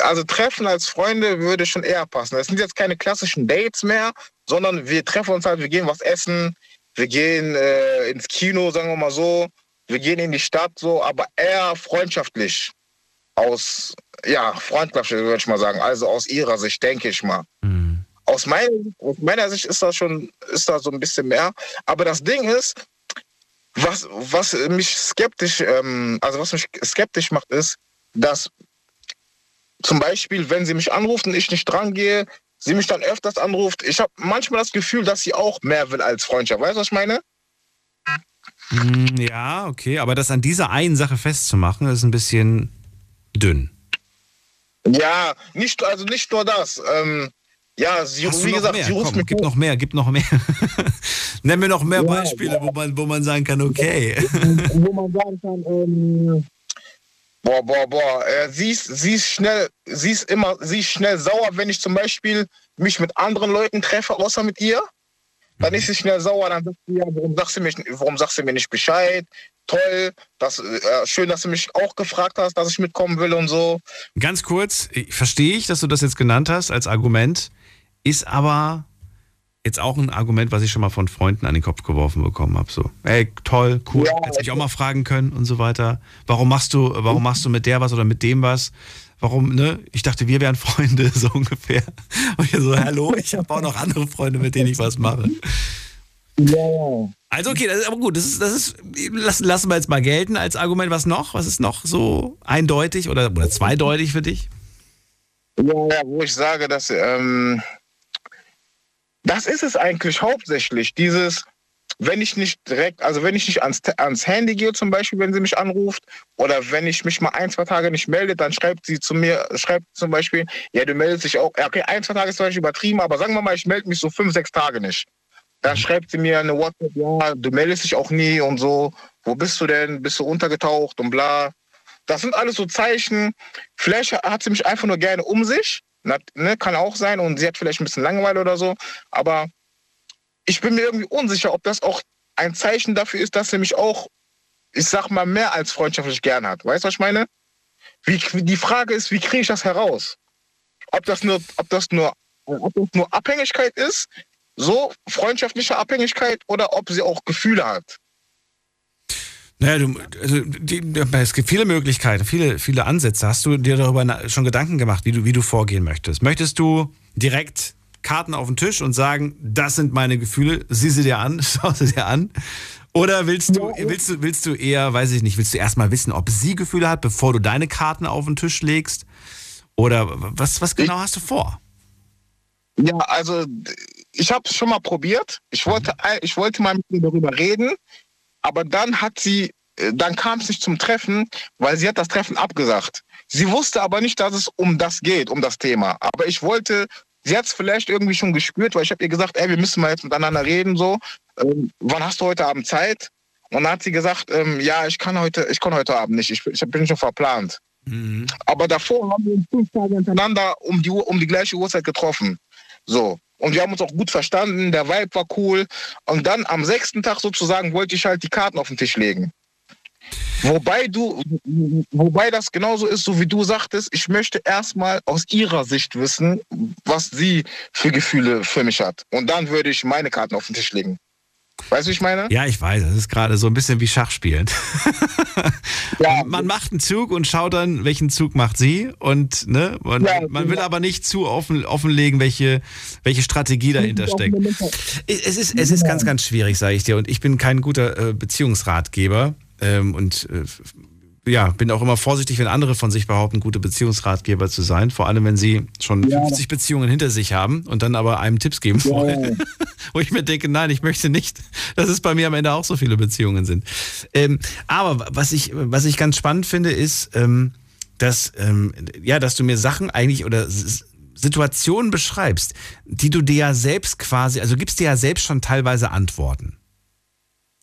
Speaker 14: also Treffen als Freunde würde schon eher passen. Das sind jetzt keine klassischen Dates mehr, sondern wir treffen uns halt, wir gehen was essen, wir gehen äh, ins Kino, sagen wir mal so, wir gehen in die Stadt so, aber eher freundschaftlich. Aus, ja, freundschaftlich würde ich mal sagen. Also aus ihrer Sicht, denke ich mal. Mhm. Aus, mein, aus meiner Sicht ist das schon, ist da so ein bisschen mehr. Aber das Ding ist, was, was mich skeptisch, ähm, also was mich skeptisch macht, ist, dass zum Beispiel, wenn sie mich anruft und ich nicht dran gehe, sie mich dann öfters anruft. Ich habe manchmal das Gefühl, dass sie auch mehr will als Freundschaft. Weißt du, was ich meine?
Speaker 4: Hm, ja, okay, aber das an dieser einen Sache festzumachen, ist ein bisschen dünn.
Speaker 14: Ja, nicht, also nicht nur das. Ähm, ja, sie,
Speaker 4: Hast
Speaker 14: wie gesagt,
Speaker 4: mehr?
Speaker 14: sie ruft
Speaker 4: Komm,
Speaker 14: mich.
Speaker 4: Gib noch mehr, gib noch mehr. Nenn mir noch mehr ja, Beispiele, ja. Wo, man, wo man sagen kann, okay.
Speaker 14: wo man sagen kann, ähm, Boah, boah, boah. Äh, sie, ist, sie ist schnell, sie ist immer, sie ist schnell sauer, wenn ich zum Beispiel mich mit anderen Leuten treffe, außer mit ihr. Dann ist sie schnell sauer, dann sagt sie, ja, warum sagst du, mich, warum sagst du mir nicht Bescheid? Toll, das, äh, schön, dass du mich auch gefragt hast, dass ich mitkommen will und so.
Speaker 4: Ganz kurz, verstehe ich, dass du das jetzt genannt hast als Argument, ist aber jetzt auch ein Argument, was ich schon mal von Freunden an den Kopf geworfen bekommen habe. So, ey, toll, cool, ja, hättest mich auch mal fragen können und so weiter. Warum machst du, warum machst du mit der was oder mit dem was? warum, ne? Ich dachte, wir wären Freunde, so ungefähr. Und ihr so, hallo, ich habe auch noch andere Freunde, mit denen ich was mache.
Speaker 14: Ja.
Speaker 4: Also okay, das ist aber gut. Das ist, das ist, lassen, lassen wir jetzt mal gelten als Argument. Was noch? Was ist noch so eindeutig oder, oder zweideutig für dich?
Speaker 14: Ja, ja, wo ich sage, dass ähm, das ist es eigentlich hauptsächlich. Dieses, wenn ich nicht direkt, also wenn ich nicht ans, ans Handy gehe zum Beispiel, wenn sie mich anruft, oder wenn ich mich mal ein, zwei Tage nicht melde, dann schreibt sie zu mir, schreibt zum Beispiel, ja, du meldest dich auch, okay, ein, zwei Tage ist vielleicht übertrieben, aber sagen wir mal, ich melde mich so fünf, sechs Tage nicht. Dann schreibt sie mir eine WhatsApp, ja, du meldest dich auch nie und so, wo bist du denn? Bist du untergetaucht und bla. Das sind alles so Zeichen. Vielleicht hat sie mich einfach nur gerne um sich. Ne, kann auch sein und sie hat vielleicht ein bisschen Langeweile oder so. Aber ich bin mir irgendwie unsicher, ob das auch ein Zeichen dafür ist, dass sie mich auch, ich sag mal, mehr als freundschaftlich gern hat. Weißt du, was ich meine? Wie, die Frage ist, wie kriege ich das heraus? Ob das nur, ob das nur, ob das nur Abhängigkeit ist, so freundschaftliche Abhängigkeit, oder ob sie auch Gefühle hat.
Speaker 4: Naja, du, also die, es gibt viele Möglichkeiten, viele, viele Ansätze. Hast du dir darüber schon Gedanken gemacht, wie du, wie du vorgehen möchtest? Möchtest du direkt Karten auf den Tisch und sagen, das sind meine Gefühle, sieh sie dir an, schau sie dir an? Oder willst du, willst du, willst du eher, weiß ich nicht, willst du erstmal wissen, ob sie Gefühle hat, bevor du deine Karten auf den Tisch legst? Oder was, was genau hast du vor?
Speaker 14: Ja, also ich habe es schon mal probiert. Ich wollte, ich wollte mal mit ihr darüber reden, aber dann hat sie, äh, dann kam es nicht zum Treffen, weil sie hat das Treffen abgesagt. Sie wusste aber nicht, dass es um das geht, um das Thema. Aber ich wollte, sie hat es vielleicht irgendwie schon gespürt, weil ich habe ihr gesagt, ey, wir müssen mal jetzt miteinander reden, so. Ähm, wann hast du heute Abend Zeit? Und dann hat sie gesagt, ähm, ja, ich kann heute, ich kann heute Abend nicht, ich, ich bin schon verplant. Mhm. Aber davor haben wir uns fünf Tage hintereinander um die, um die gleiche Uhrzeit getroffen. So. Und wir haben uns auch gut verstanden, der Vibe war cool. Und dann am sechsten Tag sozusagen wollte ich halt die Karten auf den Tisch legen. Wobei du, wobei das genauso ist, so wie du sagtest, ich möchte erstmal aus ihrer Sicht wissen, was sie für Gefühle für mich hat. Und dann würde ich meine Karten auf den Tisch legen. Weißt du, ich meine?
Speaker 4: Ja, ich weiß. Das ist gerade so ein bisschen wie Schachspielen. ja. Man macht einen Zug und schaut dann, welchen Zug macht sie. Und ne, man, ja, man will aber nicht zu offen, offenlegen, welche, welche Strategie dahinter steckt. Es ist, es ist ganz, ganz schwierig, sage ich dir. Und ich bin kein guter äh, Beziehungsratgeber. Ähm, und äh, ja, bin auch immer vorsichtig, wenn andere von sich behaupten, gute Beziehungsratgeber zu sein. Vor allem, wenn sie schon ja. 50 Beziehungen hinter sich haben und dann aber einem Tipps geben ja. wollen. Wo ich mir denke, nein, ich möchte nicht, dass es bei mir am Ende auch so viele Beziehungen sind. Ähm, aber was ich, was ich ganz spannend finde, ist, ähm, dass, ähm, ja, dass du mir Sachen eigentlich oder Situationen beschreibst, die du dir ja selbst quasi, also gibst dir ja selbst schon teilweise Antworten.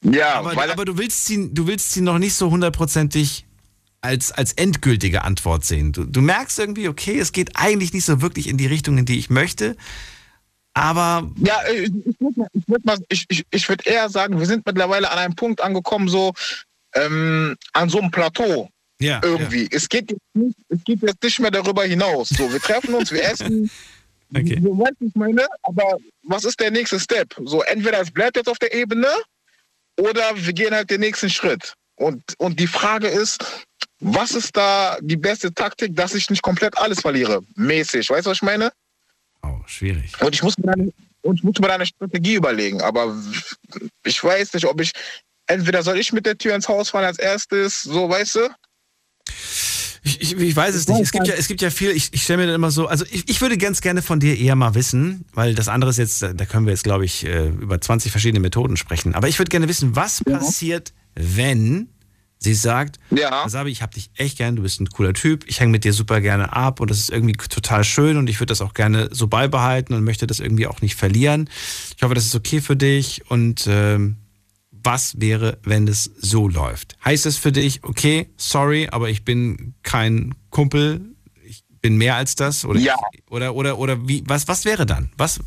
Speaker 4: Ja, aber, aber du willst sie, du willst sie noch nicht so hundertprozentig als, als endgültige Antwort sehen. Du, du merkst irgendwie, okay, es geht eigentlich nicht so wirklich in die Richtung, in die ich möchte. Aber.
Speaker 14: Ja, ich, ich würde würd ich, ich, ich würd eher sagen, wir sind mittlerweile an einem Punkt angekommen, so ähm, an so einem Plateau. Ja, irgendwie. Ja. Es, geht jetzt nicht, es geht jetzt nicht mehr darüber hinaus. So, wir treffen uns, wir essen. Okay. So weißt ich meine, aber was ist der nächste Step? So, entweder es bleibt jetzt auf der Ebene oder wir gehen halt den nächsten Schritt. Und, und die Frage ist, was ist da die beste Taktik, dass ich nicht komplett alles verliere? Mäßig. Weißt du, was ich meine?
Speaker 4: Oh, schwierig.
Speaker 14: Und ich muss mir dann, und ich muss mir eine Strategie überlegen. Aber ich weiß nicht, ob ich. Entweder soll ich mit der Tür ins Haus fallen als erstes, so weißt du?
Speaker 4: Ich, ich, ich, weiß es nicht. Es gibt ja, es gibt ja viel, ich, ich stelle mir dann immer so, also ich, ich würde ganz gerne von dir eher mal wissen, weil das andere ist jetzt, da können wir jetzt, glaube ich, äh, über 20 verschiedene Methoden sprechen. Aber ich würde gerne wissen, was ja. passiert, wenn Sie sagt, ja. Sabi, ich habe dich echt gern, du bist ein cooler Typ, ich hänge mit dir super gerne ab und das ist irgendwie total schön und ich würde das auch gerne so beibehalten und möchte das irgendwie auch nicht verlieren. Ich hoffe, das ist okay für dich und ähm, was wäre, wenn es so läuft? Heißt es für dich, okay, sorry, aber ich bin kein Kumpel, ich bin mehr als das? Oder, ja. oder, oder, oder wie, was, was wäre dann? Was,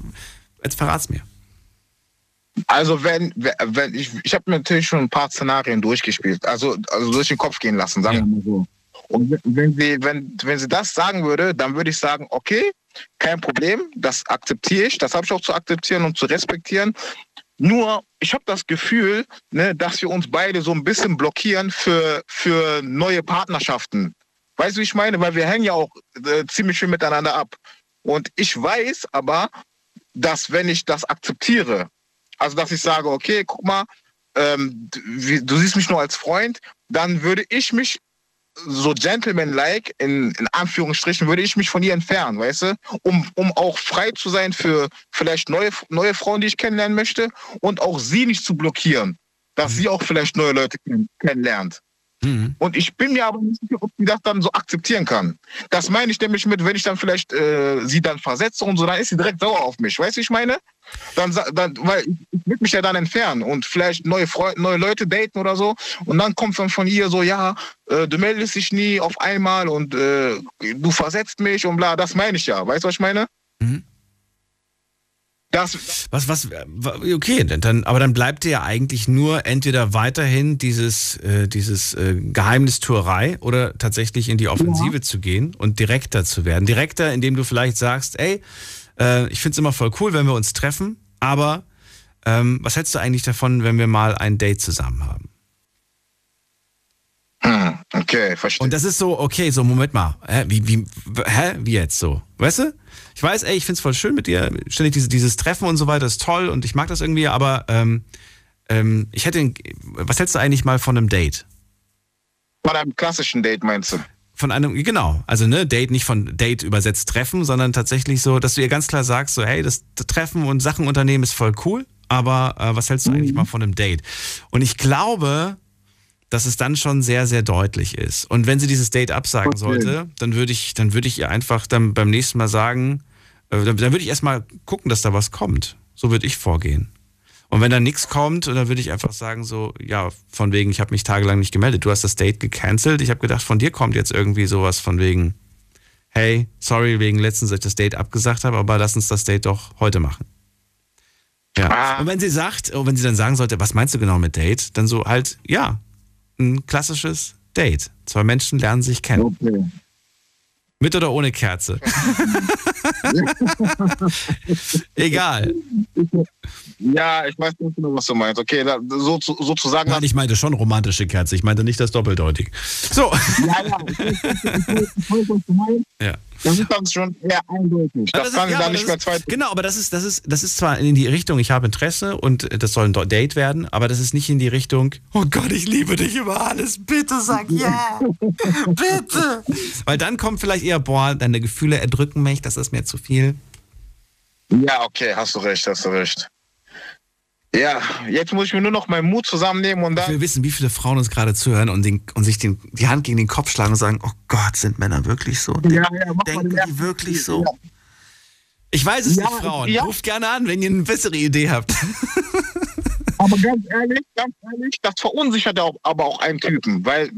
Speaker 4: jetzt verrat's mir.
Speaker 14: Also wenn, wenn ich, ich habe natürlich schon ein paar Szenarien durchgespielt, also, also durch den Kopf gehen lassen, sagen wir mal so. Und wenn sie, wenn, wenn sie das sagen würde, dann würde ich sagen, okay, kein Problem, das akzeptiere ich, das habe ich auch zu akzeptieren und zu respektieren. Nur, ich habe das Gefühl, ne, dass wir uns beide so ein bisschen blockieren für, für neue Partnerschaften. Weißt du, wie ich meine? Weil wir hängen ja auch äh, ziemlich viel miteinander ab. Und ich weiß aber, dass wenn ich das akzeptiere, also dass ich sage, okay, guck mal, ähm, du, du siehst mich nur als Freund, dann würde ich mich so gentleman-like, in, in Anführungsstrichen, würde ich mich von ihr entfernen, weißt du? Um, um auch frei zu sein für vielleicht neue, neue Frauen, die ich kennenlernen möchte und auch sie nicht zu blockieren, dass sie auch vielleicht neue Leute kennenlernt.
Speaker 4: Mhm.
Speaker 14: Und ich bin mir aber nicht sicher, ob sie das dann so akzeptieren kann. Das meine ich nämlich mit, wenn ich dann vielleicht äh, sie dann versetze und so, dann ist sie direkt sauer auf mich. Weißt du, ich meine? Dann, dann weil ich, würde mich ja dann entfernen und vielleicht neue Freunde, neue Leute daten oder so. Und dann kommt dann von ihr so, ja, äh, du meldest dich nie auf einmal und äh, du versetzt mich und bla. Das meine ich ja. Weißt du, was ich meine?
Speaker 4: Mhm.
Speaker 14: Das,
Speaker 4: was, was, okay, dann, aber dann bleibt dir ja eigentlich nur entweder weiterhin dieses, äh, dieses äh, Geheimnistuerei oder tatsächlich in die Offensive ja. zu gehen und direkter zu werden. Direkter, indem du vielleicht sagst, ey, äh, ich finde es immer voll cool, wenn wir uns treffen, aber ähm, was hältst du eigentlich davon, wenn wir mal ein Date zusammen haben?
Speaker 14: Hm, okay, verstehe.
Speaker 4: Und das ist so, okay, so, Moment mal, hä, wie, wie, hä, wie jetzt so? Weißt du? Ich weiß, ey, ich find's voll schön mit dir, ständig diese, dieses Treffen und so weiter ist toll und ich mag das irgendwie, aber ähm, ähm, ich hätte, was hältst du eigentlich mal von einem Date?
Speaker 14: Von einem klassischen Date meinst du?
Speaker 4: Von einem, genau, also ne, Date, nicht von Date übersetzt Treffen, sondern tatsächlich so, dass du ihr ganz klar sagst, so, hey, das Treffen und Sachen unternehmen ist voll cool, aber äh, was hältst du mhm. eigentlich mal von einem Date? Und ich glaube, dass es dann schon sehr, sehr deutlich ist. Und wenn sie dieses Date absagen okay. sollte, dann würde ich, dann würde ich ihr einfach dann beim nächsten Mal sagen, äh, dann, dann würde ich erstmal gucken, dass da was kommt. So würde ich vorgehen. Und wenn da nichts kommt, dann würde ich einfach sagen, so, ja, von wegen, ich habe mich tagelang nicht gemeldet. Du hast das Date gecancelt. Ich habe gedacht, von dir kommt jetzt irgendwie sowas von wegen, hey, sorry, wegen letztens, dass ich das Date abgesagt habe, aber lass uns das Date doch heute machen. Ja. Und wenn sie sagt, oh, wenn sie dann sagen sollte, was meinst du genau mit Date, dann so halt, ja, ein klassisches Date. Zwei Menschen lernen sich kennen. Okay. Mit oder ohne Kerze? Egal.
Speaker 14: Ja, ich weiß nicht genau, was du meinst. Okay, da, so, sozusagen.
Speaker 4: Nein, ich meinte schon romantische Kerze. Ich meinte nicht das doppeldeutig. So. Ja, ja. Ich weiß, ich weiß, was du meinst. Ja.
Speaker 14: Das ist dann schon eher eindeutig. Das, das kann ist, ja, dann nicht mehr.
Speaker 4: Genau, aber das ist, das ist, das ist zwar in die Richtung, ich habe Interesse und das soll ein Date werden, aber das ist nicht in die Richtung, oh Gott, ich liebe dich über alles, bitte sag ja. bitte. Weil dann kommt vielleicht eher, boah, deine Gefühle erdrücken mich, das ist mir zu viel.
Speaker 14: Ja, okay, hast du recht, hast du recht. Ja, jetzt muss ich mir nur noch meinen Mut zusammennehmen und dann.
Speaker 4: Ich will wissen, wie viele Frauen uns gerade zuhören und, den, und sich den, die Hand gegen den Kopf schlagen und sagen: Oh Gott, sind Männer wirklich so? Den, ja, ja, denken die wirklich so? Ja. Ich weiß es nicht, Frauen. Ruft gerne an, wenn ihr eine bessere Idee habt.
Speaker 14: Aber ganz ehrlich, ganz ehrlich, das verunsichert auch, aber auch einen Typen, weil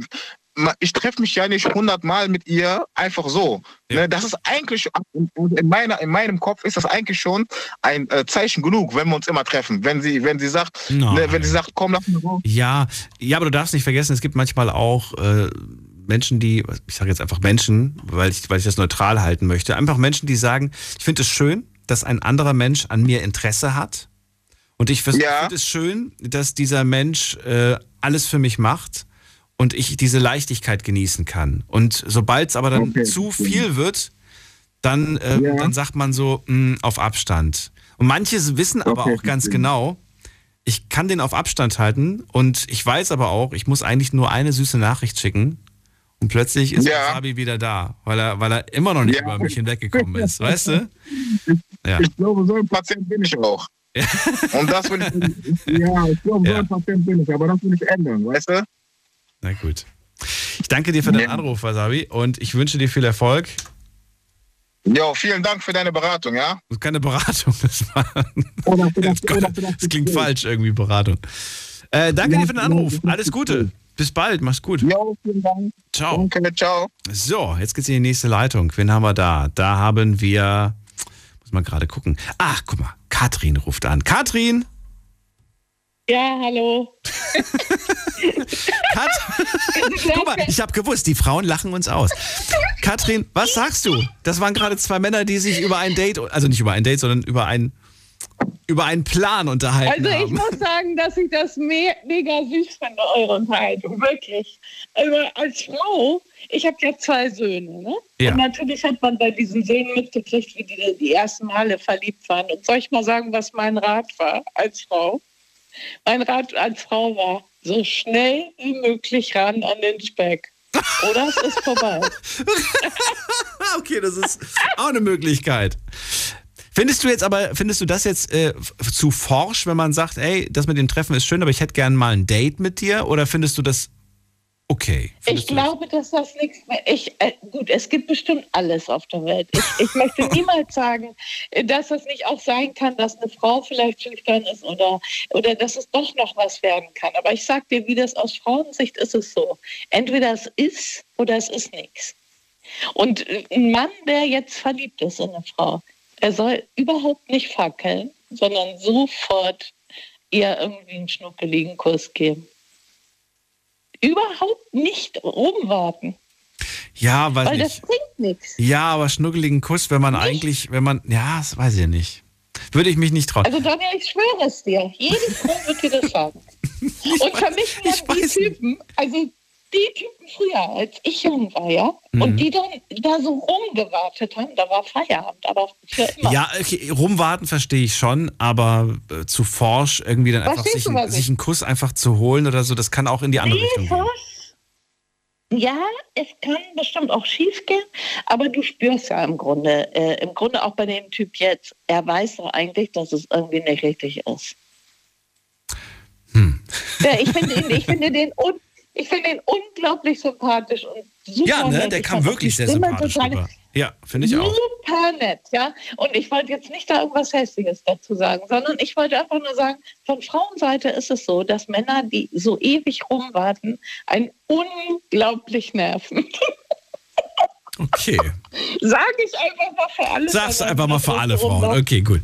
Speaker 14: ich treffe mich ja nicht hundertmal mit ihr einfach so. Ja. Ne, das ist eigentlich, in, meiner, in meinem Kopf ist das eigentlich schon ein äh, Zeichen genug, wenn wir uns immer treffen. Wenn sie, wenn sie sagt, ne, wenn sie sagt, komm, lass mich raus.
Speaker 4: Ja, ja, aber du darfst nicht vergessen, es gibt manchmal auch äh, Menschen, die, ich sage jetzt einfach Menschen, weil ich, weil ich das neutral halten möchte, einfach Menschen, die sagen, ich finde es schön, dass ein anderer Mensch an mir Interesse hat. Und ich finde ja. es schön, dass dieser Mensch äh, alles für mich macht und ich diese Leichtigkeit genießen kann. Und sobald es aber dann okay. zu viel wird, dann, äh, ja. dann sagt man so, mh, hm, auf Abstand. Und manche wissen aber okay. auch ganz genau, ich kann den auf Abstand halten und ich weiß aber auch, ich muss eigentlich nur eine süße Nachricht schicken und plötzlich ist ja. Wasabi wieder da, weil er, weil er immer noch nicht ja. über mich hinweggekommen ist, weißt du?
Speaker 14: Ja. Ich glaube, so ein Patient bin ich auch. Und das will ich, ja, ich glaube, so ein Patient bin ich, aber das will ich ändern, weißt du?
Speaker 4: Na gut. Ich danke dir für deinen Anruf, Wasabi, und ich wünsche dir viel Erfolg.
Speaker 14: Jo, vielen Dank für deine Beratung, ja?
Speaker 4: Das ist keine Beratung, das war. Oder das, das, klingt falsch irgendwie, Beratung. Äh, danke ja, dir für den Anruf. Alles Gute. Bis bald, mach's gut.
Speaker 14: Jo, vielen Dank.
Speaker 4: Ciao.
Speaker 14: Danke, ciao.
Speaker 4: So, jetzt geht's in die nächste Leitung. Wen haben wir da? Da haben wir. Muss man gerade gucken. Ach, guck mal. Katrin ruft an. Katrin!
Speaker 15: Ja, hallo.
Speaker 4: Kat Guck mal, ich habe gewusst, die Frauen lachen uns aus. Katrin, was sagst du? Das waren gerade zwei Männer, die sich über ein Date, also nicht über ein Date, sondern über ein über einen Plan unterhalten
Speaker 16: Also ich
Speaker 4: haben.
Speaker 16: muss sagen, dass ich das me mega süß finde, eure Unterhaltung. Wirklich. Also als Frau, ich habe ja zwei Söhne, ne?
Speaker 4: Ja.
Speaker 16: Und natürlich hat man bei diesen Söhnen mitgekriegt, wie die die ersten Male verliebt waren. Und soll ich mal sagen, was mein Rat war als Frau? Mein Rat als Frau war, so schnell wie möglich ran an den Speck. Oder es ist vorbei.
Speaker 4: okay, das ist auch eine Möglichkeit. Findest du jetzt aber, findest du das jetzt äh, zu forsch, wenn man sagt, ey, das mit dem Treffen ist schön, aber ich hätte gern mal ein Date mit dir? Oder findest du das okay?
Speaker 16: Ich glaube, dass das nichts mehr. Ich, äh, gut, es gibt bestimmt alles auf der Welt. Ich, ich möchte niemals sagen, äh, dass das nicht auch sein kann, dass eine Frau vielleicht schüchtern ist oder, oder dass es doch noch was werden kann. Aber ich sag dir, wie das aus Frauensicht ist es so. Entweder es ist oder es ist nichts. Und äh, ein Mann, der jetzt verliebt ist in eine Frau, er soll überhaupt nicht fackeln, sondern sofort ihr irgendwie einen schnuckeligen Kuss geben. Überhaupt nicht rumwarten.
Speaker 4: Ja,
Speaker 16: Weil das
Speaker 4: nicht.
Speaker 16: bringt nichts.
Speaker 4: Ja, aber schnuckeligen Kuss, wenn man eigentlich, wenn man, ja, das weiß ich nicht. Würde ich mich nicht trauen.
Speaker 16: Also Daniel, ich schwöre es dir, jede Frau wird dir das sagen. Und für mich waren die Typen, also die Typen früher, als ich jung war, ja,
Speaker 4: Mhm.
Speaker 16: und die dann da so rumgewartet haben, da war Feierabend, aber für immer.
Speaker 4: Ja, okay, rumwarten verstehe ich schon, aber äh, zu forsch irgendwie dann einfach
Speaker 16: Verstehst
Speaker 4: sich, ein-
Speaker 16: was
Speaker 4: sich
Speaker 16: ich-
Speaker 4: einen Kuss einfach zu holen oder so, das kann auch in die andere Richtung gehen.
Speaker 16: Ja, es kann bestimmt auch schief gehen, aber du spürst ja im Grunde, äh, im Grunde auch bei dem Typ jetzt, er weiß doch eigentlich, dass es irgendwie nicht richtig ist.
Speaker 4: Hm.
Speaker 16: Ja, ich finde ihn, ich finde den un, ich finde ihn unglaublich sympathisch und super
Speaker 4: Ja, ne,
Speaker 16: nett.
Speaker 4: der
Speaker 16: Ich
Speaker 4: kam wirklich sehr sympathisch rüber. Ja, finde ich auch.
Speaker 16: Super nett, ja. Und ich wollte jetzt nicht da irgendwas Hässliches dazu sagen, sondern ich wollte einfach nur sagen, von Frauenseite ist es so, dass Männer, die so ewig rumwarten, einen unglaublich nerven.
Speaker 4: Okay.
Speaker 16: Sage ich einfach mal für alle.
Speaker 4: Du
Speaker 16: Männer,
Speaker 4: einfach mal für alle Frauen. Okay, gut.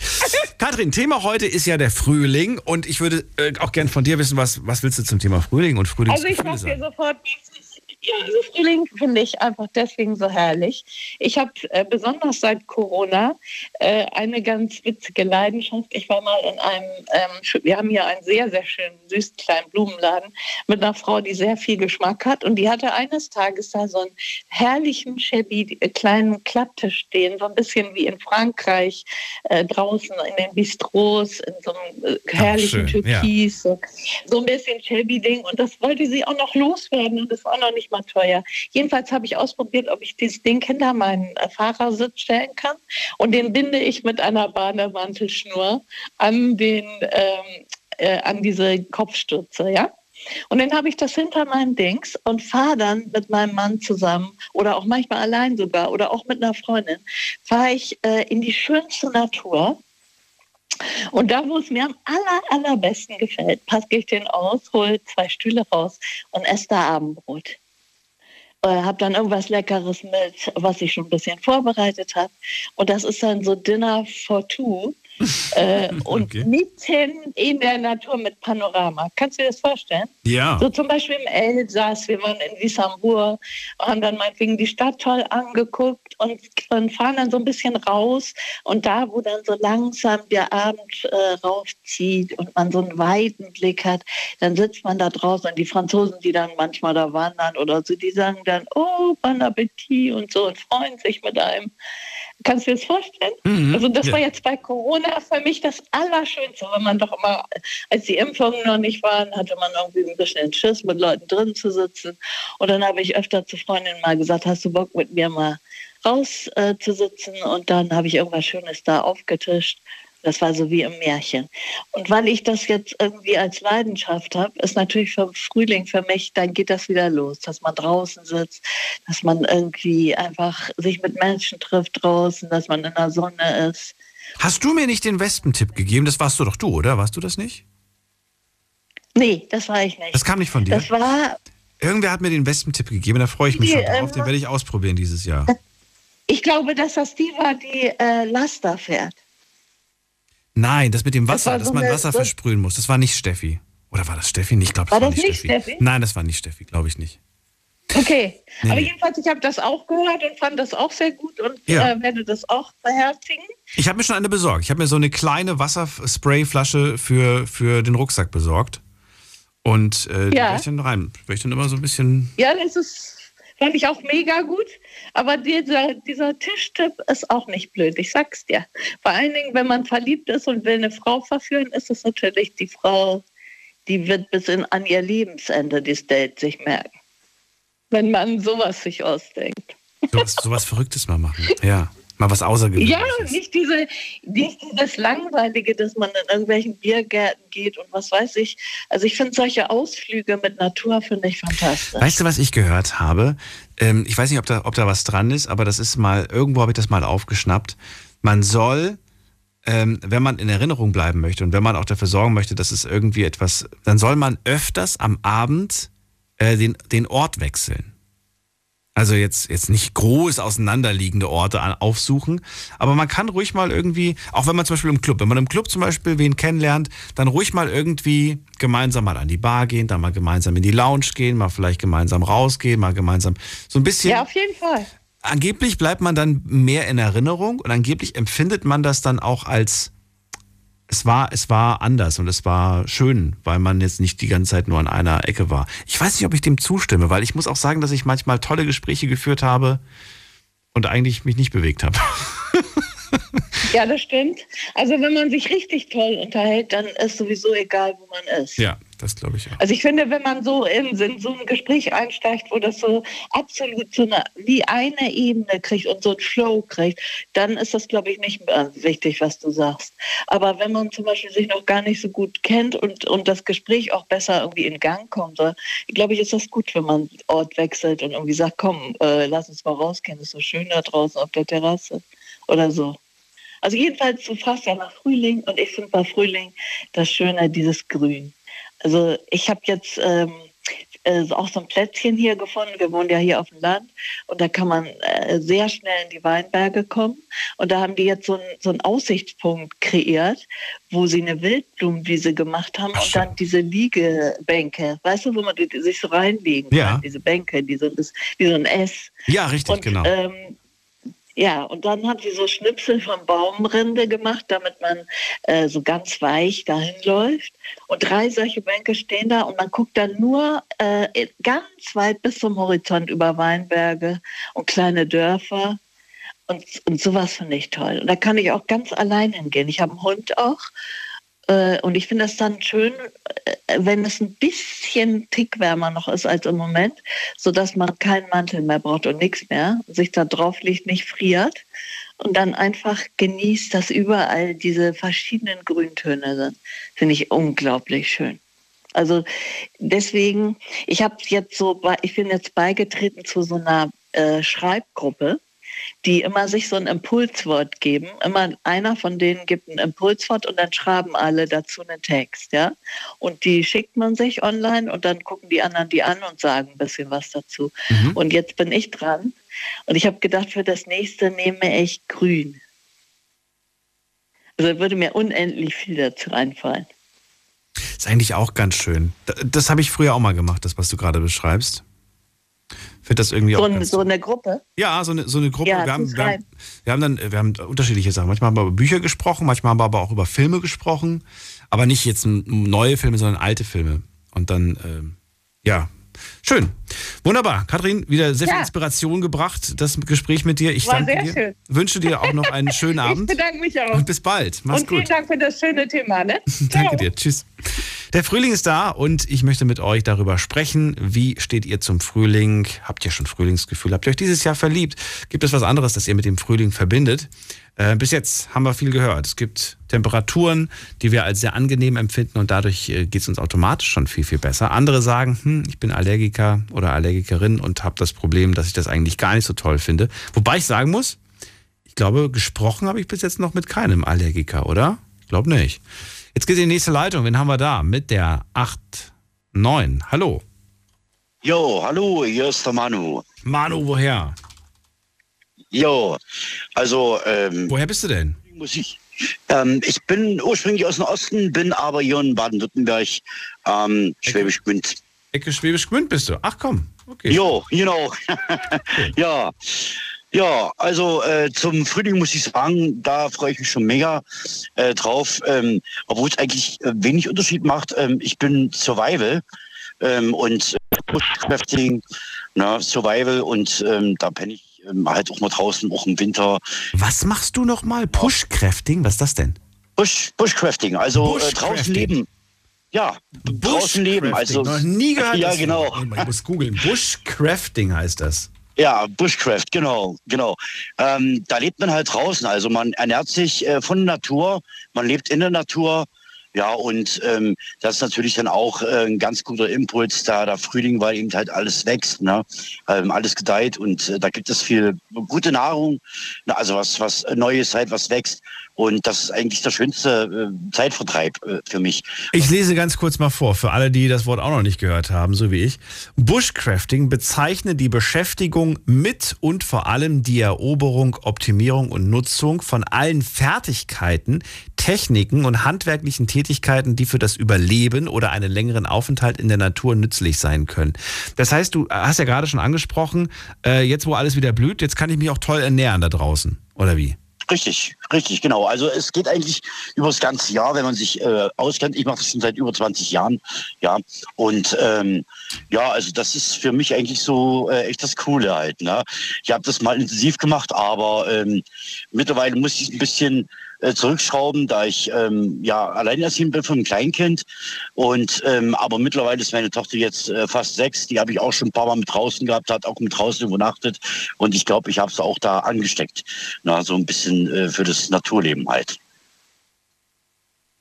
Speaker 4: Katrin, Thema heute ist ja der Frühling und ich würde äh, auch gern von dir wissen, was, was willst du zum Thema Frühling und
Speaker 16: Also ich
Speaker 4: Frühlingsgefühle
Speaker 16: sag dir sofort, es ist. Ja, also Frühling finde ich einfach deswegen so herrlich. Ich habe äh, besonders seit Corona äh, eine ganz witzige Leidenschaft. Ich war mal in einem, ähm, wir haben hier einen sehr, sehr schönen, süßen kleinen Blumenladen mit einer Frau, die sehr viel Geschmack hat. Und die hatte eines Tages da so einen herrlichen, shabby äh, kleinen Klapptisch stehen, so ein bisschen wie in Frankreich, äh, draußen in den Bistros, in so einem äh, herrlichen
Speaker 17: schön, ja.
Speaker 16: Türkis. So, so ein bisschen shabby-Ding. Und das wollte sie auch noch loswerden und das war noch nicht mal teuer. Jedenfalls habe ich ausprobiert, ob ich dieses Ding hinter meinen äh, Fahrersitz stellen kann. Und den binde ich mit einer Bademantelschnur an, den, ähm, äh, an diese Kopfstütze, ja? Und dann habe ich das hinter meinen Dings und fahre dann mit meinem Mann zusammen oder auch manchmal allein sogar oder auch mit einer Freundin, fahre ich äh, in die schönste Natur. Und da, wo es mir am aller, allerbesten gefällt, packe ich den aus, hole zwei Stühle raus und esse da Abendbrot. Äh, habe dann irgendwas Leckeres mit, was ich schon ein bisschen vorbereitet habe. Und das ist dann so Dinner for two. Äh, und mitten in der Natur mit Panorama. Kannst du dir das vorstellen?
Speaker 4: Ja.
Speaker 16: So zum Beispiel im Elsass, wir waren in Wissembourg, haben dann meinetwegen die Stadt toll angeguckt und, und fahren dann so ein bisschen raus. Und da, wo dann so langsam der Abend äh, raufzieht und man so einen weiten Blick hat, dann sitzt man da draußen und die Franzosen, die dann manchmal da wandern oder so, die sagen dann, oh, bon appetit und so und freuen sich mit einem. Kannst du dir das vorstellen?
Speaker 17: Mhm,
Speaker 16: Also das
Speaker 17: ja.
Speaker 16: war jetzt bei Corona für mich das Allerschönste, weil man doch immer, als die Impfungen noch nicht waren, hatte man irgendwie ein bisschen Schiss, mit Leuten drin zu sitzen. Und dann habe ich öfter zu Freundinnen mal gesagt, hast du Bock mit mir mal raus äh, zu sitzen? Und dann habe ich irgendwas Schönes da aufgetischt. Das war so wie im Märchen. Und weil ich das jetzt irgendwie als Leidenschaft habe, ist natürlich für Frühling für mich, dann geht das wieder los, dass man draußen sitzt, dass man irgendwie einfach sich mit Menschen trifft draußen, dass man in der Sonne ist.
Speaker 4: Hast du mir nicht den Wespentipp gegeben? Das warst du doch du, oder? Warst du das nicht?
Speaker 16: Nee, das war ich nicht.
Speaker 4: Das kam nicht von dir?
Speaker 16: Das war,
Speaker 4: Irgendwer hat mir den Wespentipp gegeben, da freue ich mich
Speaker 16: Nee,
Speaker 4: schon drauf.
Speaker 16: ähm,
Speaker 4: Den werde ich ausprobieren dieses Jahr.
Speaker 16: ich glaube, dass das die war, die äh, Laster fährt.
Speaker 4: Nein, das mit dem
Speaker 16: Das
Speaker 4: Wasser,
Speaker 16: war
Speaker 4: dass man Wasser
Speaker 16: so-
Speaker 4: versprühen muss, das war nicht Steffi. Oder war das Steffi? Ich glaube, das
Speaker 16: War
Speaker 4: war,
Speaker 16: das
Speaker 4: nicht Steffi.
Speaker 16: Steffi?
Speaker 4: Nein, das war nicht Steffi, glaube ich nicht.
Speaker 15: Okay,
Speaker 4: Nee,
Speaker 15: aber jedenfalls, ich habe das auch gehört und fand das auch sehr gut und
Speaker 4: Ja.
Speaker 15: äh, werde das auch beherzigen.
Speaker 4: Ich habe mir schon eine besorgt. Ich habe mir so eine kleine Wassersprayflasche für, für den Rucksack besorgt. Und äh, die
Speaker 15: Ja.
Speaker 4: werde ich dann rein. Werde ich dann immer so ein bisschen.
Speaker 15: Ja, das ist, fand ich auch mega gut. Aber dieser, dieser Tischtipp ist auch nicht blöd, ich sag's dir. Vor allen Dingen, wenn man verliebt ist und will eine Frau verführen, ist es natürlich die Frau, die wird bis in, an ihr Lebensende dieses Date sich merken. Wenn man sowas sich ausdenkt.
Speaker 4: Sowas, sowas Verrücktes mal machen. Ja. Mal was Außergewöhnliches.
Speaker 15: Ja, nicht, diese, nicht dieses Langweilige, dass man in irgendwelchen Biergärten geht und was weiß ich. Also ich finde solche Ausflüge mit Natur finde ich fantastisch.
Speaker 4: Weißt du, was ich gehört habe? Ähm, ich weiß nicht, ob da, ob da was dran ist, aber das ist mal, irgendwo habe ich das mal aufgeschnappt. Man soll, ähm, wenn man in Erinnerung bleiben möchte und wenn man auch dafür sorgen möchte, dass es irgendwie etwas, dann soll man öfters am Abend äh, den, den Ort wechseln. Also jetzt, jetzt nicht groß auseinanderliegende Orte an- aufsuchen, aber man kann ruhig mal irgendwie, auch wenn man zum Beispiel im Club, wenn man im Club zum Beispiel wen kennenlernt, dann ruhig mal irgendwie gemeinsam mal an die Bar gehen, dann mal gemeinsam in die Lounge gehen, mal vielleicht gemeinsam rausgehen, mal gemeinsam so ein bisschen.
Speaker 15: Ja, auf jeden Fall.
Speaker 4: Angeblich bleibt man dann mehr in Erinnerung und angeblich empfindet man das dann auch als es war, es war anders und es war schön, weil man jetzt nicht die ganze Zeit nur an einer Ecke war. Ich weiß nicht, ob ich dem zustimme, weil ich muss auch sagen, dass ich manchmal tolle Gespräche geführt habe und eigentlich mich nicht bewegt habe.
Speaker 15: Ja, das stimmt. Also wenn man sich richtig toll unterhält, dann ist sowieso egal, wo man ist.
Speaker 4: Ja, das glaube ich auch.
Speaker 15: Also ich finde, wenn man so in, in so ein Gespräch einsteigt, wo das so absolut so eine, wie eine Ebene kriegt und so ein Flow kriegt, dann ist das, glaube ich, nicht mehr wichtig, was du sagst. Aber wenn man zum Beispiel sich noch gar nicht so gut kennt und, und das Gespräch auch besser irgendwie in Gang kommt, glaube ich, ist das gut, wenn man Ort wechselt und irgendwie sagt, komm, äh, lass uns mal rausgehen, ist so schön da draußen auf der Terrasse oder so. Also jedenfalls, du fragst ja nach Frühling und ich finde bei Frühling das Schöne, dieses Grün. Also ich habe jetzt ähm, äh, auch so ein Plätzchen hier gefunden. Wir wohnen ja hier auf dem Land und da kann man äh, sehr schnell in die Weinberge kommen. Und da haben die jetzt so, ein, so einen Aussichtspunkt kreiert, wo sie eine Wildblumenwiese gemacht haben und dann diese Liegebänke, weißt du, wo man sich so reinlegen
Speaker 4: Ja.
Speaker 15: kann, diese Bänke, die so, wie so ein S.
Speaker 4: Ja, richtig,
Speaker 15: Und,
Speaker 4: genau.
Speaker 15: Ähm, ja, und dann hat sie so Schnipsel von Baumrinde gemacht, damit man äh, so ganz weich dahin läuft. Und drei solche Bänke stehen da und man guckt dann nur äh, ganz weit bis zum Horizont über Weinberge und kleine Dörfer. Und, und sowas finde ich toll. Und da kann ich auch ganz allein hingehen. Ich habe einen Hund auch. Äh, und ich finde das dann schön, äh, wenn es ein bisschen Tick wärmer noch ist als im Moment, sodass man keinen Mantel mehr braucht und nichts mehr, sich da drauf liegt, nicht friert und dann einfach genießt, dass überall diese verschiedenen Grüntöne sind. Finde ich unglaublich schön. Also deswegen, ich jetzt so, ich bin jetzt beigetreten zu so einer äh, Schreibgruppe, die immer sich so ein Impulswort geben. Immer einer von denen gibt ein Impulswort und dann schreiben alle dazu einen Text, ja. Und die schickt man sich online und dann gucken die anderen die an und sagen ein bisschen was dazu. Und jetzt bin ich dran und ich habe gedacht, für das nächste nehme ich grün. Also würde mir unendlich viel dazu einfallen.
Speaker 4: Ist eigentlich auch ganz schön. Das habe ich früher auch mal gemacht, das, was du gerade beschreibst. Finde das irgendwie
Speaker 15: So,
Speaker 4: auch
Speaker 15: ein, so eine Gruppe.
Speaker 4: Ja, so eine, so eine Gruppe.
Speaker 15: Ja,
Speaker 4: wir, haben, wir, haben, wir haben dann wir haben unterschiedliche Sachen. Manchmal haben wir über Bücher gesprochen, manchmal haben wir aber auch über Filme gesprochen. Aber nicht jetzt neue Filme, sondern alte Filme. Und dann, ähm, ja, schön. Wunderbar. Kathrin, wieder sehr viel
Speaker 15: Ja.
Speaker 4: Inspiration gebracht, das Gespräch mit dir. Ich
Speaker 15: War
Speaker 4: danke dir.
Speaker 15: schön.
Speaker 4: Wünsche dir auch noch einen schönen
Speaker 15: Ich
Speaker 4: Abend.
Speaker 15: bedanke mich auch.
Speaker 4: Und bis bald. Mach's
Speaker 15: und vielen
Speaker 4: gut.
Speaker 15: Dank für das schöne Thema. Ne?
Speaker 4: Danke dir. Tschüss. Der Frühling ist da und ich möchte mit euch darüber sprechen. Wie steht ihr zum Frühling? Habt ihr schon Frühlingsgefühl? Habt ihr euch dieses Jahr verliebt? Gibt es was anderes, das ihr mit dem Frühling verbindet? Äh, bis jetzt haben wir viel gehört. Es gibt Temperaturen, die wir als sehr angenehm empfinden und dadurch äh, geht es uns automatisch schon viel, viel besser. Andere sagen, hm, ich bin Allergiker oder Allergikerin und habe das Problem, dass ich das eigentlich gar nicht so toll finde. Wobei ich sagen muss, ich glaube, gesprochen habe ich bis jetzt noch mit keinem Allergiker, oder? Ich glaube nicht. Jetzt geht die nächste Leitung. Wen haben wir da? Mit der 8-9. Hallo.
Speaker 18: Jo, hallo, hier ist der Manu.
Speaker 4: Manu, woher?
Speaker 18: Jo, also, ähm.
Speaker 4: Woher bist du denn?
Speaker 18: Musik. Ähm, ich bin ursprünglich aus dem Osten, bin aber hier in Baden-Württemberg, ähm, Schwäbisch Gmünd.
Speaker 4: Ecke Schwäbisch Gmünd bist du. Ach komm, okay.
Speaker 18: Jo, genau. ja. Ja, also äh, zum Frühling muss ich sagen, da freue ich mich schon mega äh, drauf, ähm, obwohl es eigentlich äh, wenig Unterschied macht. Ähm, ich bin Survival ähm, und Bushcrafting, na, Survival und ähm, da penne ich halt auch mal draußen, auch im Winter.
Speaker 4: Was machst du nochmal? Pushcrafting? Was ist das denn?
Speaker 18: Bush, Bushcrafting, also äh, draußen leben. Ja, draußen leben. Also
Speaker 4: Noch nie gehört.
Speaker 18: Ja, genau.
Speaker 4: Ich muss googeln. Bushcrafting heißt das.
Speaker 18: Ja, Bushcraft, genau, genau. Ähm, da lebt man halt draußen. Also man ernährt sich äh, von der Natur, man lebt in der Natur. Ja, und ähm, das ist natürlich dann auch äh, ein ganz guter Impuls da, der Frühling, weil eben halt alles wächst, ne? ähm, alles gedeiht und äh, da gibt es viel gute Nahrung, na, also was, was Neues halt, was wächst. Und das ist eigentlich der schönste äh, Zeitvertreib äh, für mich.
Speaker 4: Ich lese ganz kurz mal vor, für alle, die das Wort auch noch nicht gehört haben, so wie ich. Bushcrafting bezeichnet die Beschäftigung mit und vor allem die Eroberung, Optimierung und Nutzung von allen Fertigkeiten, Techniken und handwerklichen Tätigkeiten, die für das Überleben oder einen längeren Aufenthalt in der Natur nützlich sein können. Das heißt, du hast ja gerade schon angesprochen, äh, jetzt wo alles wieder blüht, jetzt kann ich mich auch toll ernähren da draußen, oder wie?
Speaker 18: Richtig, richtig, genau. Also es geht eigentlich über das ganze Jahr, wenn man sich äh, auskennt. Ich mache das schon seit über 20 Jahren, ja. Und ähm, ja, also das ist für mich eigentlich so äh, echt das Coole halt. Ne? Ich habe das mal intensiv gemacht, aber ähm, mittlerweile muss ich ein bisschen äh, zurückschrauben, da ich ähm, ja alleinerziehend bin von einem Kleinkind. Und ähm, aber mittlerweile ist meine Tochter jetzt äh, fast sechs. Die habe ich auch schon ein paar Mal mit draußen gehabt, hat auch mit draußen übernachtet. Und ich glaube, ich habe es auch da angesteckt. Na, so ein bisschen äh, für das Naturleben halt.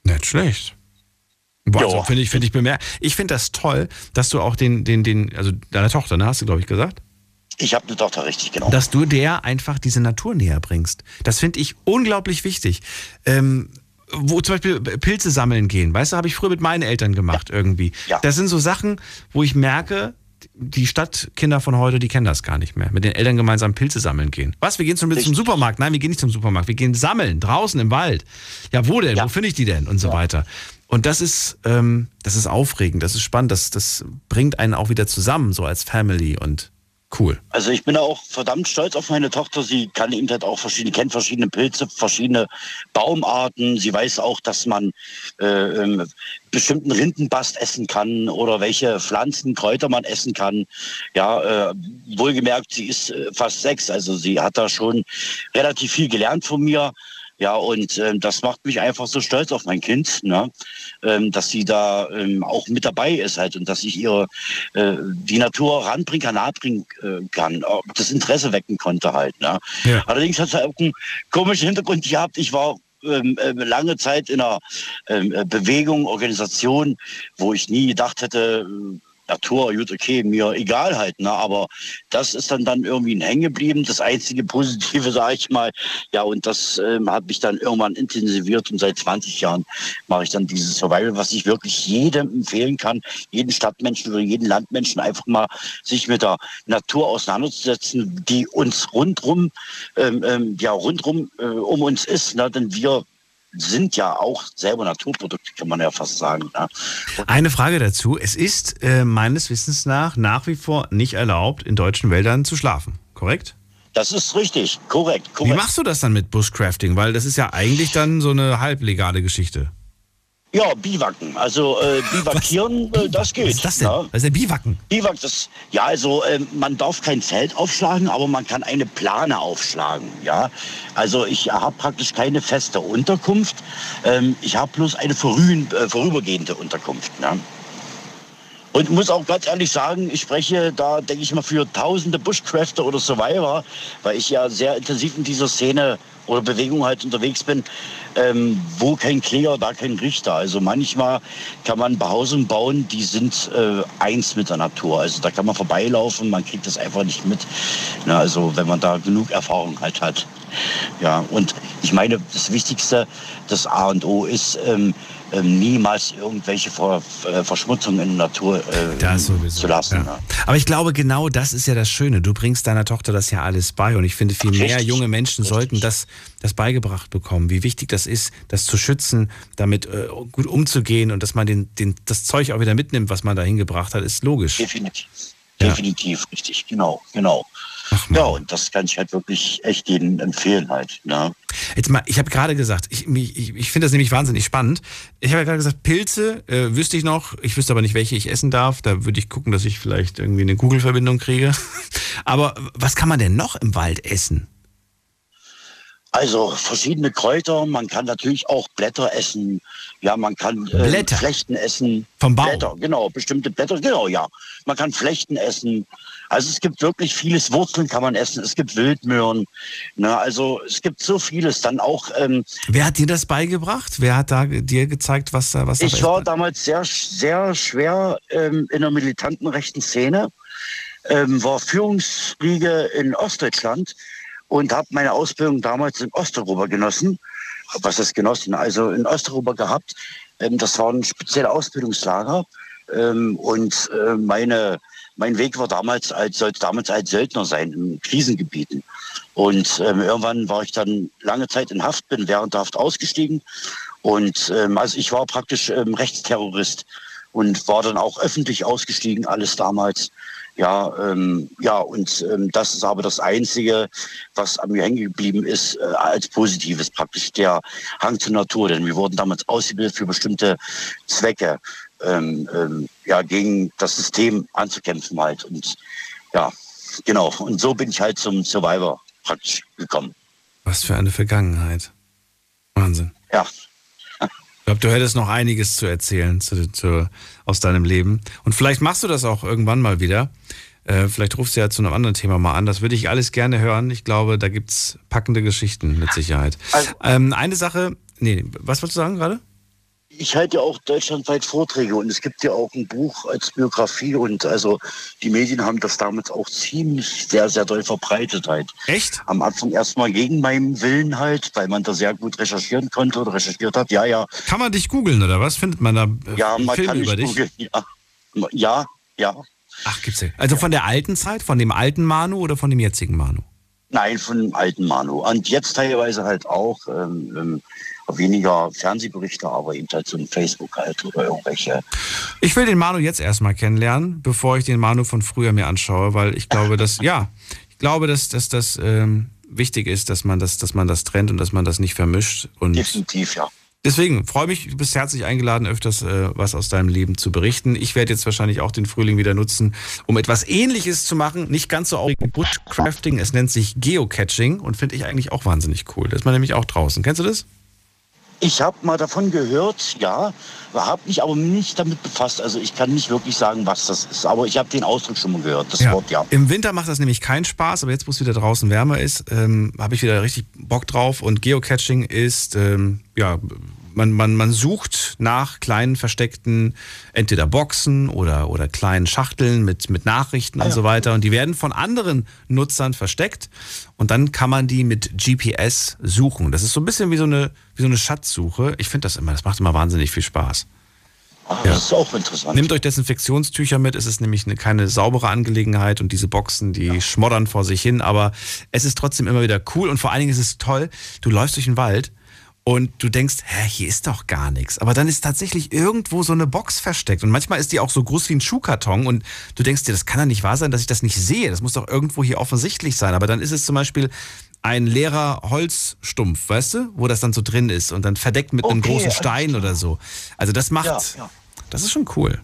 Speaker 4: Nicht schlecht. Also, finde ich, finde ich bemerkt. Ich finde das toll, dass du auch den, den, den, also deine Tochter, ne, hast du, glaube ich, gesagt?
Speaker 18: Ich habe eine Tochter, richtig, genau.
Speaker 4: Dass du der einfach diese Natur näher bringst. Das finde ich unglaublich wichtig. Ähm, wo zum Beispiel Pilze sammeln gehen, weißt du, habe ich früher mit meinen Eltern gemacht irgendwie.
Speaker 18: Ja.
Speaker 4: Das sind so Sachen, wo ich merke, die Stadtkinder von heute, die kennen das gar nicht mehr. Mit den Eltern gemeinsam Pilze sammeln gehen. Was? Wir gehen zum, zum Supermarkt? Nein, wir gehen nicht zum Supermarkt. Wir gehen sammeln, draußen im Wald. Ja, wo denn? Wo finde ich die denn? Und so weiter. Und das ist, ähm, das ist aufregend, das ist spannend, das, das bringt einen auch wieder zusammen, so als Family und cool.
Speaker 18: Also ich bin auch verdammt stolz auf meine Tochter. Sie kann eben halt auch verschiedene, kennt verschiedene Pilze, verschiedene Baumarten. Sie weiß auch, dass man äh, ähm, bestimmten Rindenbast essen kann oder welche Pflanzen, Kräuter man essen kann. Ja, äh, wohlgemerkt, sie ist äh, fast sechs, also sie hat da schon relativ viel gelernt von mir. Ja, und ähm, das macht mich einfach so stolz auf mein Kind, ne? ähm, dass sie da ähm, auch mit dabei ist halt und dass ich ihre äh, die Natur ranbringen kann, nahebringen äh, kann, das Interesse wecken konnte halt. Ne?
Speaker 4: Ja.
Speaker 18: Allerdings hat es auch einen komischen Hintergrund gehabt. Ich war ähm, äh, lange Zeit in einer ähm, äh, Bewegung, Organisation, wo ich nie gedacht hätte, Natur, gut, okay, mir egal halt, ne? aber das ist dann dann irgendwie hängen geblieben. Das einzige Positive, sage ich mal. Ja, und das ähm, hat mich dann irgendwann intensiviert und seit 20 Jahren mache ich dann dieses Survival, was ich wirklich jedem empfehlen kann, jeden Stadtmenschen oder jeden Landmenschen einfach mal sich mit der Natur auseinanderzusetzen, die uns rundrum, ähm, ähm, ja, rundrum äh, um uns ist, ne? denn wir sind ja auch selber Naturprodukte, kann man ja fast sagen. Ne?
Speaker 4: Eine Frage dazu. Es ist äh, meines Wissens nach nach wie vor nicht erlaubt, in deutschen Wäldern zu schlafen, korrekt?
Speaker 18: Das ist richtig, korrekt, korrekt.
Speaker 4: Wie machst du das dann mit Bushcrafting? Weil das ist ja eigentlich dann so eine halblegale Geschichte.
Speaker 18: Ja, Biwaken. Also äh, Biwakieren, äh, das geht.
Speaker 4: Was ist das denn?
Speaker 18: Ne?
Speaker 4: Was ist der Biwaken?
Speaker 18: Biwak, das, ja, also äh, man darf kein Zelt aufschlagen, aber man kann eine Plane aufschlagen, ja. Also ich habe praktisch keine feste Unterkunft. Ähm, ich habe bloß eine vorüben, äh, vorübergehende Unterkunft. Ne? Und muss auch ganz ehrlich sagen, ich spreche da, denke ich mal, für tausende Bushcrafter oder Survivor, weil ich ja sehr intensiv in dieser Szene oder Bewegung halt unterwegs bin. Ähm, wo kein Kläger, da kein Richter. Also manchmal kann man Behausungen bauen, die sind äh, eins mit der Natur. Also da kann man vorbeilaufen, man kriegt das einfach nicht mit. Na, also wenn man da genug Erfahrung halt hat. Ja, und ich meine, das Wichtigste, das A und O ist, ähm, niemals irgendwelche Ver äh, Verschmutzungen in der Natur äh, zu lassen.
Speaker 4: Ja.
Speaker 18: Ja.
Speaker 4: Aber ich glaube, genau das ist ja das Schöne. Du bringst deiner Tochter das ja alles bei. Und ich finde, viel mehr
Speaker 18: Richtig.
Speaker 4: junge Menschen sollten das, das beigebracht bekommen, wie wichtig das ist, das zu schützen, damit äh, gut umzugehen und dass man den, den, das Zeug auch wieder mitnimmt, was man da hingebracht hat, ist logisch.
Speaker 18: Definitiv.
Speaker 4: Ja.
Speaker 18: Definitiv, richtig, genau, genau. Ja, und das kann ich halt wirklich echt jedem empfehlen halt. Ne?
Speaker 4: Jetzt mal, ich habe gerade gesagt, ich, ich, ich finde das nämlich wahnsinnig spannend. Ich habe ja gerade gesagt, Pilze äh, wüsste ich noch, ich wüsste aber nicht, welche ich essen darf. Da würde ich gucken, dass ich vielleicht irgendwie eine Google-Verbindung kriege. Aber was kann man denn noch im Wald essen?
Speaker 18: Also verschiedene Kräuter, man kann natürlich auch Blätter essen, ja, man kann äh,
Speaker 4: Blätter?
Speaker 18: Flechten essen.
Speaker 4: Vom Baum?
Speaker 18: Blätter, genau, bestimmte Blätter, genau, ja. Man kann Flechten essen. Also es gibt wirklich vieles, Wurzeln kann man essen, es gibt Wildmöhren, ne, also es gibt so vieles. Dann auch, ähm,
Speaker 4: Wer hat dir das beigebracht? Wer hat da dir gezeigt, was da was da
Speaker 18: ich war damals sehr, sehr schwer ähm, in der militanten rechten Szene, ähm, war Führungsriege in Ostdeutschland und habe meine Ausbildung damals in Osteuropa genossen. Was ist genossen? Also in Osteuropa gehabt. Ähm, das war ein spezielles Ausbildungslager. Ähm, und äh, meine, mein Weg war damals als, sollte damals als Söldner sein in Krisengebieten. Und ähm, irgendwann war ich dann lange Zeit in Haft, bin während der Haft ausgestiegen. Und ähm, also ich war praktisch ähm, Rechtsterrorist und war dann auch öffentlich ausgestiegen, alles damals. Ja, ähm, ja, und ähm, das ist aber das Einzige, was an mir hängen geblieben ist, äh, als Positives praktisch der Hang zur Natur. Denn wir wurden damals ausgebildet für bestimmte Zwecke, ähm, ähm, ja, gegen das System anzukämpfen halt. Und ja, genau. Und so bin ich halt zum Survivor praktisch gekommen.
Speaker 4: Was für eine Vergangenheit. Wahnsinn.
Speaker 18: Ja.
Speaker 4: Ich glaube, du hättest noch einiges zu erzählen zu, zu, aus deinem Leben. Und vielleicht machst du das auch irgendwann mal wieder. Äh, vielleicht rufst du ja zu einem anderen Thema mal an. Das würde ich alles gerne hören. Ich glaube, da gibt's packende Geschichten mit Sicherheit. ähm, eine Sache, nee, was wolltest du sagen gerade?
Speaker 18: Ich halte ja auch deutschlandweit Vorträge und es gibt ja auch ein Buch als Biografie und also die Medien haben das damals auch ziemlich sehr, sehr doll verbreitet halt.
Speaker 4: Echt?
Speaker 18: Am Anfang erstmal gegen meinen Willen halt, weil man da sehr gut recherchieren konnte oder recherchiert hat. Ja, ja.
Speaker 4: Kann man dich googeln oder was? Findet man da äh,
Speaker 18: Ja, man
Speaker 4: Filme
Speaker 18: kann
Speaker 4: über dich?
Speaker 18: googeln. Ja, ja. ja.
Speaker 4: Ach, gibt's ja. Also von der alten Zeit, von dem alten Manu oder von dem jetzigen Manu?
Speaker 18: Nein, von dem alten Manu. Und jetzt teilweise halt auch ähm, ähm, weniger Fernsehberichte, aber eben halt so ein Facebook halt oder irgendwelche.
Speaker 4: Ich will den Manu jetzt erstmal kennenlernen, bevor ich den Manu von früher mir anschaue, weil ich glaube, dass, ja, ich glaube, dass, dass das ähm, wichtig ist, dass man das, dass man das trennt und dass man das nicht vermischt. Und
Speaker 18: Definitiv, ja.
Speaker 4: Deswegen freue mich, du bist herzlich eingeladen, öfters äh, was aus deinem Leben zu berichten. Ich werde jetzt wahrscheinlich auch den Frühling wieder nutzen, um etwas ähnliches zu machen. Nicht ganz so wie Bushcrafting, es nennt sich Geocaching und finde ich eigentlich auch wahnsinnig cool. Da ist man nämlich auch draußen. Kennst du das?
Speaker 18: Ich habe mal davon gehört, ja, habe mich aber nicht damit befasst. Also ich kann nicht wirklich sagen, was das ist. Aber ich habe den Ausdruck schon mal gehört, das Wort ja.
Speaker 4: Im Winter macht das nämlich keinen Spaß, aber jetzt, wo es wieder draußen wärmer ist, ähm, habe ich wieder richtig Bock drauf. Und Geocaching ist, ähm, ja, man, man, man sucht nach kleinen versteckten, entweder Boxen oder, oder kleinen Schachteln mit, mit Nachrichten und so weiter. Und die werden von anderen Nutzern versteckt. Und dann kann man die mit GPS suchen. Das ist so ein bisschen wie so eine, wie so eine Schatzsuche. Ich finde das immer, das macht immer wahnsinnig viel Spaß.
Speaker 18: Ah, Das ist auch interessant.
Speaker 4: Nehmt euch Desinfektionstücher mit, es ist nämlich eine, keine saubere Angelegenheit und diese Boxen, die schmoddern vor sich hin, aber es ist trotzdem immer wieder cool und vor allen Dingen ist es toll, du läufst durch den Wald und du denkst, hä, hier ist doch gar nichts. Aber dann ist tatsächlich irgendwo so eine Box versteckt und manchmal ist die auch so groß wie ein Schuhkarton und du denkst dir, das kann doch nicht wahr sein, dass ich das nicht sehe. Das muss doch irgendwo hier offensichtlich sein. Aber dann ist es zum Beispiel ein leerer Holzstumpf, weißt du, wo das dann so drin ist und dann verdeckt mit einem
Speaker 18: Okay,
Speaker 4: großen
Speaker 18: alles
Speaker 4: Stein oder so. Also das macht,
Speaker 18: Ja, ja.
Speaker 4: das ist schon cool.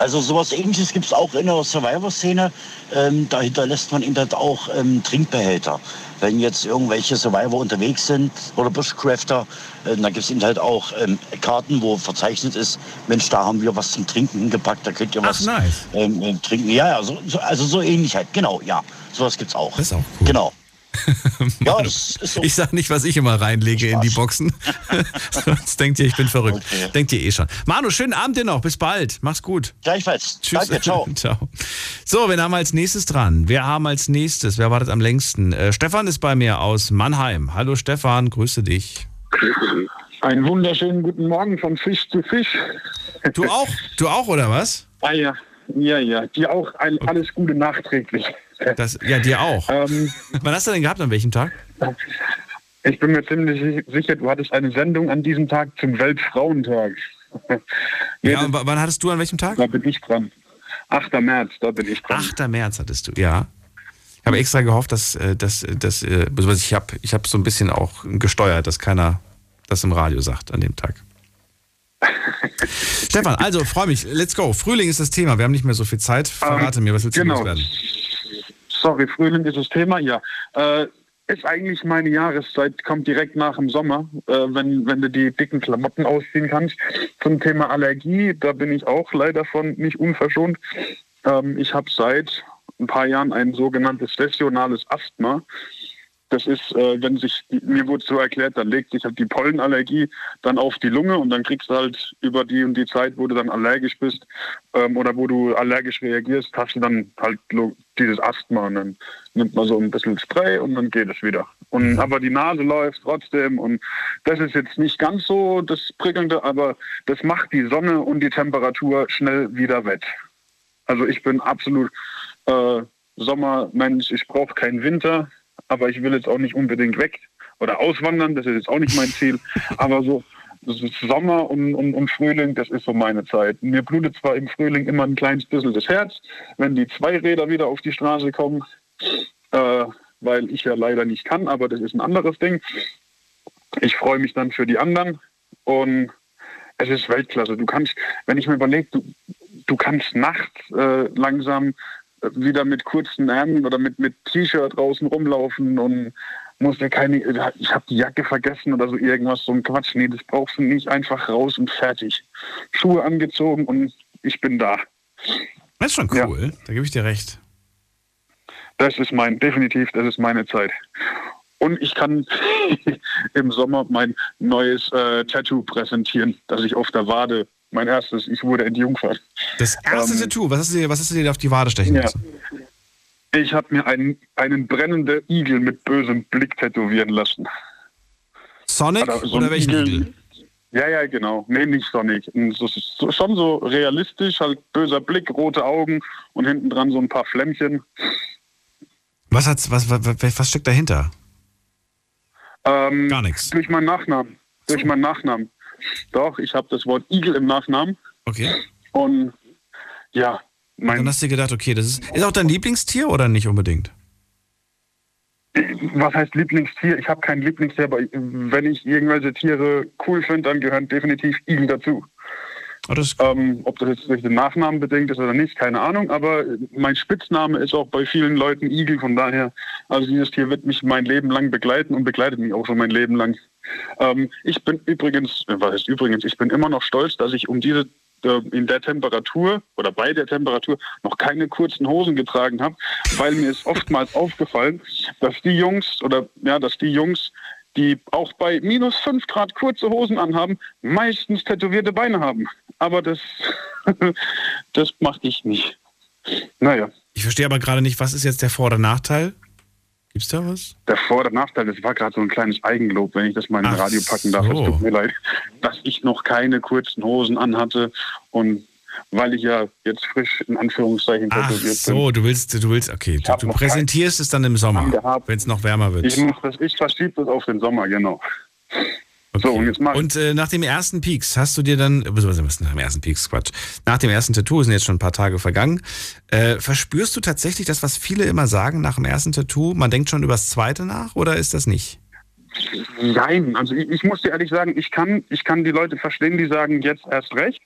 Speaker 18: Also sowas ähnliches gibt es auch in der Survivor-Szene. Ähm, da hinterlässt man eben halt auch ähm, Trinkbehälter. Wenn jetzt irgendwelche Survivor unterwegs sind oder Bushcrafter, äh, da gibt es eben halt auch ähm, Karten, wo verzeichnet ist, Mensch, da haben wir was zum Trinken hingepackt, da könnt ihr was
Speaker 4: nice.
Speaker 18: ähm, ähm, trinken. Ja, ja, so, so, also so ähnlich halt, genau, ja. Sowas gibt's auch.
Speaker 4: Das ist auch cool.
Speaker 18: Genau. Ja, das ist so.
Speaker 4: Ich sag nicht, was ich immer reinlege in die Boxen. Sonst denkt ihr, ich bin verrückt. Denkt ihr eh schon. Manu, schönen Abend dir noch. Bis bald. Mach's gut.
Speaker 18: Gleichfalls.
Speaker 4: Tschüss.
Speaker 18: Danke, ciao.
Speaker 4: ciao. So, wen haben wir als nächstes dran? Wer haben als nächstes? Wer wartet am längsten? Äh, Stefan ist bei mir aus Mannheim. Hallo Stefan, grüße dich.
Speaker 19: Einen wunderschönen guten Morgen von Fisch zu Fisch.
Speaker 4: Du auch? Du auch, oder was?
Speaker 19: Ah ja, ja, ja. Dir auch ein, alles Gute nachträglich.
Speaker 4: Das, ja, dir auch.
Speaker 19: Ähm,
Speaker 4: Wann hast du denn gehabt? An welchem Tag?
Speaker 19: ich bin mir ziemlich si- sicher, du hattest eine Sendung an diesem Tag zum Weltfrauentag.
Speaker 4: Ja, und wann hattest du an welchem Tag?
Speaker 19: Da bin ich dran. 8. März, da bin ich dran.
Speaker 4: 8. März hattest du, ja. Ich habe extra gehofft, dass, äh, dass, dass äh, ich habe ich hab so ein bisschen auch gesteuert, dass keiner das im Radio sagt an dem Tag. Stefan, also freue mich. Let's go. Frühling ist das Thema. Wir haben nicht mehr so viel Zeit. Verrate mir, was willst du
Speaker 19: genau.
Speaker 4: loswerden?
Speaker 19: Sorry, Frühling ist das Thema, ja. Äh, ist eigentlich meine Jahreszeit, kommt direkt nach dem Sommer, äh, wenn, wenn du die dicken Klamotten ausziehen kannst. Zum Thema Allergie, da bin ich auch leider von nicht unverschont. Ähm, ich habe seit ein paar Jahren ein sogenanntes sessionales Asthma. Das ist, äh, wenn sich, mir wurde so erklärt, dann legt sich halt die Pollenallergie dann auf die Lunge und dann kriegst du halt über die und die Zeit, wo du dann allergisch bist ähm, oder wo du allergisch reagierst, hast du dann halt dieses Asthma und dann nimmt man so ein bisschen Spray und dann geht es wieder. Und aber die Nase läuft trotzdem und das ist jetzt nicht ganz so das Prickelnde, aber das macht die Sonne und die Temperatur schnell wieder wett. Also ich bin absolut äh, Sommermensch, ich brauche keinen Winter, aber ich will jetzt auch nicht unbedingt weg oder auswandern, das ist jetzt auch nicht mein Ziel. aber so Sommer und, und, und Frühling, das ist so meine Zeit. Mir blutet zwar im Frühling immer ein kleines bisschen das Herz, wenn die Zweiräder wieder auf die Straße kommen, äh, weil ich ja leider nicht kann, aber das ist ein anderes Ding. Ich freue mich dann für die anderen und es ist Weltklasse. Du kannst, wenn ich mir überlege, du, du kannst nachts äh, langsam wieder mit kurzen Ärmeln oder mit, mit T-Shirt draußen rumlaufen und musst dir keine, ich habe die Jacke vergessen oder so irgendwas, so ein Quatsch. Nee, das brauchst du nicht. Einfach raus und fertig. Schuhe angezogen und ich bin da.
Speaker 4: Das ist schon cool. Da gebe ich dir recht.
Speaker 19: Das ist mein, definitiv, das ist meine Zeit. Und ich kann im Sommer mein neues äh, Tattoo präsentieren, das ich auf der Wade, mein erstes, ich wurde entjungfert.
Speaker 4: Das erste
Speaker 19: Ähm,
Speaker 4: Tattoo, was hast, du dir, was hast du dir auf die Wade stechen
Speaker 19: Ja.
Speaker 4: lassen?
Speaker 19: Ich habe mir einen, einen brennenden Igel mit bösem Blick tätowieren lassen.
Speaker 4: Sonic
Speaker 19: Oder so
Speaker 4: oder welchen
Speaker 19: Igel.
Speaker 4: Igel?
Speaker 19: Ja, ja, genau. Nee, nicht Sonic. So, schon so realistisch, halt böser Blick, rote Augen und hinten dran so ein paar Flämmchen.
Speaker 4: Was, hat's, was, was, was steckt dahinter?
Speaker 19: Ähm,
Speaker 4: Gar nichts.
Speaker 19: Durch meinen Nachnamen. Durch meinen Nachnamen. Doch, ich habe das Wort Igel im Nachnamen.
Speaker 4: Okay.
Speaker 19: Und ja, mein,
Speaker 4: Dann hast du gedacht, okay, das ist, ist auch dein Lieblingstier oder nicht unbedingt?
Speaker 19: was heißt Lieblingstier? Ich habe kein Lieblingstier, aber wenn ich irgendwelche Tiere cool finde, dann gehören definitiv Igel dazu. ähm, ob das jetzt durch den Nachnamen bedingt ist oder nicht, keine Ahnung, aber mein Spitzname ist auch bei vielen Leuten Igel, von daher, also dieses Tier wird mich mein Leben lang begleiten und begleitet mich auch schon mein Leben lang. Ähm, ich bin übrigens, äh, was heißt übrigens, ich bin immer noch stolz, dass ich um diese äh, in der Temperatur oder bei der Temperatur noch keine kurzen Hosen getragen habe, weil mir ist oftmals aufgefallen, dass die Jungs oder ja, dass die Jungs, die auch bei minus 5 Grad kurze Hosen anhaben, meistens tätowierte Beine haben. Aber das, das mache ich nicht. Naja,
Speaker 4: Ich verstehe aber gerade nicht, was ist jetzt der Vor- oder Nachteil? Gibt's da was?
Speaker 19: der Vor- oder Nachteil, das war gerade so ein kleines Eigenlob, wenn ich das mal in
Speaker 4: Ach
Speaker 19: Radio packen darf. Es
Speaker 4: so.
Speaker 19: tut mir leid, dass ich noch keine kurzen Hosen anhatte und weil ich ja jetzt frisch in Anführungszeichen
Speaker 4: Ach
Speaker 19: tätowiert
Speaker 4: so, du willst, du willst, okay, du, du präsentierst es dann im Sommer, wenn es noch wärmer
Speaker 19: bin.
Speaker 4: wird.
Speaker 19: Ich, das, ich verschiebe das auf den Sommer, genau. So, und jetzt mach
Speaker 4: Und äh, nach dem ersten Peaks hast du dir dann, äh, was ist nach dem ersten Peaks, Quatsch, nach dem ersten Tattoo sind jetzt schon ein paar Tage vergangen, äh, verspürst du tatsächlich das, was viele immer sagen nach dem ersten Tattoo, man denkt schon über das zweite nach oder ist das nicht?
Speaker 19: Nein, also ich, ich muss dir ehrlich sagen, ich kann, ich kann die Leute verstehen, die sagen jetzt erst recht,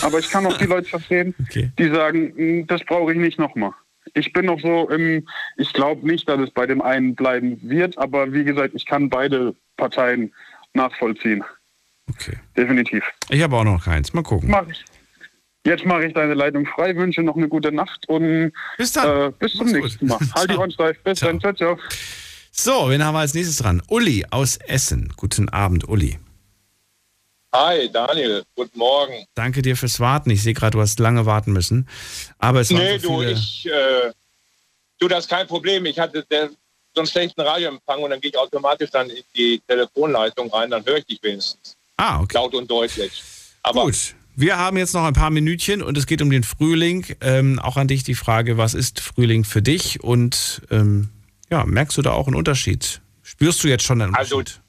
Speaker 19: aber ich kann auch die Leute verstehen, die sagen, "Mm, das brauche ich nicht nochmal. Ich bin noch so im, ich glaube nicht, dass es bei dem einen bleiben wird, aber wie gesagt, ich kann beide Parteien nachvollziehen.
Speaker 4: Okay.
Speaker 19: Definitiv.
Speaker 4: Ich habe auch noch keins, mal gucken.
Speaker 19: Mach ich. Jetzt mache ich deine Leitung frei, wünsche noch eine gute Nacht und
Speaker 4: bis, dann.
Speaker 19: Äh, bis zum nächsten Mal. Halt die Ohren steif. Bis dann. Ciao, ciao.
Speaker 4: So, wen haben wir als nächstes dran? Uli aus Essen. Guten Abend, Uli.
Speaker 20: Hi, Daniel. Guten Morgen.
Speaker 4: Danke dir fürs Warten. Ich sehe gerade, du hast lange warten müssen. Aber es waren
Speaker 20: nee,
Speaker 4: so
Speaker 20: du,
Speaker 4: viele...
Speaker 20: ich, äh, du, das ist kein Problem. Ich hatte der, so einen schlechten Radioempfang und dann gehe ich automatisch dann in die Telefonleitung rein, dann höre ich dich wenigstens.
Speaker 4: Ah, okay.
Speaker 20: Laut und deutlich. Aber
Speaker 4: Gut. Wir haben jetzt noch ein paar Minütchen und es geht um den Frühling. Ähm, auch an dich die Frage, was ist Frühling für dich? Und ähm, ja, merkst du da auch einen Unterschied? Spürst du jetzt schon einen
Speaker 20: Also,
Speaker 4: Unterschied?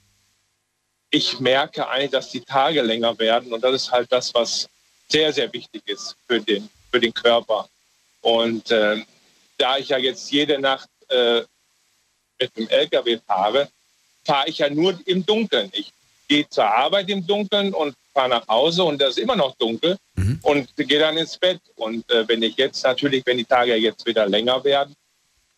Speaker 20: ich merke eigentlich, dass die Tage länger werden und das ist halt das, was sehr, sehr wichtig ist für den, für den Körper. Und äh, da ich ja jetzt jede Nacht äh, mit dem LKW fahre, fahre ich ja nur im Dunkeln. Ich gehe zur Arbeit im Dunkeln und fahre nach Hause und das ist immer noch dunkel und gehe dann ins Bett. Und äh, wenn ich jetzt natürlich, wenn die Tage jetzt wieder länger werden,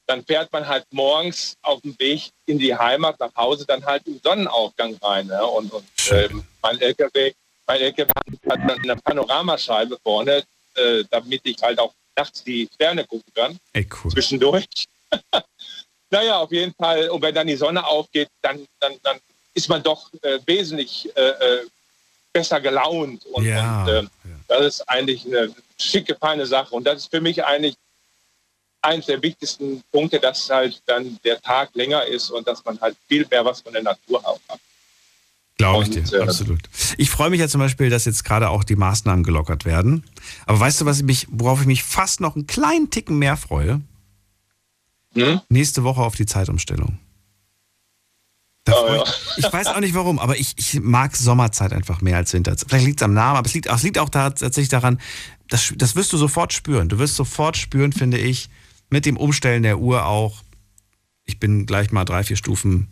Speaker 20: dann fährt man halt morgens auf dem Weg in die Heimat nach Hause dann halt im Sonnenaufgang rein. Ne? Und, und ähm, mein LKW, mein LKW hat dann eine Panoramascheibe vorne, äh, damit ich halt auch nachts die Sterne gucken kann.
Speaker 4: Ey, cool.
Speaker 20: Zwischendurch. naja, auf jeden Fall. Und wenn dann die Sonne aufgeht, dann, dann, dann ist man doch äh, wesentlich äh, äh, besser gelaunt. Und,
Speaker 4: Ja,
Speaker 20: und äh, das ist eigentlich eine schicke, feine Sache. Und das ist für mich eigentlich eines der wichtigsten Punkte, dass halt dann der Tag länger ist und dass man halt viel mehr was von der Natur auch hat.
Speaker 4: Glaube ich dir,
Speaker 20: äh,
Speaker 4: absolut. Ich freue mich ja zum Beispiel, dass jetzt gerade auch die Maßnahmen gelockert werden. Aber weißt du, was ich mich, worauf ich mich fast noch einen kleinen Ticken mehr freue?
Speaker 20: Hm?
Speaker 4: Nächste Woche auf die Zeitumstellung.
Speaker 20: Oh, ja.
Speaker 4: ich, ich weiß auch nicht warum, aber ich, ich mag Sommerzeit einfach mehr als Winterzeit. Vielleicht liegt es am Namen, aber es liegt, es liegt auch tatsächlich daran, das, das wirst du sofort spüren. Du wirst sofort spüren, finde ich, mit dem Umstellen der Uhr auch, ich bin gleich mal drei, vier Stufen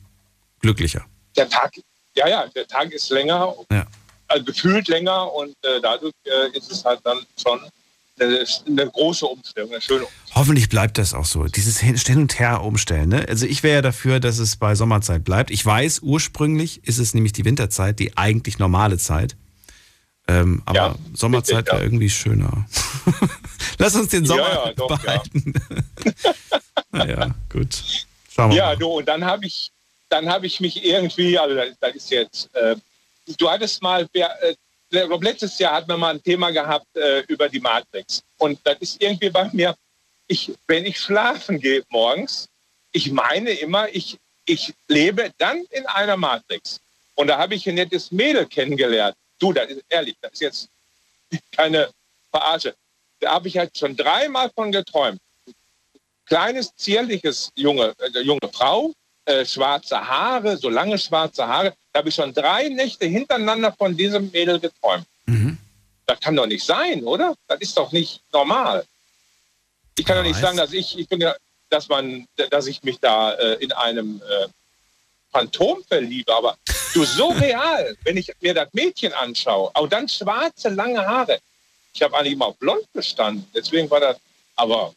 Speaker 4: glücklicher.
Speaker 20: Der Tag, ja, ja, der Tag ist länger,
Speaker 4: Ja.
Speaker 20: also gefühlt länger und äh, dadurch äh, ist es halt dann schon eine, eine große Umstellung, eine schöne Umstellung.
Speaker 4: Hoffentlich bleibt das auch so. Dieses Hin und Her umstellen. Ne? Also ich wäre ja dafür, dass es bei Sommerzeit bleibt. Ich weiß, ursprünglich ist es nämlich die Winterzeit, die eigentlich normale Zeit. Ähm, aber
Speaker 20: Ja,
Speaker 4: Sommerzeit
Speaker 20: richtig, ja.
Speaker 4: wäre irgendwie schöner. Lass uns den Sommer
Speaker 20: Ja, ja, doch,
Speaker 4: behalten. naja, gut. Schauen wir
Speaker 20: Ja,
Speaker 4: mal.
Speaker 20: du, und dann habe ich, dann habe ich mich irgendwie, also das ist jetzt, äh, du hattest mal, wer, äh, ich glaub, letztes Jahr hatten wir mal ein Thema gehabt äh, über die Matrix. Und das ist irgendwie bei mir, ich, wenn ich schlafen gehe morgens, ich meine immer, ich, ich lebe dann in einer Matrix. Und da habe ich ein nettes Mädel kennengelernt. Du, das ist ehrlich, das ist jetzt keine Verarsche. Da habe ich halt schon dreimal von geträumt kleines, zierliches junge, äh, junge Frau, äh, schwarze Haare, so lange schwarze Haare. Da habe ich schon drei Nächte hintereinander von diesem Mädel geträumt. Das kann doch nicht sein, oder? Das ist doch nicht normal. Ich kann doch nicht sagen, dass ich, ich bin ja, dass man, dass ich mich da äh, in einem äh, Phantom verliebe, aber du so real, wenn ich mir das Mädchen anschaue, auch dann schwarze, lange Haare. Ich habe eigentlich immer auf blond bestanden, deswegen war das, aber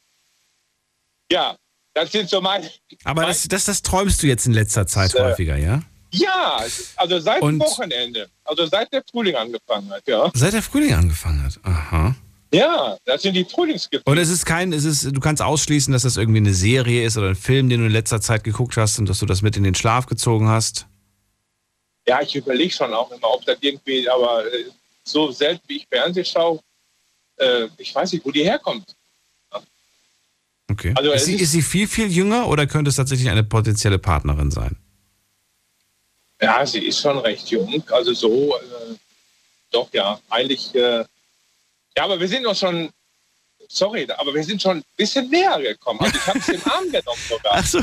Speaker 20: ja, das sind so meine.
Speaker 4: Aber das, das, das träumst du jetzt in letzter Zeit
Speaker 20: Äh,
Speaker 4: häufiger, ja?
Speaker 20: Ja, also seit dem Wochenende, also seit der Frühling angefangen hat, ja.
Speaker 4: Seit der Frühling angefangen hat. Aha.
Speaker 20: Ja, das sind die Frühlingsgefühle.
Speaker 4: Und es ist kein, es ist, du kannst ausschließen, dass das irgendwie eine Serie ist oder ein Film, den du in letzter Zeit geguckt hast und dass du das mit in den Schlaf gezogen hast.
Speaker 20: Ja, ich überlege schon auch immer, ob das irgendwie, aber äh, so selten wie ich Fernsehen schaue, äh, ich weiß nicht, wo die herkommt.
Speaker 4: Okay.
Speaker 20: Also
Speaker 4: ist, sie,
Speaker 20: ist-
Speaker 4: sie viel, viel jünger oder könnte es tatsächlich eine potenzielle Partnerin sein?
Speaker 20: Ja, sie ist schon recht jung, also so, äh, doch, ja, eigentlich, äh, ja, aber wir sind doch schon, sorry, aber wir sind schon ein bisschen näher gekommen. Also ich habe es im Arm genommen sogar.
Speaker 4: Ach so.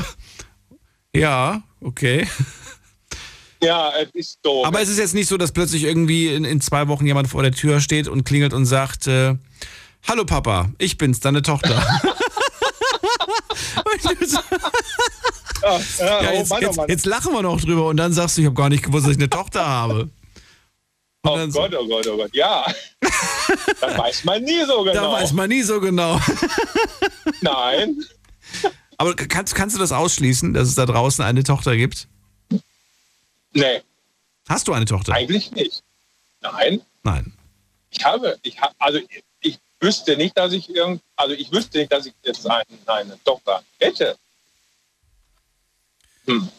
Speaker 4: Ja, okay.
Speaker 20: Ja, es ist doof.
Speaker 4: Aber es ist jetzt nicht so, dass plötzlich irgendwie in, in zwei Wochen jemand vor der Tür steht und klingelt und sagt, äh, Hallo Papa, ich bin's, deine Tochter.
Speaker 20: Ja, oh
Speaker 4: jetzt, jetzt, jetzt lachen wir noch drüber und dann sagst du, ich habe gar nicht gewusst, dass ich eine Tochter habe.
Speaker 20: Oh Gott, oh Gott, oh Gott, ja. das weiß man nie so genau.
Speaker 4: Da weiß man nie so genau.
Speaker 20: Nein.
Speaker 4: Aber kannst, kannst du das ausschließen, dass es da draußen eine Tochter gibt?
Speaker 20: Nee,
Speaker 4: Hast du eine Tochter?
Speaker 20: eigentlich nicht. Nein,
Speaker 4: Nein.
Speaker 20: ich habe, ich habe, also wüsste nicht, dass ich irgend, also ich wüsste nicht, dass ich jetzt eine, eine Tochter hätte.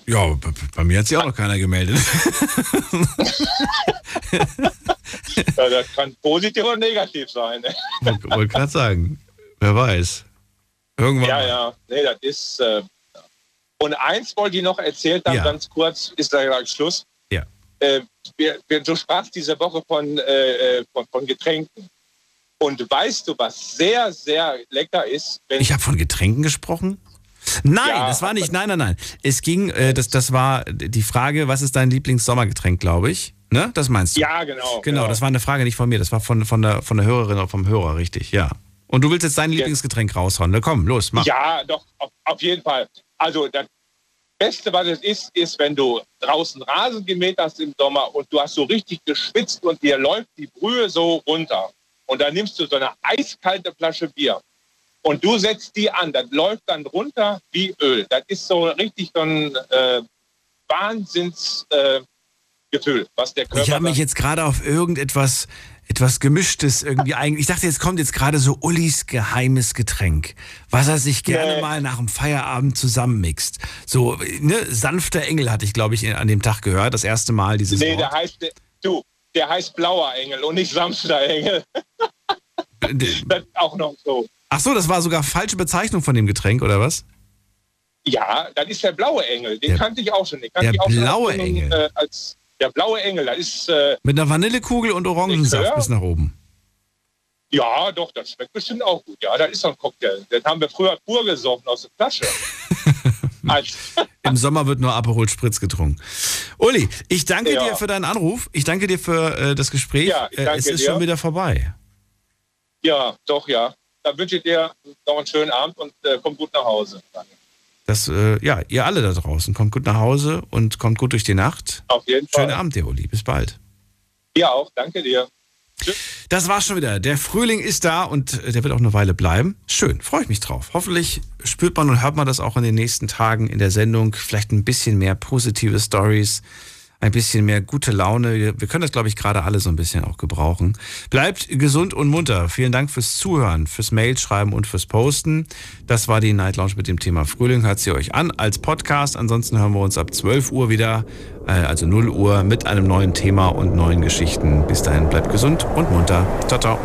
Speaker 4: Ja, b- b- bei mir hat sich auch noch keiner gemeldet.
Speaker 20: Ja, das kann positiv oder negativ sein. Ne?
Speaker 4: Wollte gerade sagen. Wer weiß. Irgendwann.
Speaker 20: Ja, ja, nee, das ist. Äh, und eins wollte ich noch erzählt haben,
Speaker 4: Ja.
Speaker 20: ganz kurz, ist da gleich Schluss.
Speaker 4: Ja.
Speaker 20: Äh, wir, wir, du sprachst diese Woche von, äh, äh, von, von Getränken. Und weißt du, was sehr, sehr lecker ist? Wenn
Speaker 4: Ich habe von Getränken gesprochen? Nein,
Speaker 20: Ja,
Speaker 4: das war nicht. Nein, nein, nein. Es ging, äh, das, das war die Frage, was ist dein Lieblingssommergetränk, glaube ich. Ne? Das meinst du?
Speaker 20: Ja, genau.
Speaker 4: Genau, das war eine Frage nicht von mir, das war von, von, der, von der Hörerin oder vom Hörer, richtig, ja. Und du willst jetzt dein Lieblingsgetränk raushauen. Na komm, los, mach.
Speaker 20: Ja, doch, auf, auf jeden Fall. Also das Beste, was es ist, ist, wenn du draußen Rasen gemäht hast im Sommer und du hast so richtig geschwitzt und dir läuft die Brühe so runter. Und dann nimmst du so eine eiskalte Flasche Bier und du setzt die an. Das läuft dann runter wie Öl. Das ist so richtig so ein äh, Wahnsinnsgefühl, äh, was der Körper.
Speaker 4: Ich habe mich jetzt gerade auf irgendetwas etwas Gemischtes irgendwie ein. Ich dachte, jetzt kommt jetzt gerade so Ullis geheimes Getränk, was er sich gerne
Speaker 20: Nee.
Speaker 4: mal nach dem Feierabend zusammenmixt. So, ne, sanfter Engel hatte ich, glaube ich, an dem Tag gehört, das erste Mal dieses
Speaker 20: Nee,
Speaker 4: Wort.
Speaker 20: der heißt, du, der heißt blauer Engel und nicht sanfter Engel. das ist auch noch so.
Speaker 4: Ach so, das war sogar falsche Bezeichnung von dem Getränk, oder was?
Speaker 20: Ja, das ist der blaue Engel. Den
Speaker 4: Der-
Speaker 20: kannte ich auch schon. Den kannte
Speaker 4: der
Speaker 20: ich auch schon
Speaker 4: blaue
Speaker 20: als,
Speaker 4: Engel.
Speaker 20: Äh, als der blaue Engel. Das ist äh,
Speaker 4: Mit einer Vanillekugel und Orangensaft
Speaker 20: Likör?
Speaker 4: bis nach oben.
Speaker 20: ja doch, das schmeckt bestimmt auch gut. Ja, das ist so ein Cocktail. Den haben wir früher pur gesoffen aus der Flasche.
Speaker 4: Im Sommer wird nur Aperol Spritz getrunken. Uli, ich danke
Speaker 20: Ja.
Speaker 4: dir für deinen Anruf. Ich danke dir für äh, das Gespräch.
Speaker 20: Ja,
Speaker 4: äh,
Speaker 20: danke
Speaker 4: es ist
Speaker 20: dir.
Speaker 4: schon wieder vorbei.
Speaker 20: ja, doch, ja. Dann wünsche ich dir noch einen schönen Abend und äh, komm gut nach Hause.
Speaker 4: Das, äh, ja, ihr alle da draußen, kommt gut nach Hause und kommt gut durch die Nacht.
Speaker 20: Auf jeden Fall.
Speaker 4: Schönen Abend dir, Uli. Bis bald.
Speaker 20: Dir auch. Danke dir.
Speaker 4: Das war's schon wieder. Der Frühling ist da und äh, der wird auch eine Weile bleiben. Schön, freue ich mich drauf. Hoffentlich spürt man und hört man das auch in den nächsten Tagen in der Sendung. Vielleicht ein bisschen mehr positive Stories, ein bisschen mehr gute Laune. Wir können das, glaube ich, gerade alle so ein bisschen auch gebrauchen. Bleibt gesund und munter. Vielen Dank fürs Zuhören, fürs Mailschreiben und fürs Posten. Das war die Night Lounge mit dem Thema Frühling. Hört sie euch an als Podcast. Ansonsten hören wir uns ab 12 Uhr wieder, äh, also 0 Uhr, mit einem neuen Thema und neuen Geschichten. Bis dahin bleibt gesund und munter. Ciao, ciao.